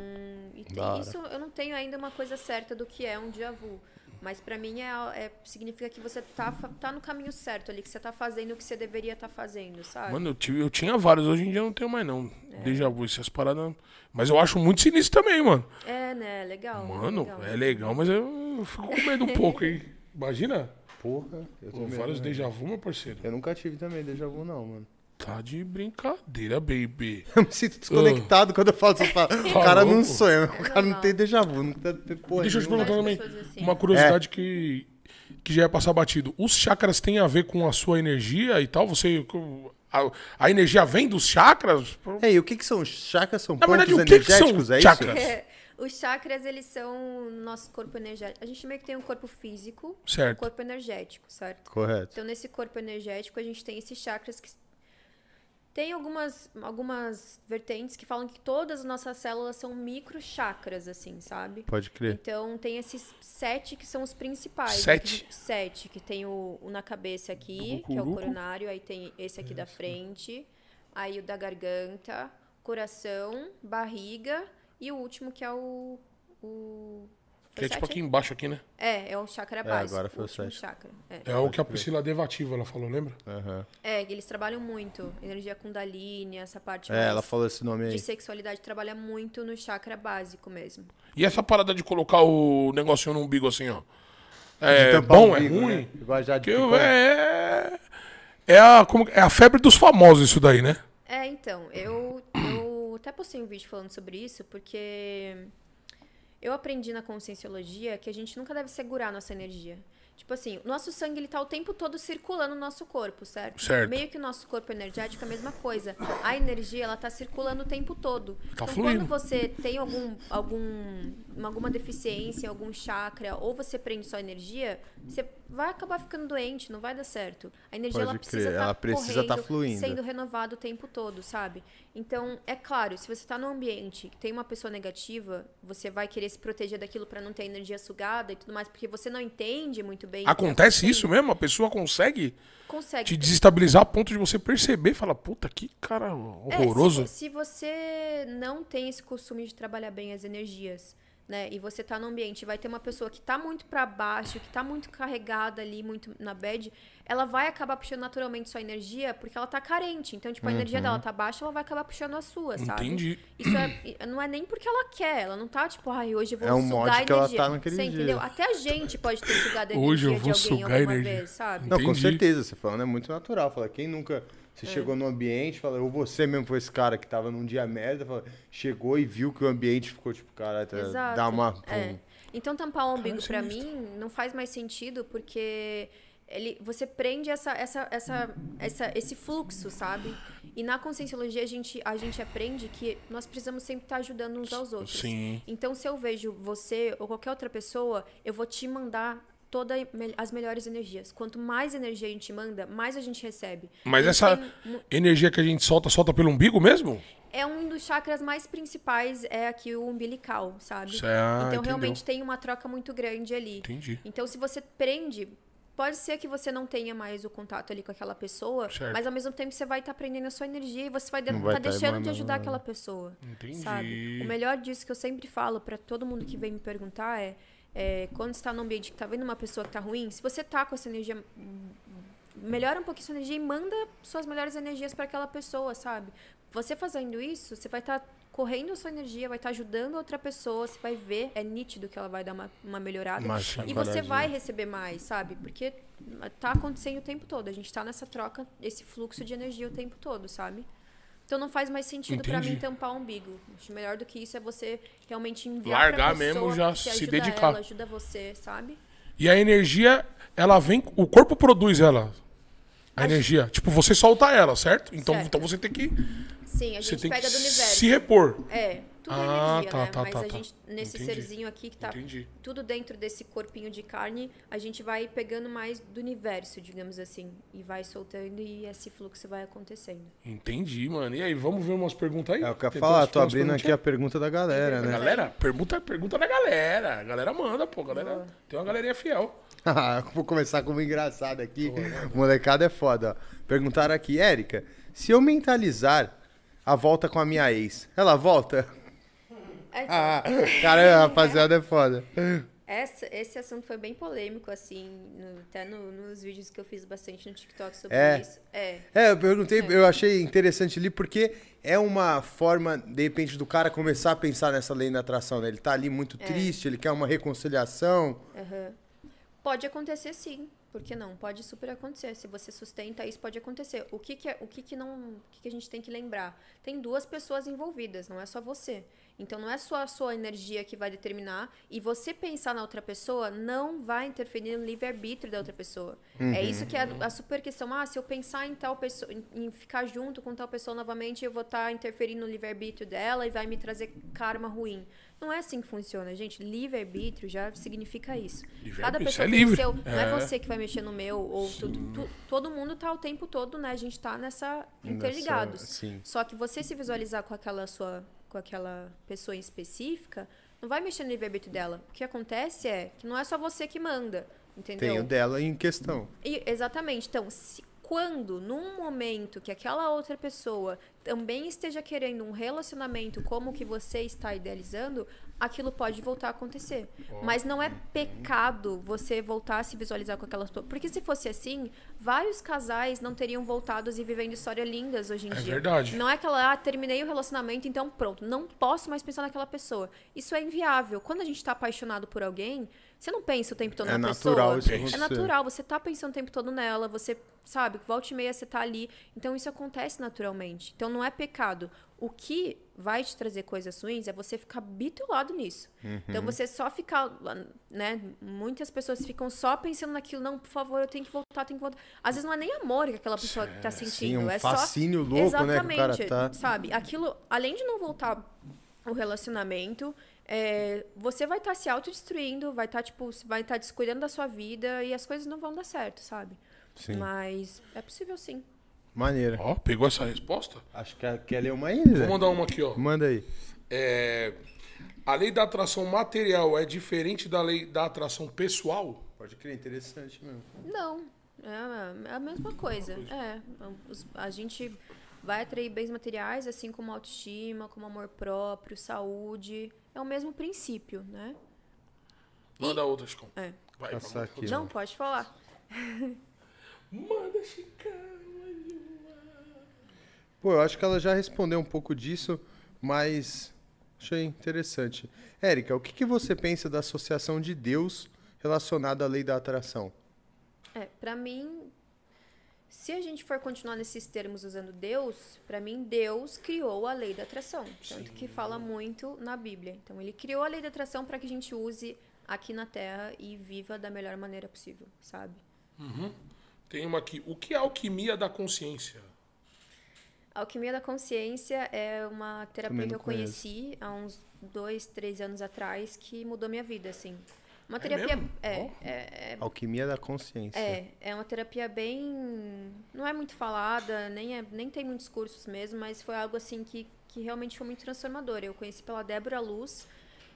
Speaker 3: e isso, eu não tenho ainda uma coisa certa do que é um déjà vu. Mas pra mim, é, é- significa que você tá, tá no caminho certo ali, que você tá fazendo o que você deveria estar fazendo, sabe?
Speaker 2: Mano, eu, tive- eu tinha vários, hoje em dia eu não tenho mais não.
Speaker 3: É.
Speaker 2: Déjà vu, essas paradas. Mas eu acho muito sinistro também, mano.
Speaker 3: É, né? Legal.
Speaker 2: Mano,
Speaker 3: legal.
Speaker 2: é legal, mas eu, eu fico com medo um pouco, hein? Imagina.
Speaker 1: Porra, eu, tô
Speaker 2: vários déjà vu, meu parceiro.
Speaker 1: eu nunca tive também déjà vu, não, mano.
Speaker 2: Tá de brincadeira, baby.
Speaker 1: Eu me sinto desconectado quando eu falo essas palavras. O cara não sonha, o cara não tem déjà vu, não tem porra
Speaker 2: Deixa eu te
Speaker 1: nenhuma.
Speaker 2: perguntar também.
Speaker 3: Assim.
Speaker 2: Uma curiosidade que, que já ia passar batido. Os chakras têm a ver com a sua energia e tal? Você. A, a energia vem dos chakras?
Speaker 1: É, e o que que são? Chakras são
Speaker 2: Na
Speaker 1: pontos
Speaker 2: verdade, o que que são
Speaker 1: energéticos, é
Speaker 2: chakras?
Speaker 1: isso?
Speaker 3: É, os chakras, eles são o nosso corpo energético. A gente meio que tem um corpo físico, um
Speaker 2: Certo.
Speaker 3: corpo energético, certo?
Speaker 1: Correto.
Speaker 3: Então, nesse corpo energético, a gente tem esses chakras que. Tem algumas, algumas vertentes que falam que todas as nossas células são micro chakras, assim, sabe?
Speaker 1: Pode crer.
Speaker 3: Então, tem esses sete que são os principais.
Speaker 2: Sete?
Speaker 3: Que- Sete, que tem o, o na cabeça aqui, que é o coronário, aí tem esse aqui da frente, aí o da garganta, coração, barriga e o último que é o. o
Speaker 2: Que é tipo aqui embaixo, aqui, né?
Speaker 3: É, é o chakra básico.
Speaker 1: agora foi o sete.
Speaker 3: chakra. É.
Speaker 2: É o que a Priscila Devativa ela falou, lembra?
Speaker 1: Aham.
Speaker 3: É, eles trabalham muito. Energia Kundalini, essa parte
Speaker 1: É, ela falou esse nome aí.
Speaker 3: de sexualidade trabalha muito no chakra básico mesmo.
Speaker 2: E essa parada de colocar o negocinho no umbigo assim, ó. É bom, é
Speaker 1: umbigo,
Speaker 2: ruim?
Speaker 1: né? Igual já de
Speaker 2: Que é, é, a, como, é a febre dos famosos isso daí, né?
Speaker 3: É, então, eu, eu até postei um vídeo falando sobre isso, porque Eu aprendi na conscienciologia que a gente nunca deve segurar nossa energia. Tipo assim, o nosso sangue ele tá o tempo todo circulando no nosso corpo, certo?
Speaker 2: Certo.
Speaker 3: Meio que o nosso corpo energético é a mesma coisa. A energia, ela tá circulando o tempo todo.
Speaker 2: Tá
Speaker 3: então,
Speaker 2: fluindo.
Speaker 3: quando você tem algum, algum, alguma deficiência, algum chakra, ou você prende sua energia, você vai acabar ficando doente, não vai dar certo. A energia,
Speaker 1: Pode
Speaker 3: ela precisa estar
Speaker 1: ela precisa tá fluindo.
Speaker 3: sendo renovado o tempo todo, sabe? Então, é claro, se você tá num ambiente que tem uma pessoa negativa, você vai querer se proteger daquilo para não ter energia sugada e tudo mais, porque você não entende muito bem. tá
Speaker 2: Acontece isso mesmo? A pessoa consegue
Speaker 3: Consegue.
Speaker 2: te desestabilizar a ponto de você perceber e falar, puta, que cara
Speaker 3: É,
Speaker 2: horroroso.
Speaker 3: se, se você não tem esse costume de trabalhar bem as energias, né? E você tá no ambiente, vai ter uma pessoa que tá muito para baixo, que tá muito carregada ali, muito na bad, ela vai acabar puxando naturalmente sua energia porque ela tá carente. Então, tipo, a energia dela tá baixa, ela vai acabar puxando a sua, sabe?
Speaker 2: Entendi.
Speaker 3: Isso é, não é nem porque ela quer, ela não tá tipo, ai, hoje eu vou
Speaker 1: É um
Speaker 3: sugar
Speaker 1: modo
Speaker 3: a
Speaker 1: que ela
Speaker 3: energia.
Speaker 1: tá naquele
Speaker 3: Você
Speaker 1: dia.
Speaker 3: entendeu? Até a gente pode ter sugado a
Speaker 2: Hoje eu
Speaker 3: energia
Speaker 2: vou
Speaker 3: de alguém
Speaker 2: sugar
Speaker 3: alguma
Speaker 2: energia.
Speaker 3: vez, sabe?
Speaker 1: Não, com certeza, você falando é muito natural. Fala, quem nunca. Você
Speaker 3: É.
Speaker 1: chegou no ambiente, fala, ou você mesmo foi esse cara que tava num dia merda, fala, chegou e viu que o ambiente ficou, tipo, cara, tá- dá uma.
Speaker 3: É. Então tampar o umbigo pra
Speaker 2: sinistro.
Speaker 3: mim não faz mais sentido porque ele, você prende essa, essa, essa, essa, esse fluxo, sabe? E na conscienciologia a gente, a gente aprende que nós precisamos sempre estar ajudando uns aos outros.
Speaker 2: Sim.
Speaker 3: Então se eu vejo você ou qualquer outra pessoa, eu vou te mandar todas as melhores energias. Quanto mais energia a gente manda, mais a gente recebe.
Speaker 2: Mas
Speaker 3: gente
Speaker 2: essa
Speaker 3: tem
Speaker 2: energia que a gente solta, solta pelo umbigo mesmo?
Speaker 3: é um dos chakras mais principais, é aqui o umbilical, sabe?
Speaker 2: Certo, ah,
Speaker 3: então
Speaker 2: entendeu.
Speaker 3: realmente tem uma troca muito grande ali.
Speaker 2: Entendi.
Speaker 3: Então se você prende, pode ser que você não tenha mais o contato ali com aquela pessoa,
Speaker 2: Certo.
Speaker 3: mas ao mesmo tempo você vai estar prendendo a sua energia e você vai estar
Speaker 1: Não vai tá
Speaker 3: deixando de ajudar
Speaker 1: nada.
Speaker 3: aquela pessoa.
Speaker 2: Entendi.
Speaker 3: Sabe? O melhor disso que eu sempre falo pra todo mundo que vem me perguntar é, é, quando você tá num ambiente que tá vendo uma pessoa que tá ruim, se você tá com essa energia melhora um pouquinho sua energia e manda suas melhores energias para aquela pessoa, sabe? Você fazendo isso, você vai estar correndo a sua energia, vai estar ajudando outra pessoa, você vai ver, é nítido que ela vai dar uma, uma melhorada.
Speaker 1: Uma
Speaker 3: e você
Speaker 1: chacoalhadinha.
Speaker 3: vai receber mais, sabe? Porque tá acontecendo o tempo todo. A gente tá nessa troca, esse fluxo de energia o tempo todo, sabe? Então não faz mais sentido pra
Speaker 2: Entendi.
Speaker 3: mim tampar o umbigo. Acho melhor do que isso é você realmente enviar
Speaker 2: Largar
Speaker 3: pra pessoa
Speaker 2: mesmo, já se
Speaker 3: ajuda
Speaker 2: dedicar.
Speaker 3: Ela, ajuda você, sabe?
Speaker 2: E a energia, ela vem. O corpo produz ela. A energia. Tipo, você solta ela, certo? Então,
Speaker 3: Certo.
Speaker 2: então você tem que.
Speaker 3: Sim, a gente
Speaker 2: tem que
Speaker 3: pega do universo.
Speaker 2: se repor.
Speaker 3: É, tudo
Speaker 2: Ah,
Speaker 3: é energia,
Speaker 2: tá,
Speaker 3: né?
Speaker 2: tá,
Speaker 3: Mas
Speaker 2: tá,
Speaker 3: a
Speaker 2: tá.
Speaker 3: gente, nesse
Speaker 2: Entendi.
Speaker 3: serzinho aqui que tá
Speaker 2: Entendi.
Speaker 3: tudo dentro desse corpinho de carne, a gente vai pegando mais do universo, digamos assim. E vai soltando e esse fluxo vai acontecendo.
Speaker 2: Entendi, mano. E aí, vamos ver umas perguntas aí?
Speaker 1: É o que eu
Speaker 2: Tem-
Speaker 1: falar, tô abrindo aqui a pergunta da galera, né?
Speaker 2: Galera, pergunta, pergunta da galera. A galera manda, pô. Galera,
Speaker 3: Boa.
Speaker 2: tem uma galerinha fiel.
Speaker 1: Vou começar com uma engraçada aqui. Molecada é foda. ó. Perguntaram aqui, Érica, se eu mentalizar a volta com a minha ex, ela volta?
Speaker 3: É,
Speaker 1: Ah, cara, rapaziada, é foda.
Speaker 3: essa, esse assunto foi bem polêmico, assim, no- até no- nos vídeos que eu fiz bastante no TikTok sobre
Speaker 1: É.
Speaker 3: isso. É.
Speaker 1: É, eu perguntei, eu achei interessante ali porque é uma forma, de repente, do cara começar a pensar nessa lei da atração, né? Ele tá ali muito
Speaker 3: É.
Speaker 1: triste, ele quer uma reconciliação.
Speaker 3: Aham. Pode acontecer sim. Por que não? Pode super acontecer. Se você sustenta isso, pode acontecer. O que, que é, o que, que não, o que, que a gente tem que lembrar? Tem duas pessoas envolvidas, não é só você. Então não é só a sua energia que vai determinar e você pensar na outra pessoa não vai interferir no livre-arbítrio da outra pessoa. É isso que é a, a super questão. Ah, se eu pensar em tal pessoa, em, em ficar junto com tal pessoa novamente, eu vou estar interferindo no livre-arbítrio dela e vai me trazer karma ruim. Não é assim que funciona, gente. Livre-arbítrio já significa isso. Cada pessoa
Speaker 2: é
Speaker 3: tem
Speaker 2: livre.
Speaker 3: seu. Não é
Speaker 2: É.
Speaker 3: você que vai mexer no meu, ou tudo, tu- todo mundo tá o tempo todo, né? A gente tá nessa interligados.
Speaker 1: Nessa- sim.
Speaker 3: Só que você se visualizar com aquela sua, com aquela pessoa em específica, não vai mexer no livre-arbítrio dela. O que acontece é que não é só você que manda, entendeu?
Speaker 1: Tem o dela em questão.
Speaker 3: E- exatamente. Então, se, quando, num momento que aquela outra pessoa também esteja querendo um relacionamento como o que você está idealizando, aquilo pode voltar a acontecer. Mas não é pecado você voltar a se visualizar com aquela pessoa. Porque se fosse assim, vários casais não teriam voltado e vivendo histórias lindas hoje em
Speaker 2: É
Speaker 3: dia.
Speaker 2: verdade.
Speaker 3: Não é aquela, ah, terminei o relacionamento, então pronto, não posso mais pensar naquela pessoa. Isso é inviável. Quando a gente está apaixonado por alguém, você não pensa o tempo todo
Speaker 1: É
Speaker 3: na
Speaker 1: natural
Speaker 3: pessoa.
Speaker 1: isso
Speaker 3: É natural, você tá pensando o tempo todo nela, você sabe, volta e meia você tá ali. Então isso acontece naturalmente. Então não é pecado. O que vai te trazer coisas ruins, é você ficar bitolado nisso.
Speaker 1: Uhum.
Speaker 3: Então você só ficar, né? Muitas pessoas ficam só pensando naquilo, não, por favor, eu tenho que voltar, tenho que voltar. Às vezes não é nem amor que aquela pessoa tá sentindo,
Speaker 1: Sim, um
Speaker 3: é
Speaker 1: fascínio
Speaker 3: só
Speaker 1: louco, né, que o
Speaker 3: Exatamente,
Speaker 1: cara tá.
Speaker 3: sabe? Aquilo, além de não voltar o relacionamento, é, você vai estar se autodestruindo, vai estar tipo, vai estar descuidando da sua vida e as coisas não vão dar certo, sabe?
Speaker 1: Sim.
Speaker 3: Mas é possível sim.
Speaker 1: Maneira.
Speaker 2: Ó, pegou essa resposta?
Speaker 1: Acho que quer ler uma ainda.
Speaker 2: Vou mandar uma aqui, ó.
Speaker 1: Manda aí.
Speaker 2: É, a lei da atração material é diferente da lei da atração pessoal?
Speaker 1: Pode crer, interessante mesmo.
Speaker 3: Não, é, é a mesma coisa. É, os- a gente vai atrair bens materiais, assim como autoestima, como amor próprio, saúde. É o mesmo princípio, né?
Speaker 2: Manda outra, Chicão.
Speaker 3: É.
Speaker 2: Vai,
Speaker 1: Passar
Speaker 2: vamos.
Speaker 1: aqui.
Speaker 3: Não, pode falar.
Speaker 2: Manda, Chicão.
Speaker 1: Pô, eu acho que ela já respondeu um pouco disso, mas achei interessante. Érica, o que, que você pensa da associação de Deus relacionada à lei da atração?
Speaker 3: É, pra mim, se a gente for continuar nesses termos usando Deus, pra mim Deus criou a lei da atração, tanto que fala muito na Bíblia. Então ele criou a lei da atração para que a gente use aqui na Terra e viva da melhor maneira possível, sabe?
Speaker 2: Tem uma aqui. O que é alquimia da consciência?
Speaker 3: A alquimia da consciência é uma terapia que eu conheci há uns dois, três anos atrás que mudou minha vida, assim. Uma terapia.
Speaker 2: mesmo?
Speaker 3: É, é, é,
Speaker 1: Alquimia da consciência.
Speaker 3: é, é uma terapia bem. Não é muito falada, nem, é, nem tem muitos cursos mesmo, mas foi algo assim que, que realmente foi muito transformador. Eu conheci pela Débora Luz.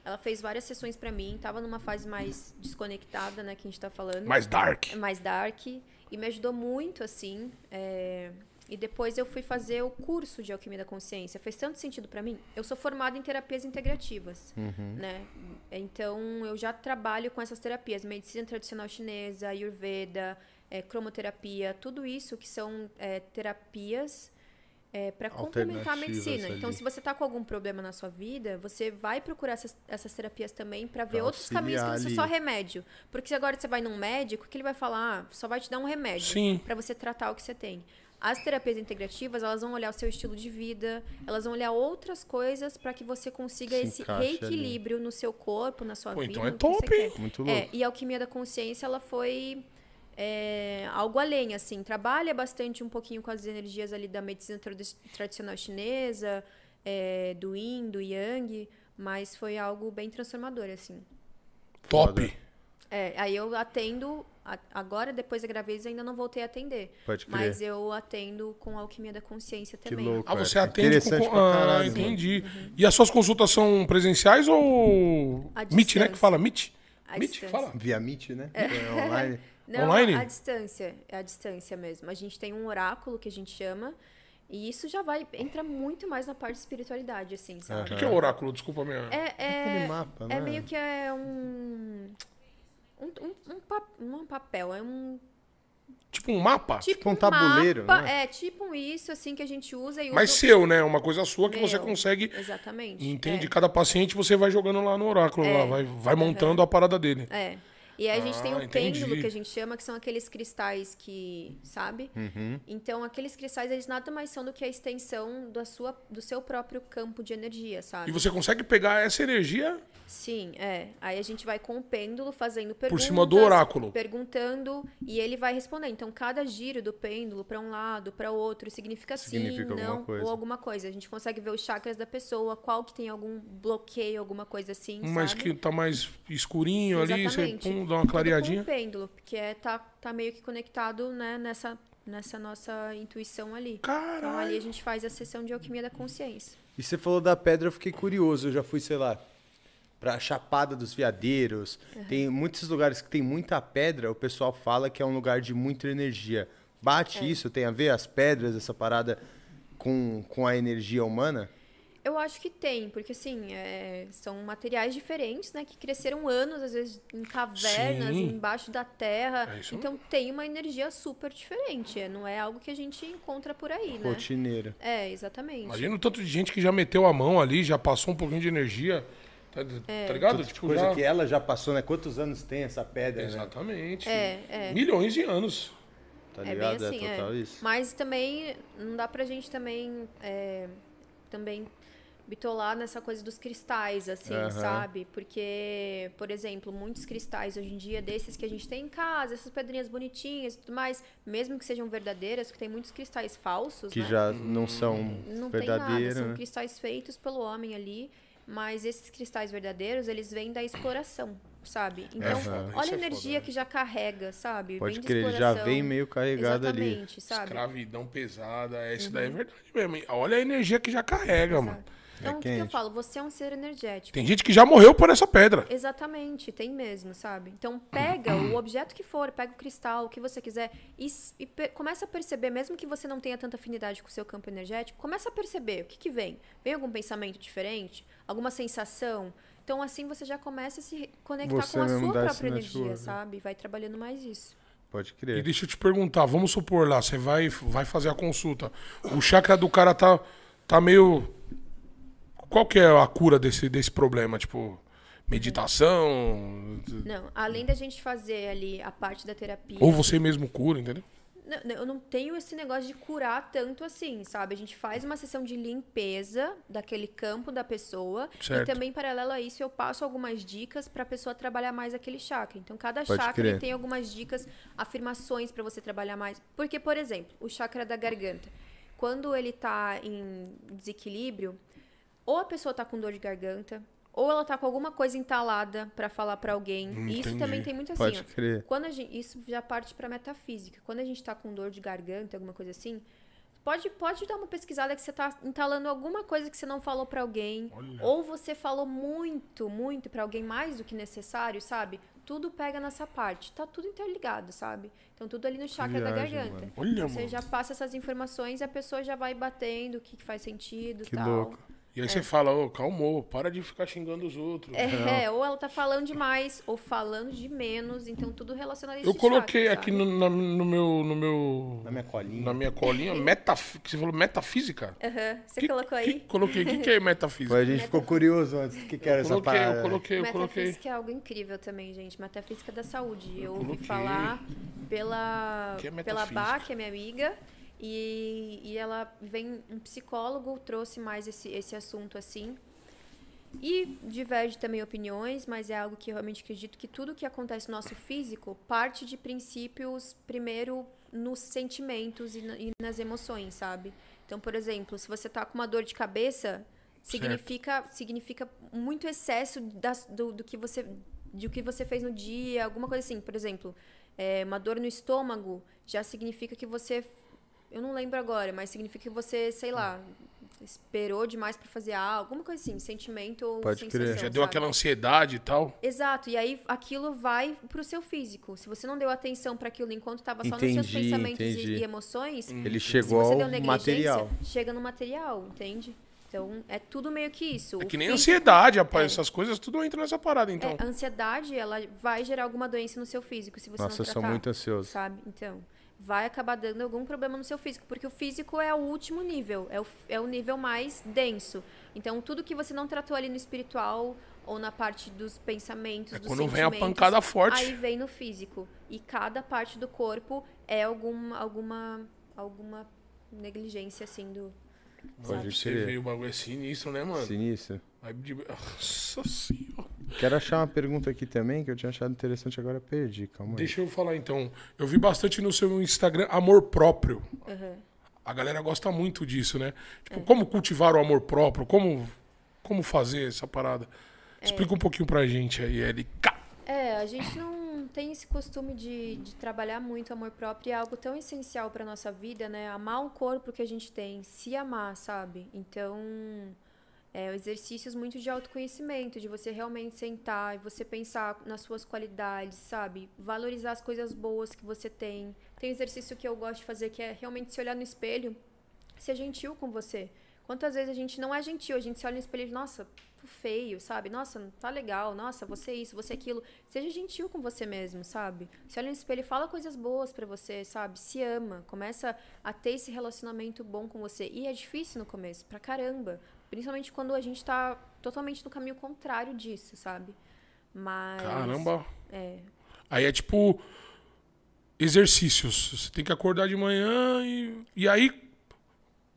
Speaker 3: Ela fez várias sessões pra mim, tava numa fase mais desconectada, né, que a gente tá falando
Speaker 2: Mais dark.
Speaker 3: é mais dark e me ajudou muito assim é, e depois eu fui fazer o curso de alquimia da consciência fez tanto sentido pra mim eu sou formada em terapias integrativas né então eu já trabalho com essas terapias medicina tradicional chinesa ayurveda é, cromoterapia tudo isso que são é, terapias para complementar a medicina. Então, se você está com algum problema na sua vida, você vai procurar essas, essas terapias também para ver
Speaker 1: Pra
Speaker 3: outros caminhos que não são só remédio. Porque se agora você vai num médico, que ele vai falar, ah, só vai te dar um remédio
Speaker 2: Sim.
Speaker 3: para você tratar o que você tem. As terapias integrativas, elas vão olhar o seu estilo de vida, elas vão olhar outras coisas para que você consiga
Speaker 1: Se
Speaker 3: esse
Speaker 1: encaixe ali.
Speaker 3: reequilíbrio no seu corpo, na sua
Speaker 2: Pô,
Speaker 3: vida.
Speaker 2: então é top?
Speaker 1: Muito
Speaker 3: É,
Speaker 1: louco.
Speaker 3: e a alquimia da consciência, ela foi é, algo além, assim. Trabalha bastante um pouquinho com as energias ali da medicina tradi- tradicional chinesa, é, do yin, do yang, mas foi algo bem transformador, assim.
Speaker 2: Top.
Speaker 3: É, aí eu atendo, agora, depois da gravidez, ainda não voltei a atender.
Speaker 1: Pode crer.
Speaker 3: Mas eu atendo com a alquimia da consciência
Speaker 1: Que
Speaker 3: também.
Speaker 1: louco.
Speaker 2: Ah, você atende com...
Speaker 1: Pra
Speaker 2: Ah,
Speaker 1: caralho.
Speaker 2: entendi. E as suas consultas são presenciais ou... Meet, né? Que fala Meet?
Speaker 3: À
Speaker 2: Meet
Speaker 3: distância.
Speaker 2: fala?
Speaker 1: Via Meet, né? É. online.
Speaker 3: Não,
Speaker 2: Online?
Speaker 3: a distância. É a distância mesmo. A gente tem um oráculo que a gente chama. E isso já vai. Entra muito mais na parte de espiritualidade, assim,
Speaker 2: O
Speaker 3: sabe?
Speaker 2: que, que é oráculo? Desculpa a minha...
Speaker 3: É, é,
Speaker 1: Aquele mapa,
Speaker 3: é
Speaker 1: né?
Speaker 3: meio que é um. Um, um, um, não é um papel, é um.
Speaker 2: Tipo um mapa?
Speaker 3: Tipo
Speaker 1: um tabuleiro,
Speaker 3: mapa,
Speaker 1: né?
Speaker 3: É, tipo isso, assim, que a gente usa e
Speaker 2: Mas
Speaker 3: usa.
Speaker 2: seu, né? Uma coisa sua que você
Speaker 3: Meu.
Speaker 2: consegue...
Speaker 3: Exatamente.
Speaker 2: Entende?
Speaker 3: É.
Speaker 2: Cada paciente você vai jogando lá no oráculo.
Speaker 3: É.
Speaker 2: Lá, vai, vai montando a parada dele.
Speaker 3: É. E aí a gente tem
Speaker 2: Ah,
Speaker 3: o
Speaker 2: entendi.
Speaker 3: pêndulo que a gente chama, que são aqueles cristais que, sabe?
Speaker 1: Uhum.
Speaker 3: Então, aqueles cristais, eles nada mais são do que a extensão da sua, do seu próprio campo de energia, sabe?
Speaker 2: E você consegue pegar essa energia
Speaker 3: Sim, é. Aí a gente vai com o pêndulo fazendo perguntas.
Speaker 2: cima do oráculo.
Speaker 3: Perguntando e ele vai responder. Então, cada giro do pêndulo para um lado, para o outro, significa,
Speaker 1: Significa
Speaker 3: sim,
Speaker 1: alguma
Speaker 3: não,
Speaker 1: coisa.
Speaker 3: ou alguma coisa. A gente consegue ver os chakras da pessoa, qual que tem algum bloqueio, alguma coisa assim,
Speaker 2: mas
Speaker 3: sabe?
Speaker 2: que tá mais escurinho ali, você
Speaker 3: Exatamente.
Speaker 2: pum, dá uma clareadinha.
Speaker 3: Com o pêndulo, porque é, tá, tá meio que conectado, né, nessa, nessa nossa intuição ali. Então, ali
Speaker 2: Caralho.
Speaker 3: a gente faz a sessão de alquimia da consciência.
Speaker 1: E você falou da pedra, eu fiquei curioso. Eu já fui, sei lá, pra Chapada dos Veadeiros. Tem muitos lugares que tem muita pedra, o pessoal fala que é um lugar de muita energia. Bate
Speaker 3: É.
Speaker 1: isso? Tem a ver as pedras, essa parada, com, com a energia humana?
Speaker 3: Eu acho que tem, porque assim, é, são materiais diferentes, né? Que cresceram anos, às vezes, em cavernas,
Speaker 2: Sim.
Speaker 3: embaixo da terra.
Speaker 2: É
Speaker 3: então tem uma energia super diferente. é, Não é algo que a gente encontra por aí, né?
Speaker 1: Rotineira.
Speaker 3: É, exatamente.
Speaker 2: Imagina o tanto de gente que já meteu a mão ali, já passou um pouquinho de energia. Tá, tá ligado?
Speaker 1: Tudo
Speaker 2: Tipo,
Speaker 1: coisa
Speaker 2: já...
Speaker 1: que ela já passou, né? Quantos anos tem essa pedra, né?
Speaker 2: Exatamente.
Speaker 3: É, é.
Speaker 2: Milhões de anos.
Speaker 1: Tá
Speaker 3: É bem
Speaker 1: ligado?
Speaker 3: assim,
Speaker 1: é total
Speaker 3: é.
Speaker 1: isso.
Speaker 3: Mas também não dá pra gente também, é, também bitolar nessa coisa dos cristais, assim,
Speaker 1: Aham.
Speaker 3: sabe? Porque, por exemplo, muitos cristais hoje em dia, desses que a gente tem em casa, essas pedrinhas bonitinhas e tudo mais, mesmo que sejam verdadeiras, que tem muitos cristais falsos,
Speaker 1: Que
Speaker 3: né?
Speaker 1: já não são
Speaker 3: Não tem nada,
Speaker 1: verdadeiros,
Speaker 3: são
Speaker 1: né?
Speaker 3: cristais feitos pelo homem ali, mas esses cristais verdadeiros, eles vêm da exploração, sabe? Então,
Speaker 1: Aham.
Speaker 3: olha a
Speaker 2: é
Speaker 3: energia
Speaker 2: foda, né?
Speaker 3: que já carrega, sabe?
Speaker 1: Pode
Speaker 3: vem de
Speaker 1: crer, ele já vem meio carregado ali.
Speaker 3: Exatamente, sabe? Uhum.
Speaker 2: Escravidão pesada, é isso daí é verdade mesmo. Olha a energia que já carrega, mano.
Speaker 3: Então, o que, que eu
Speaker 1: É
Speaker 3: falo? Você é um ser energético.
Speaker 2: Tem gente que já morreu por essa pedra.
Speaker 3: Exatamente, tem mesmo, sabe? Então pega o objeto que for, pega o cristal, o que você quiser e, e começa a perceber, mesmo que você não tenha tanta afinidade com o seu campo energético, começa a perceber o que, que vem. Vem algum pensamento diferente? Alguma sensação? Então assim você já começa a se conectar
Speaker 1: Você
Speaker 3: com a sua própria energia,
Speaker 1: network.
Speaker 3: sabe? Vai trabalhando mais isso.
Speaker 1: Pode
Speaker 2: E
Speaker 1: crer.
Speaker 2: deixa eu te perguntar, vamos supor lá, você vai, vai fazer a consulta. O chakra do cara tá, tá meio. Qual que é a cura desse, desse problema? Tipo, meditação?
Speaker 3: Não, além da gente fazer ali a parte da terapia.
Speaker 2: Ou você mesmo cura, entendeu?
Speaker 3: Não, eu não tenho esse negócio de curar tanto assim, sabe? A gente faz uma sessão de limpeza daquele campo da pessoa.
Speaker 2: Certo.
Speaker 3: E também, paralelo a isso, eu passo algumas dicas pra pessoa trabalhar mais aquele chakra. Então, cada
Speaker 1: Pode
Speaker 3: chakra
Speaker 1: crer.
Speaker 3: ele tem algumas dicas, afirmações pra você trabalhar mais. Porque, por exemplo, o chakra da garganta. Quando ele tá em desequilíbrio, ou a pessoa tá com dor de garganta, ou ela tá com alguma coisa entalada pra falar pra alguém. E isso também tem muito assim,
Speaker 1: Pode
Speaker 3: ó.
Speaker 1: crer.
Speaker 3: Quando a gente, isso já parte para metafísica. Quando a gente tá com dor de garganta, alguma coisa assim, pode, pode dar uma pesquisada que você tá entalando alguma coisa que você não falou para alguém, ou você falou muito, muito para alguém mais do que necessário, sabe? Tudo pega nessa parte. Tá tudo interligado, sabe? Então tudo ali no chakra da
Speaker 1: viagem,
Speaker 3: garganta.
Speaker 1: mano.
Speaker 2: Olha,
Speaker 3: você
Speaker 2: mano.
Speaker 3: já passa essas informações e a pessoa já vai batendo o que, que faz sentido,
Speaker 1: Que
Speaker 3: tal.
Speaker 1: louco.
Speaker 2: E aí você fala, ô, calmou, para de ficar xingando os outros.
Speaker 3: É, ou ela tá falando demais, ou falando de menos, então tudo relacionado a esse
Speaker 2: Eu coloquei
Speaker 3: chakra,
Speaker 2: aqui no, na- no meu. No meu
Speaker 1: Na minha colinha.
Speaker 2: na minha colinha, metaf... que você falou metafísica?
Speaker 3: Aham. Você
Speaker 2: Que-
Speaker 3: colocou
Speaker 2: que-
Speaker 3: aí?
Speaker 2: coloquei. O que, que é metafísica?
Speaker 1: Pô, a gente ficou curioso antes do que, que era essa
Speaker 2: coloquei,
Speaker 1: parada.
Speaker 2: eu coloquei, eu coloquei.
Speaker 3: Metafísica é algo incrível também, gente. Metafísica da saúde. Eu, ouvi
Speaker 2: coloquei.
Speaker 3: falar pela,
Speaker 2: Que é
Speaker 3: pela
Speaker 2: metafísica.
Speaker 3: Bá, que é minha amiga. E, e ela vem, um psicólogo trouxe mais esse, esse assunto assim. E diverge também opiniões, mas é algo que eu realmente acredito que tudo que acontece no nosso físico parte de princípios, primeiro, nos sentimentos e, na- e nas emoções, sabe? Então, por exemplo, se você tá com uma dor de cabeça, significa, significa muito excesso das, do, do que você de o que você fez no dia, alguma coisa assim. Por exemplo, é, uma dor no estômago já significa que você. Eu não lembro agora, mas significa que você, sei lá, esperou demais pra fazer algo, alguma coisa assim, sentimento ou
Speaker 1: Pode
Speaker 3: sensação.
Speaker 1: crer.
Speaker 2: Já deu
Speaker 3: sabe?
Speaker 2: aquela ansiedade e tal.
Speaker 3: Exato, e aí aquilo vai pro seu físico. Se você não deu atenção para aquilo enquanto estava só nos seus
Speaker 1: Entendi,
Speaker 3: pensamentos e-
Speaker 1: entendi.
Speaker 3: e, emoções,
Speaker 1: Ele
Speaker 3: se
Speaker 1: chegou
Speaker 3: você
Speaker 1: ao
Speaker 3: deu negligência,
Speaker 1: material.
Speaker 3: chega no material, entende? Então, é tudo meio que isso.
Speaker 2: É que nem
Speaker 3: físico-
Speaker 2: ansiedade, rapaz.
Speaker 3: É.
Speaker 2: Essas coisas tudo entra nessa parada, então.
Speaker 3: É, a ansiedade, ela vai gerar alguma doença no seu físico, se você
Speaker 1: Nossa,
Speaker 3: não
Speaker 1: eu sou
Speaker 3: tratar.
Speaker 1: muito ansioso.
Speaker 3: Sabe? Então, vai acabar dando algum problema no seu físico, porque o físico é o último nível, é o, é o nível mais denso. Então, tudo que você não tratou ali no espiritual ou na parte dos pensamentos,
Speaker 2: É
Speaker 3: dos
Speaker 2: quando vem a pancada forte.
Speaker 3: Aí vem no físico. E cada parte do corpo é algum, alguma, alguma negligência, assim, do...
Speaker 1: Pode
Speaker 2: você
Speaker 1: crer.
Speaker 2: ver, o bagulho é sinistro, né, mano?
Speaker 1: Sinistro.
Speaker 2: Aí de- Nossa senhora.
Speaker 1: Quero achar uma pergunta aqui também que eu tinha achado interessante, agora perdi. Calma aí.
Speaker 2: Deixa eu falar então. Eu vi bastante no seu Instagram amor próprio.
Speaker 3: Aham.
Speaker 2: A galera gosta muito disso, né?
Speaker 3: É.
Speaker 2: Tipo, como cultivar o amor próprio? Como, como fazer essa parada?
Speaker 3: É.
Speaker 2: Explica um pouquinho pra gente aí, LK.
Speaker 3: É, a gente não tem esse costume de, de trabalhar muito o amor próprio e é algo tão essencial para nossa vida, né? Amar o corpo que a gente tem, se amar, sabe? Então, é, exercícios muito de autoconhecimento, de você realmente sentar e você pensar nas suas qualidades, sabe? Valorizar as coisas boas que você tem. Tem exercício que eu gosto de fazer que é realmente se olhar no espelho, ser gentil com você. Quantas vezes a gente não é gentil, a gente se olha no espelho e nossa, tô feio, sabe? Nossa, tá legal, nossa, você isso, você aquilo. Seja gentil com você mesmo, sabe? Se olha no espelho e fala coisas boas pra você, sabe? Se ama, começa a ter esse relacionamento bom com você. E é difícil no começo, pra caramba. Principalmente quando a gente tá totalmente no caminho contrário disso, sabe? Mas.
Speaker 2: Caramba.
Speaker 3: É.
Speaker 2: Aí é tipo exercícios. Você tem que acordar de manhã e, e aí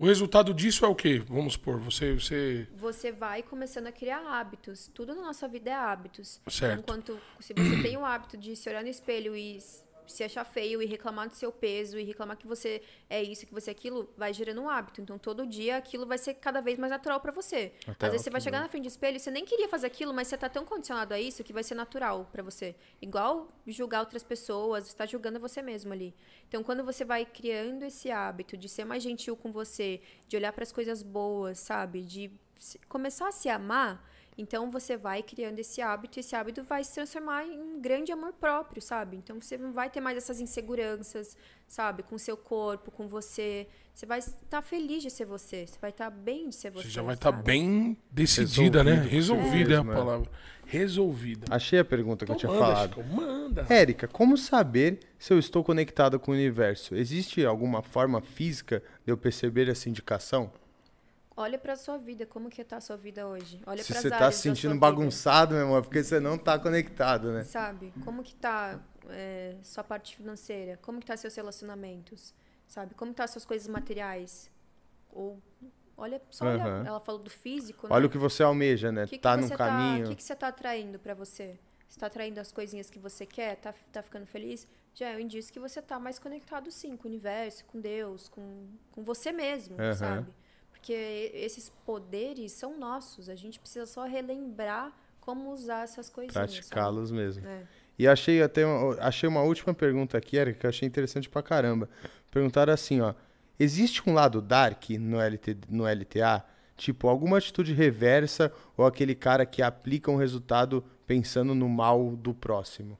Speaker 2: O resultado disso é o quê? Vamos supor, você. você...
Speaker 3: Você vai começando a criar hábitos. Tudo na nossa vida é hábitos.
Speaker 2: Certo.
Speaker 3: Enquanto se você tem o hábito de se olhar no espelho e se achar feio e reclamar do seu peso e reclamar que você é isso, que você é aquilo, vai gerando um hábito. Então todo dia aquilo vai ser cada vez mais natural pra você.
Speaker 1: Até
Speaker 3: Às vezes você vai chegar na frente do espelho e você nem queria fazer aquilo, mas você tá tão condicionado a isso que vai ser natural pra você. Igual julgar outras pessoas, você tá julgando você mesmo ali. Então quando você vai criando esse hábito de ser mais gentil com você, de olhar para as coisas boas, sabe? De começar a se amar, então você vai criando esse hábito, e esse hábito vai se transformar em um grande amor próprio, sabe? Então você não vai ter mais essas inseguranças, sabe? Com o seu corpo, com você. Você vai estar feliz de ser você, você vai estar bem de ser você.
Speaker 2: Você já vai estar
Speaker 3: sabe?
Speaker 2: bem decidida, né?
Speaker 1: Resolvido
Speaker 2: Resolvida é a
Speaker 1: é.
Speaker 2: palavra. Resolvida.
Speaker 1: Achei a pergunta que eu
Speaker 2: Então
Speaker 1: tinha
Speaker 2: manda,
Speaker 1: falado.
Speaker 2: Chico, manda.
Speaker 1: Érica, como saber se eu estou conectado com o universo? Existe alguma forma física de eu perceber essa indicação?
Speaker 3: Olha pra sua vida, como que tá a sua vida hoje? Olha
Speaker 1: se você tá se sentindo bagunçado, meu irmão, é porque você não tá conectado, né?
Speaker 3: Sabe? Como que tá é, sua parte financeira? Como que tá seus relacionamentos? Sabe? Como tá suas coisas materiais? Ou olha, só olha,
Speaker 1: Aham.
Speaker 3: ela falou do físico,
Speaker 1: Olha
Speaker 3: né?
Speaker 1: o que você almeja, né?
Speaker 3: Que que
Speaker 1: tá
Speaker 3: você
Speaker 1: num caminho.
Speaker 3: O que, que você tá atraindo pra você? Você tá atraindo as coisinhas que você quer? Tá, tá ficando feliz? Já é um indício que você tá mais conectado, sim, com o universo, com Deus, com, com você mesmo,
Speaker 1: Aham.
Speaker 3: sabe? Porque esses poderes são nossos. A gente precisa só relembrar como usar essas coisinhas.
Speaker 1: Praticá-los mesmo.
Speaker 3: É.
Speaker 1: E achei até uma, achei uma última pergunta aqui, que eu achei interessante pra caramba. Perguntaram assim, ó. Existe um lado dark no, LT, no LTA? Tipo, alguma atitude reversa ou aquele cara que aplica um resultado pensando no mal do próximo?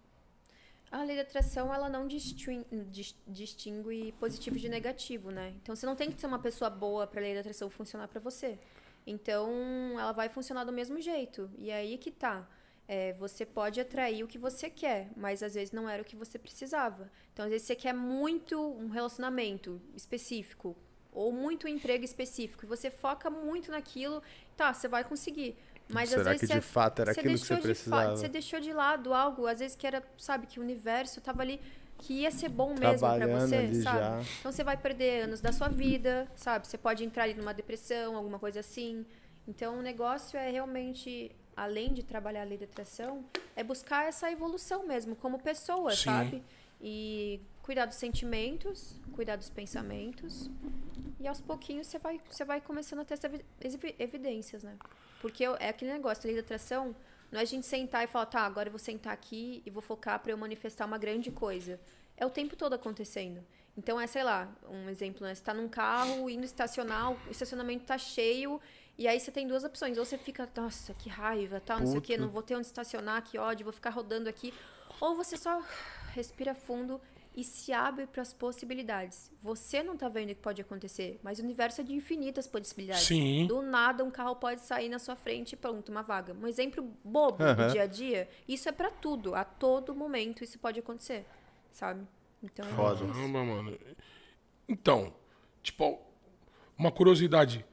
Speaker 3: A lei da atração, ela não distin- dis- distingue positivo de negativo, né? Então, você não tem que ser uma pessoa boa para a lei da atração funcionar para você. Então, ela vai funcionar do mesmo jeito. E aí que tá. É, você pode atrair o que você quer, mas às vezes não era o que você precisava. Então, às vezes você quer muito um relacionamento específico ou muito um emprego específico e você foca muito naquilo, tá, você vai conseguir. Mas às
Speaker 1: Será
Speaker 3: vezes
Speaker 1: que
Speaker 3: você
Speaker 1: de fato era
Speaker 3: você
Speaker 1: aquilo que você
Speaker 3: deixou de fa-
Speaker 1: precisava?
Speaker 3: Você deixou de lado algo, às vezes que era, sabe, que o universo tava ali, que ia ser bom mesmo pra
Speaker 1: Trabalhando
Speaker 3: você, sabe?
Speaker 1: já.
Speaker 3: Então você vai perder anos da sua vida, sabe? Você pode entrar ali numa depressão, alguma coisa assim. Então o negócio é realmente, além de trabalhar a lei da atração, é buscar essa evolução mesmo, como pessoa,
Speaker 2: Sim.
Speaker 3: sabe? E cuidar dos sentimentos, cuidar dos pensamentos. E aos pouquinhos você vai, você vai começando a ter essas evi- evi- evidências, né? Porque eu- é aquele negócio, a lei da atração, não é a gente sentar e falar, tá, agora eu vou sentar aqui e vou focar para eu manifestar uma grande coisa. É o tempo todo acontecendo. Então é, sei lá, um exemplo, né? Você tá num carro indo estacionar, o estacionamento tá cheio, e aí você tem duas opções. Ou você fica, nossa, que raiva, tal, não sei o quê, não vou ter onde estacionar, que ódio, vou ficar rodando aqui. Ou você só respira fundo e se abre para as possibilidades. Você não tá vendo o que pode acontecer, mas o universo é de infinitas possibilidades.
Speaker 2: Sim.
Speaker 3: Do nada, um carro pode sair na sua frente e pronto, uma vaga. Um exemplo bobo
Speaker 1: Aham.
Speaker 3: do dia a dia, isso é para tudo. A todo momento isso pode acontecer, sabe? Então, é
Speaker 1: Foda.
Speaker 3: isso.
Speaker 2: Caramba, mano. Então, tipo, uma curiosidade.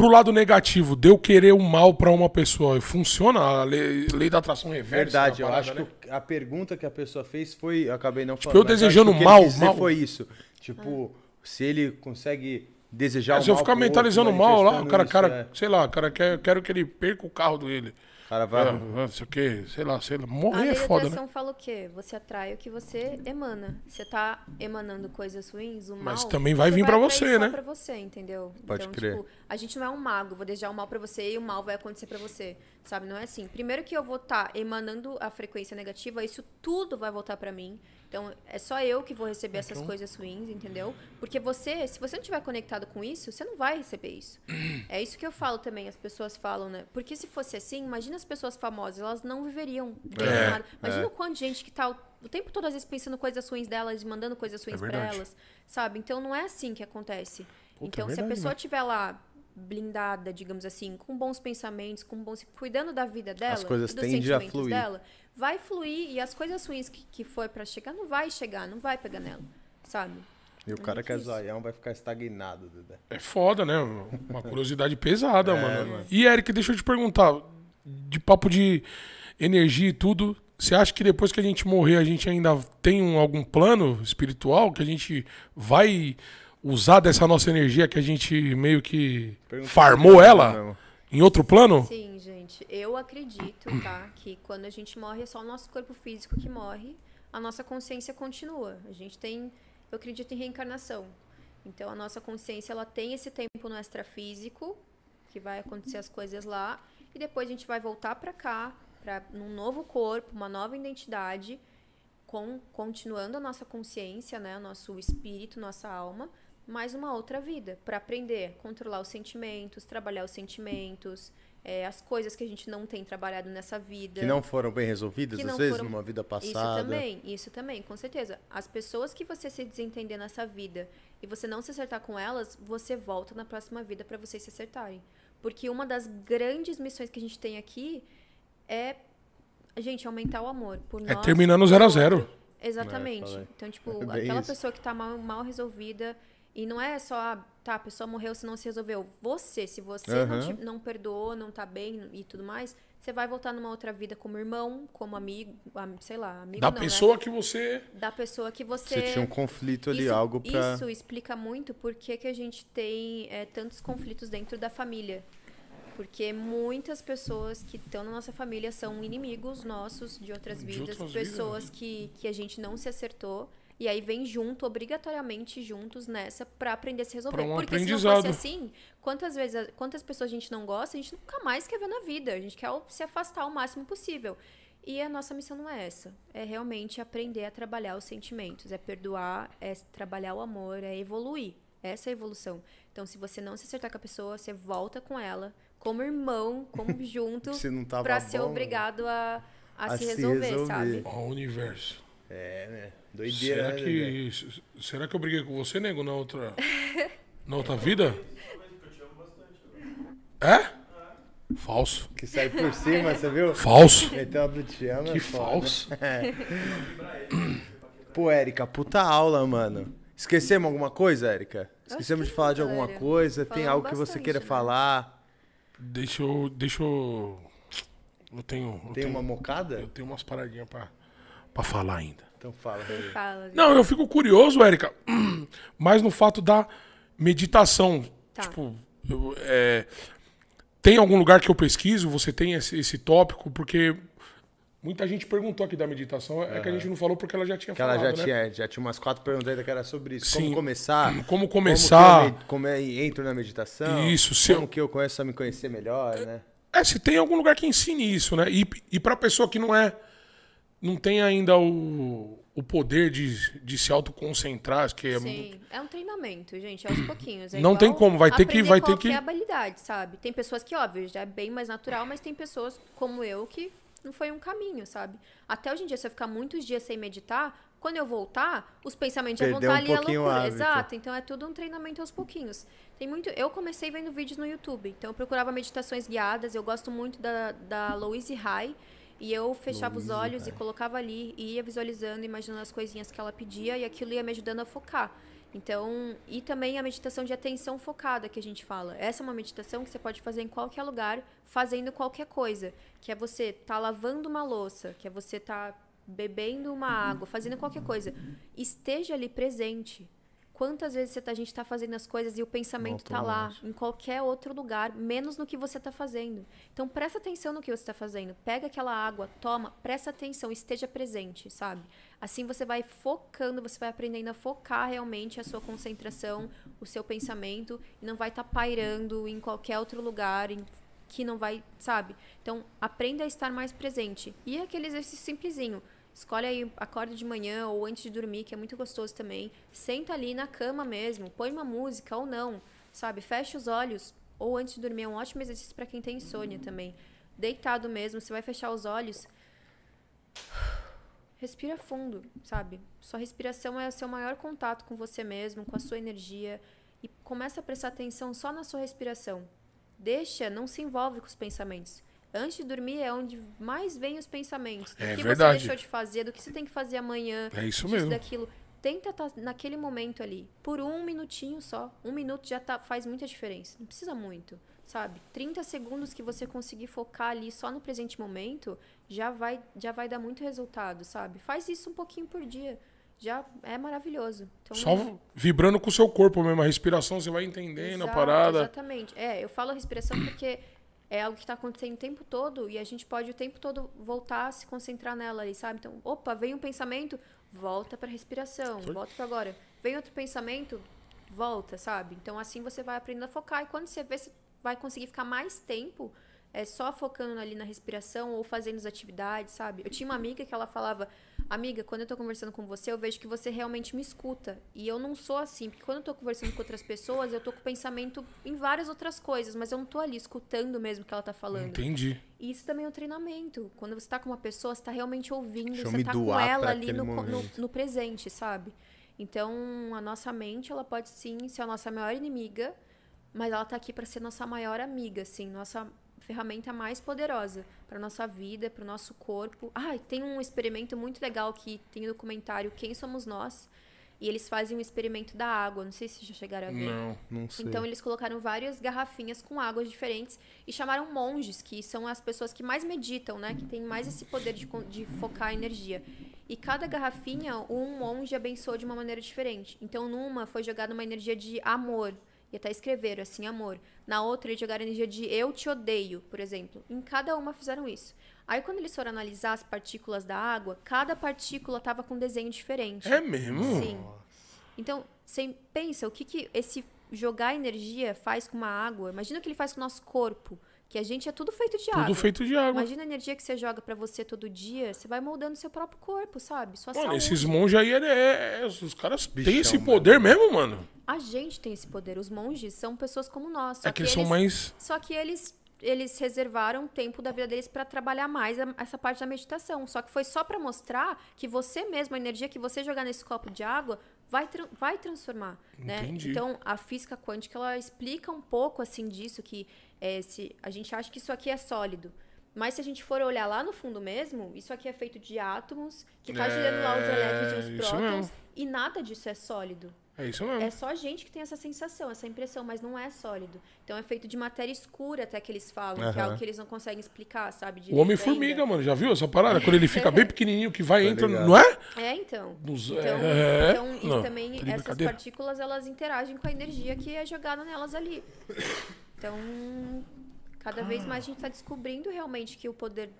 Speaker 2: Pro lado negativo, de eu querer o mal pra uma pessoa, funciona a lei, lei da atração reversa?
Speaker 1: Verdade,
Speaker 2: na
Speaker 1: eu
Speaker 2: parada,
Speaker 1: acho
Speaker 2: né?
Speaker 1: que a pergunta que a pessoa fez foi. Eu acabei não falando.
Speaker 2: eu
Speaker 1: mas
Speaker 2: desejando
Speaker 1: o que
Speaker 2: mal, mal.
Speaker 1: foi isso. Tipo, se ele consegue desejar
Speaker 2: É,
Speaker 1: o
Speaker 2: se eu
Speaker 1: mal
Speaker 2: ficar
Speaker 1: pro outro,
Speaker 2: mentalizando mal lá, o cara,
Speaker 1: isso,
Speaker 2: cara,
Speaker 1: é.
Speaker 2: sei lá, cara, quer, quero que ele perca o carro dele.
Speaker 1: O cara vai.
Speaker 2: ah, não sei o quê, sei lá, sei lá.
Speaker 3: A
Speaker 2: Morrer é
Speaker 3: da
Speaker 2: foda, né?
Speaker 3: atração fala o quê? Você atrai o que você emana. Você tá emanando coisas ruins, o mal.
Speaker 2: Mas também vai vir
Speaker 3: atrair
Speaker 2: você, né?
Speaker 3: pra você, entendeu?
Speaker 1: Pode
Speaker 3: então,
Speaker 1: crer.
Speaker 3: tipo, a gente não é um mago, vou desejar o mal pra você e o mal vai acontecer pra você. Sabe? Não é assim. Primeiro que eu vou estar emanando a frequência negativa, isso tudo vai voltar pra mim. Então, é só eu que vou receber
Speaker 2: Então
Speaker 3: essas coisas ruins, entendeu? Porque você, se você não tiver conectado com isso, você não vai receber isso. É isso que eu falo também, as pessoas falam, né? Porque se fosse assim, imagina as pessoas famosas, elas não viveriam bem
Speaker 2: É,
Speaker 3: nada. Imagina o quanto de gente que tá o, tempo todo, às vezes, pensando coisas ruins delas e mandando coisas ruins pra
Speaker 2: É verdade.
Speaker 3: elas, sabe? Então, não é assim que acontece.
Speaker 2: Puta,
Speaker 3: então,
Speaker 2: é
Speaker 3: se a
Speaker 2: verdade,
Speaker 3: pessoa
Speaker 2: né?
Speaker 3: estiver lá blindada, digamos assim, com bons pensamentos, com bons cuidando da vida dela,
Speaker 1: As coisas
Speaker 3: dos
Speaker 1: tendem a
Speaker 3: sentimentos
Speaker 1: fluir.
Speaker 3: dela, vai fluir e as coisas ruins que, que foi pra chegar não vai chegar, não vai pegar nela, sabe?
Speaker 1: E o cara que é zoião vai ficar estagnado, Dedé.
Speaker 2: É foda, né? Uma curiosidade pesada,
Speaker 1: É,
Speaker 2: mano.
Speaker 1: mano.
Speaker 2: E, Eric, deixa eu te perguntar. De papo de energia e tudo, você acha que depois que a gente morrer, a gente ainda tem um- algum plano espiritual que a gente vai usar dessa nossa energia que a gente meio que
Speaker 1: Pergunta
Speaker 2: farmou ela
Speaker 1: mesmo.
Speaker 2: Em outro plano?
Speaker 3: Sim, gente. Eu acredito, tá? Que quando a gente morre é só o nosso corpo físico que morre, a nossa consciência continua. A gente tem. Eu acredito em reencarnação. Então a nossa consciência ela tem esse tempo no extrafísico, que vai acontecer as coisas lá, e depois a gente vai voltar pra cá, para num novo corpo, uma nova identidade, com, continuando a nossa consciência, né, nosso espírito, nossa alma, mais uma outra vida, para aprender a controlar os sentimentos, trabalhar os sentimentos, é, as coisas que a gente não tem trabalhado nessa vida.
Speaker 1: Que não foram bem resolvidas, às vezes,
Speaker 3: foram-
Speaker 1: numa vida
Speaker 3: Isso
Speaker 1: passada.
Speaker 3: também, isso também, com certeza. As pessoas que você se desentender nessa vida e você não se acertar com elas, você volta na próxima vida para vocês se acertarem. Porque uma das grandes missões que a gente tem aqui é, gente, aumentar o amor por
Speaker 2: É
Speaker 3: nós.
Speaker 2: terminando zero a zero.
Speaker 3: Exatamente.
Speaker 1: É,
Speaker 3: então, tipo,
Speaker 1: É bem
Speaker 3: aquela
Speaker 1: isso.
Speaker 3: pessoa que tá mal, mal resolvida. E não é só, ah, tá, a pessoa morreu se não se resolveu. Você, se você não,
Speaker 1: Aham.
Speaker 3: te- não perdoou, não tá bem e tudo mais, você vai voltar numa outra vida como irmão, como amigo, am- sei lá, amigo
Speaker 2: Da
Speaker 3: não,
Speaker 2: pessoa
Speaker 3: né?
Speaker 2: que você.
Speaker 3: Da pessoa que você...
Speaker 1: Você tinha um conflito ali,
Speaker 3: isso,
Speaker 1: algo pra.
Speaker 3: Isso explica muito por que, que a gente tem é, tantos conflitos dentro da família. Porque muitas pessoas que estão na nossa família são inimigos nossos de outras
Speaker 2: De
Speaker 3: vidas,
Speaker 2: outras
Speaker 3: pessoas
Speaker 2: vidas.
Speaker 3: que, que a gente não se acertou. E aí vem junto, obrigatoriamente juntos nessa, pra aprender a se resolver.
Speaker 2: Um
Speaker 3: Porque se não fosse assim, quantas vezes, quantas pessoas a gente não gosta, a gente nunca mais quer ver na vida. A gente quer se afastar o máximo possível. E a nossa missão não é essa. É realmente aprender a trabalhar os sentimentos, é perdoar, é trabalhar o amor, é evoluir. Essa é a evolução. Então, se você não se acertar com a pessoa, você volta com ela, como irmão, como junto,
Speaker 1: Se não tava
Speaker 3: pra ser
Speaker 1: bom,
Speaker 3: obrigado a, a,
Speaker 1: a
Speaker 3: se
Speaker 1: se
Speaker 3: resolver,
Speaker 1: resolver.
Speaker 3: sabe?
Speaker 2: Ó, o universo.
Speaker 1: É, né? Doideira,
Speaker 2: Será
Speaker 1: né,
Speaker 2: que. Será que eu briguei com você, nego, na outra. Na outra vida? É? Falso.
Speaker 1: Que sai por cima, você viu?
Speaker 2: Falso.
Speaker 1: Meteu do te amo, é
Speaker 2: Que
Speaker 1: foda.
Speaker 2: falso.
Speaker 1: Pô, Érica, puta aula, mano. Esquecemos alguma coisa, Érica? Esquecemos de falar
Speaker 3: não,
Speaker 1: de alguma coisa? Tem algo que você queira
Speaker 3: né?
Speaker 1: falar?
Speaker 2: Deixa eu. Deixa eu. Eu tenho. Eu
Speaker 1: Tem
Speaker 2: tenho,
Speaker 1: uma mocada?
Speaker 2: eu tenho umas paradinhas pra, pra falar ainda.
Speaker 1: Então fala.
Speaker 3: Fala, gente.
Speaker 2: Não, eu fico curioso, Érica, mais no fato da meditação.
Speaker 3: Tá.
Speaker 2: Tipo, eu, é, tem algum lugar que eu pesquiso? Você tem esse, esse tópico? Porque muita gente perguntou aqui da meditação. É que a gente não falou porque ela já tinha
Speaker 1: Que ela
Speaker 2: falado,
Speaker 1: já
Speaker 2: né?
Speaker 1: tinha, já tinha umas quatro perguntas ainda que era sobre isso.
Speaker 2: Sim.
Speaker 1: Como começar?
Speaker 2: Como
Speaker 1: Como
Speaker 2: começar?
Speaker 1: que eu como é, entro na meditação?
Speaker 2: Isso, se
Speaker 1: Como
Speaker 2: eu-
Speaker 1: que eu começo a me conhecer melhor, né?
Speaker 2: É, se tem algum lugar que ensine isso, né? E, e pra pessoa que não é. Não tem ainda o, o poder de, de se autoconcentrar, que é muito.
Speaker 3: Sim, é um treinamento, gente, aos pouquinhos. É
Speaker 2: Não tem como, vai ter que- vai ter que-
Speaker 3: habilidade, sabe? Tem pessoas que, óbvio, já é bem mais natural, mas tem pessoas como eu que não foi um caminho, sabe? Até hoje em dia, se eu ficar muitos dias sem meditar, quando eu voltar, os pensamentos já vão
Speaker 1: Perdeu
Speaker 3: estar
Speaker 1: um
Speaker 3: ali a
Speaker 1: pouquinho o
Speaker 3: loucura. Exato, então é tudo um treinamento aos pouquinhos. Tem muito. Eu comecei vendo vídeos no YouTube, então eu procurava meditações guiadas. Eu gosto muito da, da Louise Hay. E eu fechava os olhos e colocava ali, e ia visualizando, imaginando as coisinhas que ela pedia, e aquilo ia me ajudando a focar. Então, e também a meditação de atenção focada que a gente fala. Essa é uma meditação que você pode fazer em qualquer lugar, fazendo qualquer coisa. Que é você tá lavando uma louça, que é você tá bebendo uma água, fazendo qualquer coisa. Esteja ali presente. Quantas vezes tá- a gente está fazendo as coisas e o pensamento tá lá, em qualquer outro lugar, menos no que você está fazendo. Então presta atenção no que você está fazendo. Pega aquela água, toma, presta atenção, esteja presente, sabe? Assim você vai focando, você vai aprendendo a focar realmente a sua concentração, o seu pensamento, e não vai estar pairando em qualquer outro lugar, em- que não vai, sabe? Então aprenda a estar mais presente. E aquele exercício simplesinho. Escolhe aí, acorda de manhã ou antes de dormir, que é muito gostoso também. Senta ali na cama mesmo, põe uma música ou não, sabe? Fecha os olhos ou antes de dormir é um ótimo exercício para quem tem insônia também. Deitado mesmo, você vai fechar os olhos. Respira fundo, sabe? Sua respiração é o seu maior contato com você mesmo, com a sua energia e começa a prestar atenção só na sua respiração. Deixa, não se envolve com os pensamentos. Antes de dormir é onde mais vem os pensamentos. Do
Speaker 2: É
Speaker 3: que
Speaker 2: verdade.
Speaker 3: você deixou de fazer, do que você tem que fazer amanhã.
Speaker 2: É isso
Speaker 3: disso,
Speaker 2: mesmo.
Speaker 3: daquilo. Tenta estar naquele momento ali. Por um minutinho só. Um minuto já tá, faz muita diferença. Não precisa muito, sabe? 30 segundos que você conseguir focar ali só no presente momento, já vai, já vai dar muito resultado, sabe? Faz isso um pouquinho por dia. já é maravilhoso. Então,
Speaker 2: Só vibrando com o seu corpo mesmo, a respiração, você vai entendendo a
Speaker 3: Exato,
Speaker 2: parada.
Speaker 3: Exatamente. É, eu falo respiração porque é algo que está acontecendo o tempo todo e a gente pode o tempo todo voltar a se concentrar nela ali, sabe? Então, opa, vem um pensamento, volta para respiração, volta para agora. Vem outro pensamento, volta, sabe? Então, assim você vai aprendendo a focar e quando você vê, você vai conseguir ficar mais tempo é só focando ali na respiração ou fazendo as atividades, sabe? Eu tinha uma amiga que ela falava: Amiga, quando eu tô conversando com você, eu vejo que você realmente me escuta. E eu não sou assim, porque quando eu tô conversando com outras pessoas, eu tô com pensamento em várias outras coisas, mas eu não tô ali escutando mesmo o que ela tá falando.
Speaker 2: Entendi.
Speaker 3: E isso também é um treinamento. Quando você tá com uma pessoa, você tá realmente ouvindo,
Speaker 1: Deixa
Speaker 3: você tá com ela ali no, no, no presente, sabe? Então, a nossa mente, ela pode sim ser a nossa maior inimiga, mas ela tá aqui para ser nossa maior amiga, assim, nossa ferramenta mais poderosa para nossa vida, para o nosso corpo. Ah, tem um experimento muito legal que tem no documentário Quem Somos Nós, e eles fazem um experimento da água, não sei se já chegaram a ver.
Speaker 2: Não.
Speaker 1: Não sei.
Speaker 3: Então eles colocaram várias garrafinhas com águas diferentes e chamaram monges, que são as pessoas que mais meditam, né? Que tem mais esse poder de, de focar a energia. E cada garrafinha, um monge abençoou de uma maneira diferente. Então numa foi jogada uma energia de amor. E até escreveram assim, amor. Na outra, eles jogaram energia de eu te odeio, por exemplo. Em cada uma fizeram isso. Aí, quando eles foram analisar as partículas da água, cada partícula tava com um desenho diferente.
Speaker 2: É mesmo?
Speaker 3: Sim. Então, você pensa o que, que esse jogar energia faz com uma água. Imagina o que ele faz com o nosso corpo. Que a gente é tudo feito de água.
Speaker 2: Tudo feito de água.
Speaker 3: Imagina a energia que você joga pra você todo dia. Você vai moldando seu próprio corpo, sabe? Sua
Speaker 2: Mano,
Speaker 3: saúde.
Speaker 2: esses monges aí, é, é- os caras
Speaker 1: Bichão,
Speaker 2: têm esse
Speaker 1: mano.
Speaker 2: poder mesmo, mano.
Speaker 3: A gente tem esse poder. Os monges são pessoas como nós. Só
Speaker 2: É que eles são mais.
Speaker 3: Só que eles eles reservaram tempo da vida deles pra trabalhar mais a- essa parte da meditação. Só que foi só pra mostrar que você mesmo, a energia que você jogar nesse copo de água, vai, tran- vai transformar. Né?
Speaker 2: Entendi.
Speaker 3: Então, a física quântica, ela explica um pouco assim disso, que é, se, a gente acha que isso aqui é sólido. Mas se a gente for olhar lá no fundo mesmo, isso aqui é feito de átomos, que tá girando lá os
Speaker 2: É,
Speaker 3: elétrons e os prótons,
Speaker 2: mesmo.
Speaker 3: e nada disso é sólido.
Speaker 2: É isso mesmo.
Speaker 3: É só a gente que tem essa sensação, essa impressão, mas não é sólido. Então é feito de matéria escura, até que eles falam, que é algo que eles não conseguem explicar, sabe?
Speaker 2: O Homem-Formiga, mano, já viu essa parada? Quando ele fica bem pequenininho, que vai,
Speaker 1: Tá
Speaker 2: entra,
Speaker 1: ligado.
Speaker 2: não é?
Speaker 3: É, então.
Speaker 2: Dos-
Speaker 3: Então,
Speaker 2: é,
Speaker 3: então e
Speaker 2: não,
Speaker 3: também
Speaker 2: tá
Speaker 3: essas partículas, elas interagem com a energia que é jogada nelas ali. Então, cada vez mais a gente está descobrindo realmente que o poder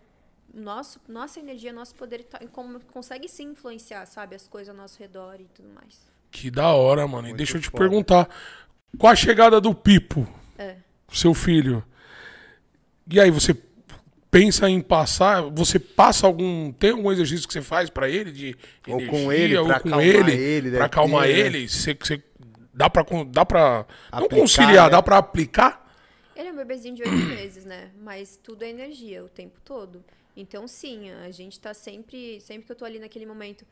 Speaker 3: nosso, nossa energia, nosso poder tá, como, consegue sim influenciar, sabe, as coisas ao nosso redor e tudo mais.
Speaker 2: Que da hora, mano. E
Speaker 1: Muito
Speaker 2: deixa eu te
Speaker 1: foda.
Speaker 2: perguntar. Com a chegada do Pipo,
Speaker 3: É.
Speaker 2: seu filho, e aí você pensa em passar, você passa algum, tem algum exercício que você faz pra ele de
Speaker 1: Ou
Speaker 2: energia,
Speaker 1: com ele,
Speaker 2: ou
Speaker 1: pra
Speaker 2: com
Speaker 1: acalmar
Speaker 2: ele,
Speaker 1: ele,
Speaker 2: pra
Speaker 1: deve
Speaker 2: acalmar
Speaker 1: né?
Speaker 2: ele, você, você dá pra, con- dá pra não conciliar,
Speaker 1: né?
Speaker 2: dá pra aplicar?
Speaker 3: Ele é um bebezinho de oito meses, né? Mas tudo é energia o tempo todo. Então, sim, a gente tá sempre. Sempre que eu tô ali naquele momento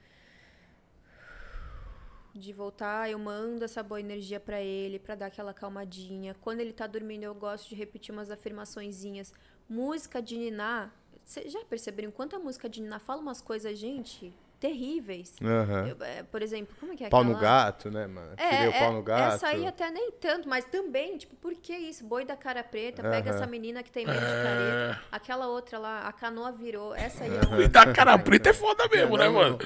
Speaker 3: de voltar, eu mando essa boa energia pra ele, pra dar aquela calmadinha. Quando ele tá dormindo, eu gosto de repetir umas afirmaçõezinhas. Música de Niná. Vocês já perceberam quanta música de Niná fala umas coisas, gente, terríveis?
Speaker 1: Aham.
Speaker 3: Eu, é, por exemplo, como é que é
Speaker 1: Pau no
Speaker 3: aquela-
Speaker 1: gato, né, mano?
Speaker 3: é,
Speaker 1: Queria o
Speaker 3: é,
Speaker 1: pau no gato.
Speaker 3: essa aí até nem tanto, mas também, tipo, por que isso? Boi da cara preta, pega
Speaker 1: Aham.
Speaker 3: essa menina que tem medo de
Speaker 2: É.
Speaker 3: careta. Aquela outra lá, a canoa virou. Essa aí
Speaker 2: E da cara preta é foda mesmo, né, mano?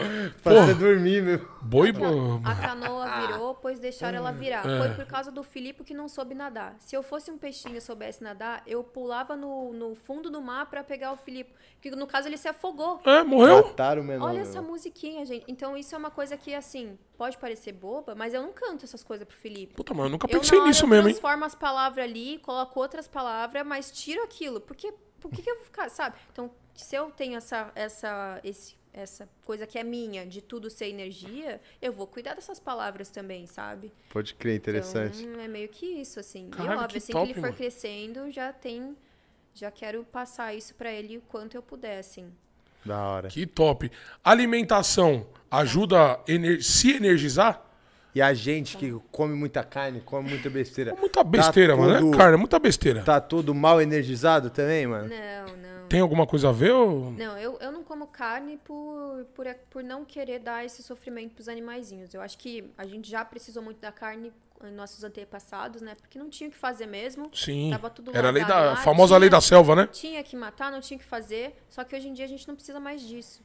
Speaker 1: Você dormir, meu.
Speaker 2: Boi,
Speaker 3: A,
Speaker 2: pô.
Speaker 3: a canoa virou, pois deixaram ela virar.
Speaker 2: É.
Speaker 3: Foi por causa do Filipe que não soube nadar. Se eu fosse um peixinho e soubesse nadar, eu pulava no, no fundo do mar pra pegar o Filipe. Que no caso ele se afogou.
Speaker 2: É, morreu?
Speaker 1: Mataram o menor.
Speaker 3: Olha
Speaker 1: meu.
Speaker 3: essa musiquinha, gente. Então isso é uma coisa que, assim, pode parecer boba, mas eu não canto essas coisas pro Felipe.
Speaker 2: Puta, mano, eu nunca
Speaker 3: Eu,
Speaker 2: pensei
Speaker 3: na hora,
Speaker 2: nisso
Speaker 3: eu
Speaker 2: mesmo, hein?
Speaker 3: transformo as palavras ali, coloco outras palavras, mas tiro aquilo. Porque, por que, que eu vou ficar, sabe? Então, se eu tenho essa, essa, esse, essa coisa que é minha, de tudo ser energia, eu vou cuidar dessas palavras também, sabe?
Speaker 1: Pode crer, interessante.
Speaker 3: Então, é meio que isso, assim.
Speaker 2: Caralho,
Speaker 3: e óbvio,
Speaker 2: que
Speaker 3: assim
Speaker 2: top,
Speaker 3: que ele for
Speaker 2: mano.
Speaker 3: crescendo, já tem... Já quero passar isso pra ele o quanto eu puder, assim.
Speaker 1: Da hora.
Speaker 2: Que top. Alimentação ajuda a ener- se energizar?
Speaker 1: E a gente que come muita carne, come muita besteira.
Speaker 2: Muita besteira, mano. Não
Speaker 1: tudo-
Speaker 2: é carne, é muita besteira.
Speaker 1: Tá tudo mal energizado também, mano?
Speaker 3: Não, não.
Speaker 2: Tem alguma coisa a ver ou...
Speaker 3: Não, eu, eu não como carne por, por, por não querer dar esse sofrimento pros animaizinhos. Eu acho que a gente já precisou muito da carne nossos antepassados, né? Porque não tinha o que fazer mesmo.
Speaker 2: Sim.
Speaker 3: Tava tudo
Speaker 2: Era a lei da famosa
Speaker 3: tinha-
Speaker 2: lei da selva, né?
Speaker 3: Tinha que matar, não tinha que fazer. Só que hoje em dia a gente não precisa mais disso.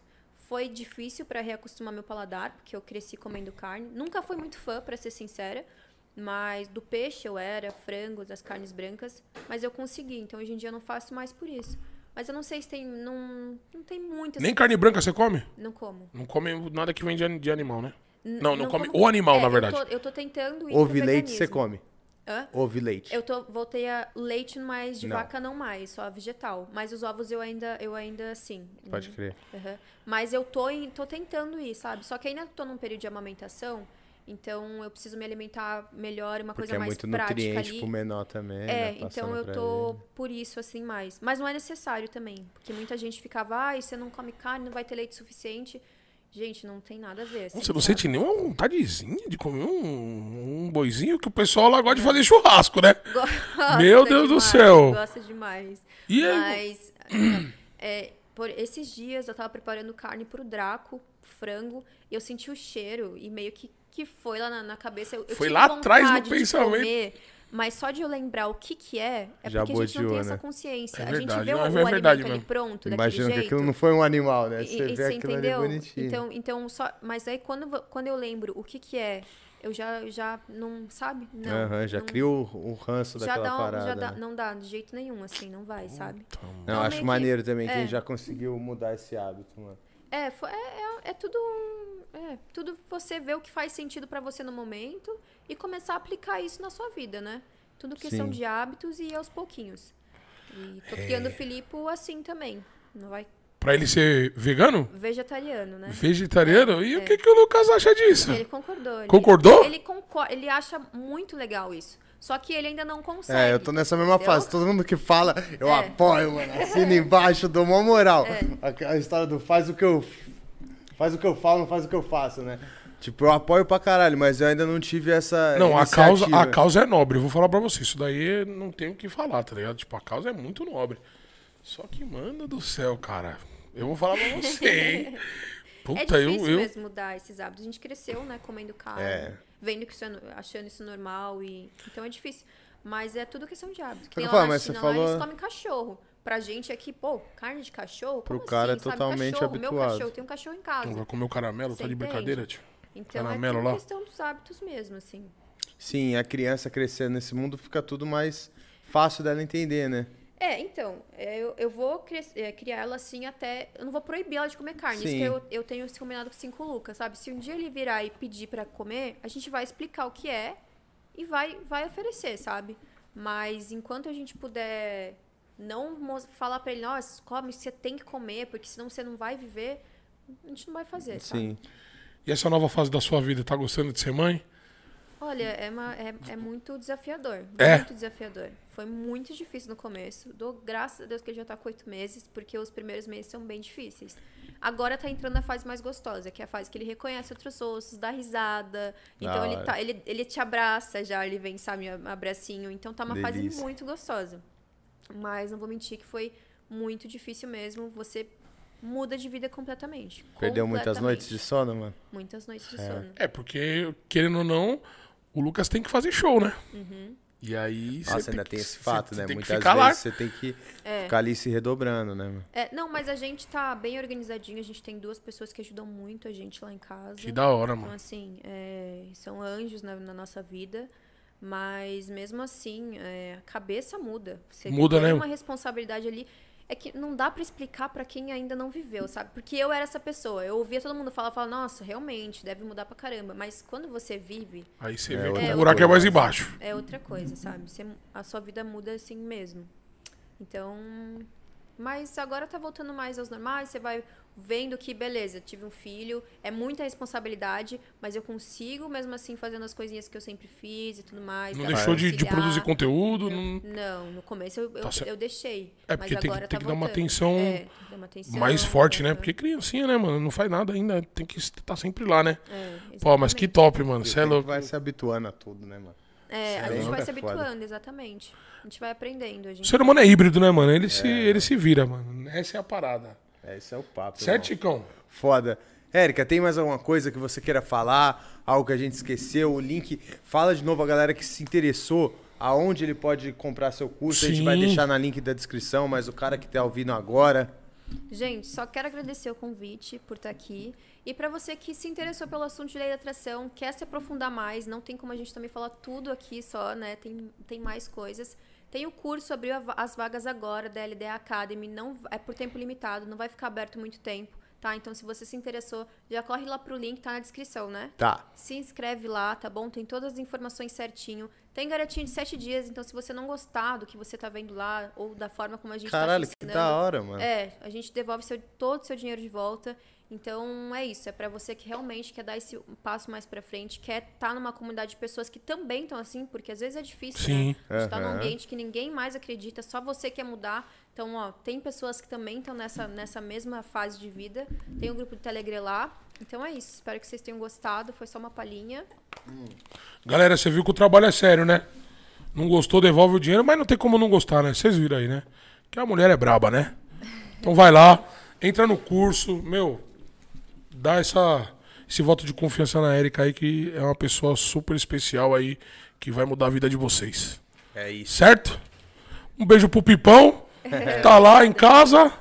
Speaker 3: foi difícil para reacostumar meu paladar, porque eu cresci comendo carne. Nunca fui muito fã, para ser sincera. Mas do peixe eu era, frango, das carnes brancas. Mas eu consegui, então hoje em dia eu não faço mais por isso. Mas eu não sei se tem. Não, não tem muito.
Speaker 2: Nem carne branca você come?
Speaker 3: Não como.
Speaker 2: Não come nada que vem de, de animal, né?
Speaker 3: N-
Speaker 2: Não, não come
Speaker 3: como-
Speaker 2: o animal,
Speaker 3: É,
Speaker 2: na verdade.
Speaker 3: Eu tô, eu tô tentando ir
Speaker 1: Ovo
Speaker 3: pro
Speaker 1: e leite você come.
Speaker 3: Hã?
Speaker 1: Ovo e leite.
Speaker 3: Eu tô, voltei a leite mais de
Speaker 1: Não.
Speaker 3: vaca não mais, só vegetal. Mas os ovos eu ainda, eu ainda sim.
Speaker 1: Pode crer.
Speaker 3: Aham. Mas eu tô, em- tô tentando ir, sabe? Só que ainda tô num período de amamentação, então eu preciso me alimentar melhor, uma
Speaker 1: Porque
Speaker 3: coisa
Speaker 1: é
Speaker 3: mais
Speaker 1: muito
Speaker 3: prática
Speaker 1: nutriente
Speaker 3: ali.
Speaker 1: pro menor também.
Speaker 3: É,
Speaker 1: né,
Speaker 3: então eu tô
Speaker 1: ele.
Speaker 3: por isso, assim, mais. Mas não é necessário também. Porque muita gente ficava, ai, você não come carne, não vai ter leite suficiente. Gente, não tem nada a ver. assim,
Speaker 2: Você não
Speaker 3: sabe?
Speaker 2: sente nenhuma vontadezinha de comer um, um boizinho que o pessoal lá gosta de fazer churrasco, né?
Speaker 3: Gosta
Speaker 2: Meu Deus do
Speaker 3: demais,
Speaker 2: céu.
Speaker 3: Gosta demais.
Speaker 2: E aí?
Speaker 3: Mas, é, por esses dias eu tava preparando carne pro Draco, frango, e eu senti o cheiro e meio que, que foi lá na, na cabeça. Eu, eu
Speaker 2: Foi lá atrás no pensamento.
Speaker 3: comer, mas só de eu lembrar o que que é, é
Speaker 1: Já
Speaker 3: porque a gente não tem
Speaker 1: bodeou,
Speaker 3: essa
Speaker 1: né?
Speaker 3: consciência.
Speaker 2: É
Speaker 3: a gente
Speaker 2: verdade,
Speaker 3: vê o,
Speaker 2: não, é
Speaker 3: o
Speaker 2: verdade
Speaker 3: alimento pronto,
Speaker 1: Imagina
Speaker 3: daquele
Speaker 1: que
Speaker 3: jeito.
Speaker 1: aquilo não foi um animal, né?
Speaker 3: E-
Speaker 1: Você
Speaker 3: e
Speaker 1: vê
Speaker 3: você
Speaker 1: aquilo
Speaker 3: entendeu?
Speaker 1: ali bonitinho.
Speaker 3: Então, então só, mas aí quando, quando eu lembro o que que é, eu já, já não, sabe? Não,
Speaker 1: Aham, já
Speaker 3: não-
Speaker 1: cria o, o ranço
Speaker 3: já
Speaker 1: daquela
Speaker 3: dá, um-
Speaker 1: parada.
Speaker 3: já dá,
Speaker 1: né?
Speaker 3: não dá de jeito nenhum, assim, não vai, sabe?
Speaker 1: Não,
Speaker 3: Então,
Speaker 1: eu acho
Speaker 3: meio que-
Speaker 1: maneiro também
Speaker 3: é.
Speaker 1: quem já conseguiu mudar esse hábito, mano.
Speaker 3: É, foi- é, é, é tudo. É, tudo você vê o que faz sentido pra você no momento e começar a aplicar isso na sua vida, né? Tudo questão
Speaker 1: Sim.
Speaker 3: de hábitos e aos pouquinhos. E tô
Speaker 2: É.
Speaker 3: criando o Filipe assim também. Não vai.
Speaker 2: Pra ele ser vegano?
Speaker 3: Vegetariano, né?
Speaker 2: Vegetariano? E o que, que o Lucas acha disso?
Speaker 3: Ele concordou. Ele,
Speaker 2: Concordou?
Speaker 3: Ele, concor ele acha muito legal isso. Só que ele ainda não consegue.
Speaker 1: É, eu tô nessa mesma
Speaker 3: entendeu?
Speaker 1: fase. Todo mundo que fala, eu
Speaker 3: É.
Speaker 1: apoio, mano. Assina embaixo, dou uma moral. A, a história do faz o que eu. Faz o que eu falo, não faz o que eu faço, né? Tipo, eu apoio pra caralho, mas eu ainda não tive essa.
Speaker 2: Não, a causa, a causa é nobre. Eu vou falar pra você. Isso daí não tem o que falar, tá ligado? Tipo, a causa é muito nobre. Só que, mano do céu, cara. Eu vou falar pra você, hein?
Speaker 3: É
Speaker 2: Puta, eu.
Speaker 3: difícil
Speaker 2: eu...
Speaker 3: mesmo mudar esses hábitos. A gente cresceu, né, comendo carne,
Speaker 1: É.
Speaker 3: vendo que isso é, achando isso normal e então é difícil. Mas é tudo questão de hábito. Que
Speaker 1: que
Speaker 3: lá
Speaker 1: fala,
Speaker 3: na China, lá
Speaker 1: falou-
Speaker 3: eles comem cachorro. Pra gente aqui, pô, carne de cachorro?
Speaker 1: Pro
Speaker 3: Como
Speaker 1: cara é
Speaker 3: assim, sabe?
Speaker 1: totalmente
Speaker 3: cachorro, Meu
Speaker 1: habituado.
Speaker 3: cachorro, tem um cachorro em casa.
Speaker 2: Vai comer o caramelo,
Speaker 3: Você
Speaker 2: tá de
Speaker 3: entende?
Speaker 2: brincadeira, tio.
Speaker 3: Então
Speaker 2: caramelo
Speaker 3: é tudo
Speaker 2: lá?
Speaker 3: questão dos hábitos mesmo, assim.
Speaker 1: Sim, a criança crescendo nesse mundo fica tudo mais fácil dela entender, né?
Speaker 3: É, então, é, eu, eu vou é, criar ela assim até. Eu não vou proibir ela de comer carne. Isso
Speaker 1: Sim.
Speaker 3: que eu, eu tenho esse combinado com o Lucas, sabe? Se um dia ele virar e pedir pra comer, a gente vai explicar o que é e vai, vai oferecer, sabe? Mas enquanto a gente puder não falar pra ele, nossa, come, você tem que comer, porque senão você não vai viver, a gente não vai fazer, sabe?
Speaker 1: Sim.
Speaker 2: E essa nova fase da sua vida, tá gostando de ser mãe?
Speaker 3: Olha, é, uma- é, é muito desafiador.
Speaker 2: É?
Speaker 3: Muito desafiador. Foi muito difícil no começo. Dou graças a Deus que ele já tá com oito meses, porque os primeiros meses são bem difíceis. Agora tá entrando na fase mais gostosa, que é a fase que ele reconhece outros ossos, dá risada. Então ele,
Speaker 1: hora.
Speaker 3: tá, ele, ele te abraça já, ele vem, sabe, abracinho. Então tá uma fase
Speaker 1: Delícia.
Speaker 3: muito gostosa. Mas não vou mentir que foi muito difícil mesmo. Você muda de vida completamente.
Speaker 1: Perdeu muitas noites de
Speaker 3: Completamente.
Speaker 1: sono, mano.
Speaker 3: Muitas noites de sono.
Speaker 2: É, porque, querendo ou não, o Lucas tem que fazer show, né? E aí.
Speaker 1: Nossa,
Speaker 2: cê
Speaker 1: ainda
Speaker 2: que-
Speaker 1: tem esse fato, né?
Speaker 2: Tem que
Speaker 1: Muitas vezes
Speaker 2: lá.
Speaker 1: você tem que
Speaker 3: É.
Speaker 1: ficar ali se redobrando, né, mano?
Speaker 3: É, não, mas a gente tá bem organizadinho. A gente tem duas pessoas que ajudam muito a gente lá em casa.
Speaker 2: Que da hora,
Speaker 3: Então,
Speaker 2: mano.
Speaker 3: assim, é, são anjos na, na nossa vida. Mas mesmo assim, é, a cabeça muda. Você
Speaker 2: Muda,
Speaker 3: tem
Speaker 2: né?
Speaker 3: uma responsabilidade ali. É que não dá pra explicar pra quem ainda não viveu, sabe? Porque eu era essa pessoa. Eu ouvia todo mundo falar, falar, nossa, realmente, deve mudar pra caramba. Mas quando você vive,
Speaker 2: Aí você
Speaker 1: É,
Speaker 2: vê que
Speaker 1: outra
Speaker 2: o buraco é mais
Speaker 1: coisa.
Speaker 2: embaixo.
Speaker 3: é outra coisa, sabe? Você- a sua vida muda assim mesmo. Então. Mas agora tá voltando mais aos normais, você vai vendo que, beleza, tive um filho, é muita responsabilidade, mas eu consigo, mesmo assim, fazendo as coisinhas que eu sempre fiz e tudo mais.
Speaker 2: Não deixou de, de produzir conteúdo. Não...
Speaker 3: Não, no começo eu, eu,
Speaker 2: Tá certo.
Speaker 3: eu deixei.
Speaker 2: É, porque
Speaker 3: mas
Speaker 2: tem,
Speaker 3: agora
Speaker 2: que- tem
Speaker 3: tá
Speaker 2: que dar uma atenção
Speaker 3: É, tem uma atenção,
Speaker 2: mais forte, né? Porque criancinha, né, mano? Não faz nada ainda. Tem que estar sempre lá, né?
Speaker 3: É,
Speaker 2: Pô, mas que top, mano. Você é louco.
Speaker 1: vai se habituando a tudo, né, mano?
Speaker 3: É, a
Speaker 1: Isso
Speaker 3: gente
Speaker 1: é
Speaker 3: vai se
Speaker 1: foda.
Speaker 3: habituando, exatamente. A gente vai aprendendo. A
Speaker 2: O
Speaker 3: gente
Speaker 2: ser humano é híbrido, né, mano? Ele, se, ele se vira, mano. Essa é a parada.
Speaker 1: É, esse é o papo.
Speaker 2: Certo,
Speaker 1: irmão.
Speaker 2: Chicão?
Speaker 1: Foda. Érica, tem mais alguma coisa que você queira falar? Algo que a gente esqueceu? O link. Fala de novo a galera que se interessou. Aonde ele pode comprar seu curso? A gente vai
Speaker 2: Sim.
Speaker 1: deixar na link da descrição, mas o cara que tá ouvindo agora.
Speaker 3: Gente, só quero agradecer o convite por estar aqui. E para você que se interessou pelo assunto de lei da atração, quer se aprofundar mais, não tem como a gente também falar tudo aqui só, né? Tem, tem mais coisas. Tem o curso, abriu as vagas agora da LDA Academy, não é por tempo limitado, não vai ficar aberto muito tempo, tá? Então, se você se interessou, já corre lá pro link, tá na descrição, né?
Speaker 1: Tá.
Speaker 3: Se inscreve lá, tá bom? Tem todas as informações certinho. Tem garantia de sete dias, então se você não gostar do que você tá vendo lá, ou da forma como a gente
Speaker 1: Caralho,
Speaker 3: tá te
Speaker 1: que da hora, mano.
Speaker 3: é, a gente devolve seu, todo o seu dinheiro de volta. Então é isso, é pra você que realmente quer dar esse passo mais pra frente, quer estar numa comunidade de pessoas que também estão assim, porque às vezes é difícil,
Speaker 2: Sim.
Speaker 3: né? Gente tá num ambiente que ninguém mais acredita, só você quer mudar. Então, ó, tem pessoas que também estão nessa, nessa mesma fase de vida. Tem um grupo de Telegram lá. Então é isso, espero que vocês tenham gostado. Foi só uma palhinha.
Speaker 2: Galera, você viu que o trabalho é sério, né? Não gostou, devolve o dinheiro, mas não tem como não gostar, né? Vocês viram aí, né? Que a mulher é braba, né? Então vai lá, entra no curso, meu, dá essa, esse voto de confiança na Erika aí, que é uma pessoa super especial aí, que vai mudar a vida de vocês.
Speaker 1: É isso.
Speaker 2: Certo? Um beijo pro Pipão, que tá lá em casa.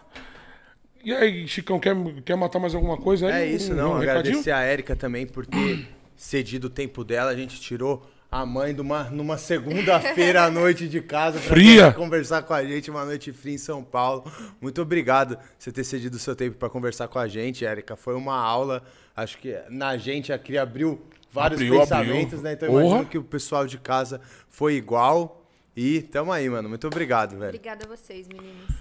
Speaker 2: E aí, Chicão, quer, quer matar mais alguma coisa aí?
Speaker 1: É isso,
Speaker 2: Um-
Speaker 1: não.
Speaker 2: um recadinho?
Speaker 1: Agradecer a Érica também por ter cedido o tempo dela. A gente tirou a mãe de uma, numa segunda-feira à noite de casa pra
Speaker 2: Fria.
Speaker 1: conversar com a gente, uma noite fria em São Paulo. Muito obrigado por você ter cedido o seu tempo para conversar com a gente, Érica. Foi uma aula. Acho que na gente aqui abriu vários
Speaker 2: Abriu,
Speaker 1: pensamentos,
Speaker 2: abriu.
Speaker 1: né? Então
Speaker 2: Porra.
Speaker 1: imagino que o pessoal de casa foi igual. E tamo aí, mano. Muito obrigado, velho.
Speaker 3: Obrigada a vocês, meninos.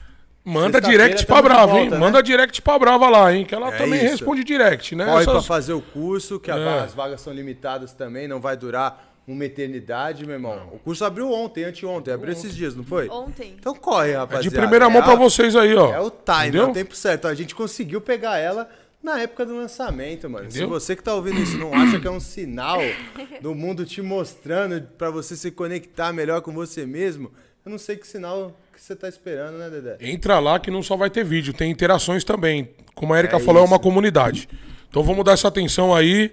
Speaker 2: Manda direct pra Brava, hein?
Speaker 1: volta, né?
Speaker 2: Manda direct pra Brava lá, hein? Que ela
Speaker 1: É
Speaker 2: também
Speaker 1: isso.
Speaker 2: responde direct, né?
Speaker 1: Corre pra
Speaker 2: Essas-
Speaker 1: fazer o curso, que a-
Speaker 2: É.
Speaker 1: as vagas são limitadas também, não vai durar uma eternidade, meu irmão. O curso abriu ontem, anteontem, abriu esses dias, não foi?
Speaker 3: Ontem.
Speaker 1: Então corre,
Speaker 2: É
Speaker 1: rapaziada.
Speaker 2: de primeira mão
Speaker 1: É
Speaker 2: pra
Speaker 1: a-
Speaker 2: vocês aí, ó.
Speaker 1: É o time, é o tempo certo. A gente conseguiu pegar ela na época do lançamento, mano.
Speaker 2: Entendeu?
Speaker 1: Se você que tá ouvindo isso não acha que é um sinal do mundo te mostrando pra você se conectar melhor com você mesmo, eu não sei que sinal que você tá esperando, né, Dedé?
Speaker 2: Entra lá que não só vai ter vídeo, tem interações também. Como a Erika
Speaker 1: É
Speaker 2: falou, é uma
Speaker 1: isso.
Speaker 2: comunidade. Então vamos dar essa atenção aí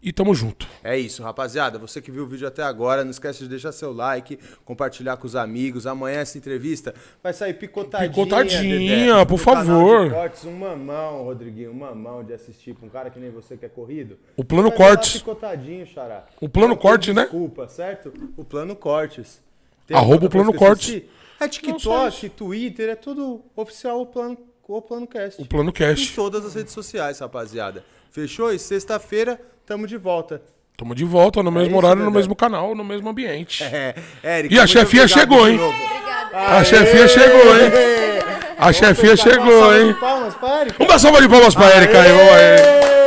Speaker 2: e tamo junto.
Speaker 1: É isso, rapaziada. Você que viu o vídeo até agora, não esquece de deixar seu like, compartilhar com os amigos. Amanhã essa entrevista vai sair picotadinha.
Speaker 2: Picotadinha,
Speaker 1: Dedé,
Speaker 2: por favor.
Speaker 1: cortes, um mamão, Rodriguinho, um mamão de assistir pra um cara que nem você que é corrido.
Speaker 2: O plano cortes.
Speaker 1: Picotadinho, xará.
Speaker 2: O plano
Speaker 1: Não tem
Speaker 2: corte, né?
Speaker 1: Desculpa, certo? O plano cortes. Tem
Speaker 2: Arroba o plano cortes.
Speaker 1: É TikTok, Twitter, é tudo oficial o plano, o plano cast.
Speaker 2: O plano
Speaker 1: Em
Speaker 2: cast.
Speaker 1: todas as redes sociais, rapaziada. Fechou? E sexta-feira, tamo de volta.
Speaker 2: Tamo de volta no mesmo
Speaker 1: isso,
Speaker 2: horário, no
Speaker 1: Dedé.
Speaker 2: mesmo canal, no mesmo ambiente.
Speaker 1: É, Érica,
Speaker 2: E a chefinha
Speaker 1: obrigado
Speaker 2: chegou, hein? A chefinha chegou, hein? A chefinha
Speaker 1: uma
Speaker 2: chegou,
Speaker 1: salva de
Speaker 2: hein?
Speaker 1: Palmas, pra Érica.
Speaker 2: Vamos dar salva de palmas pra Erika aí, vamos aí.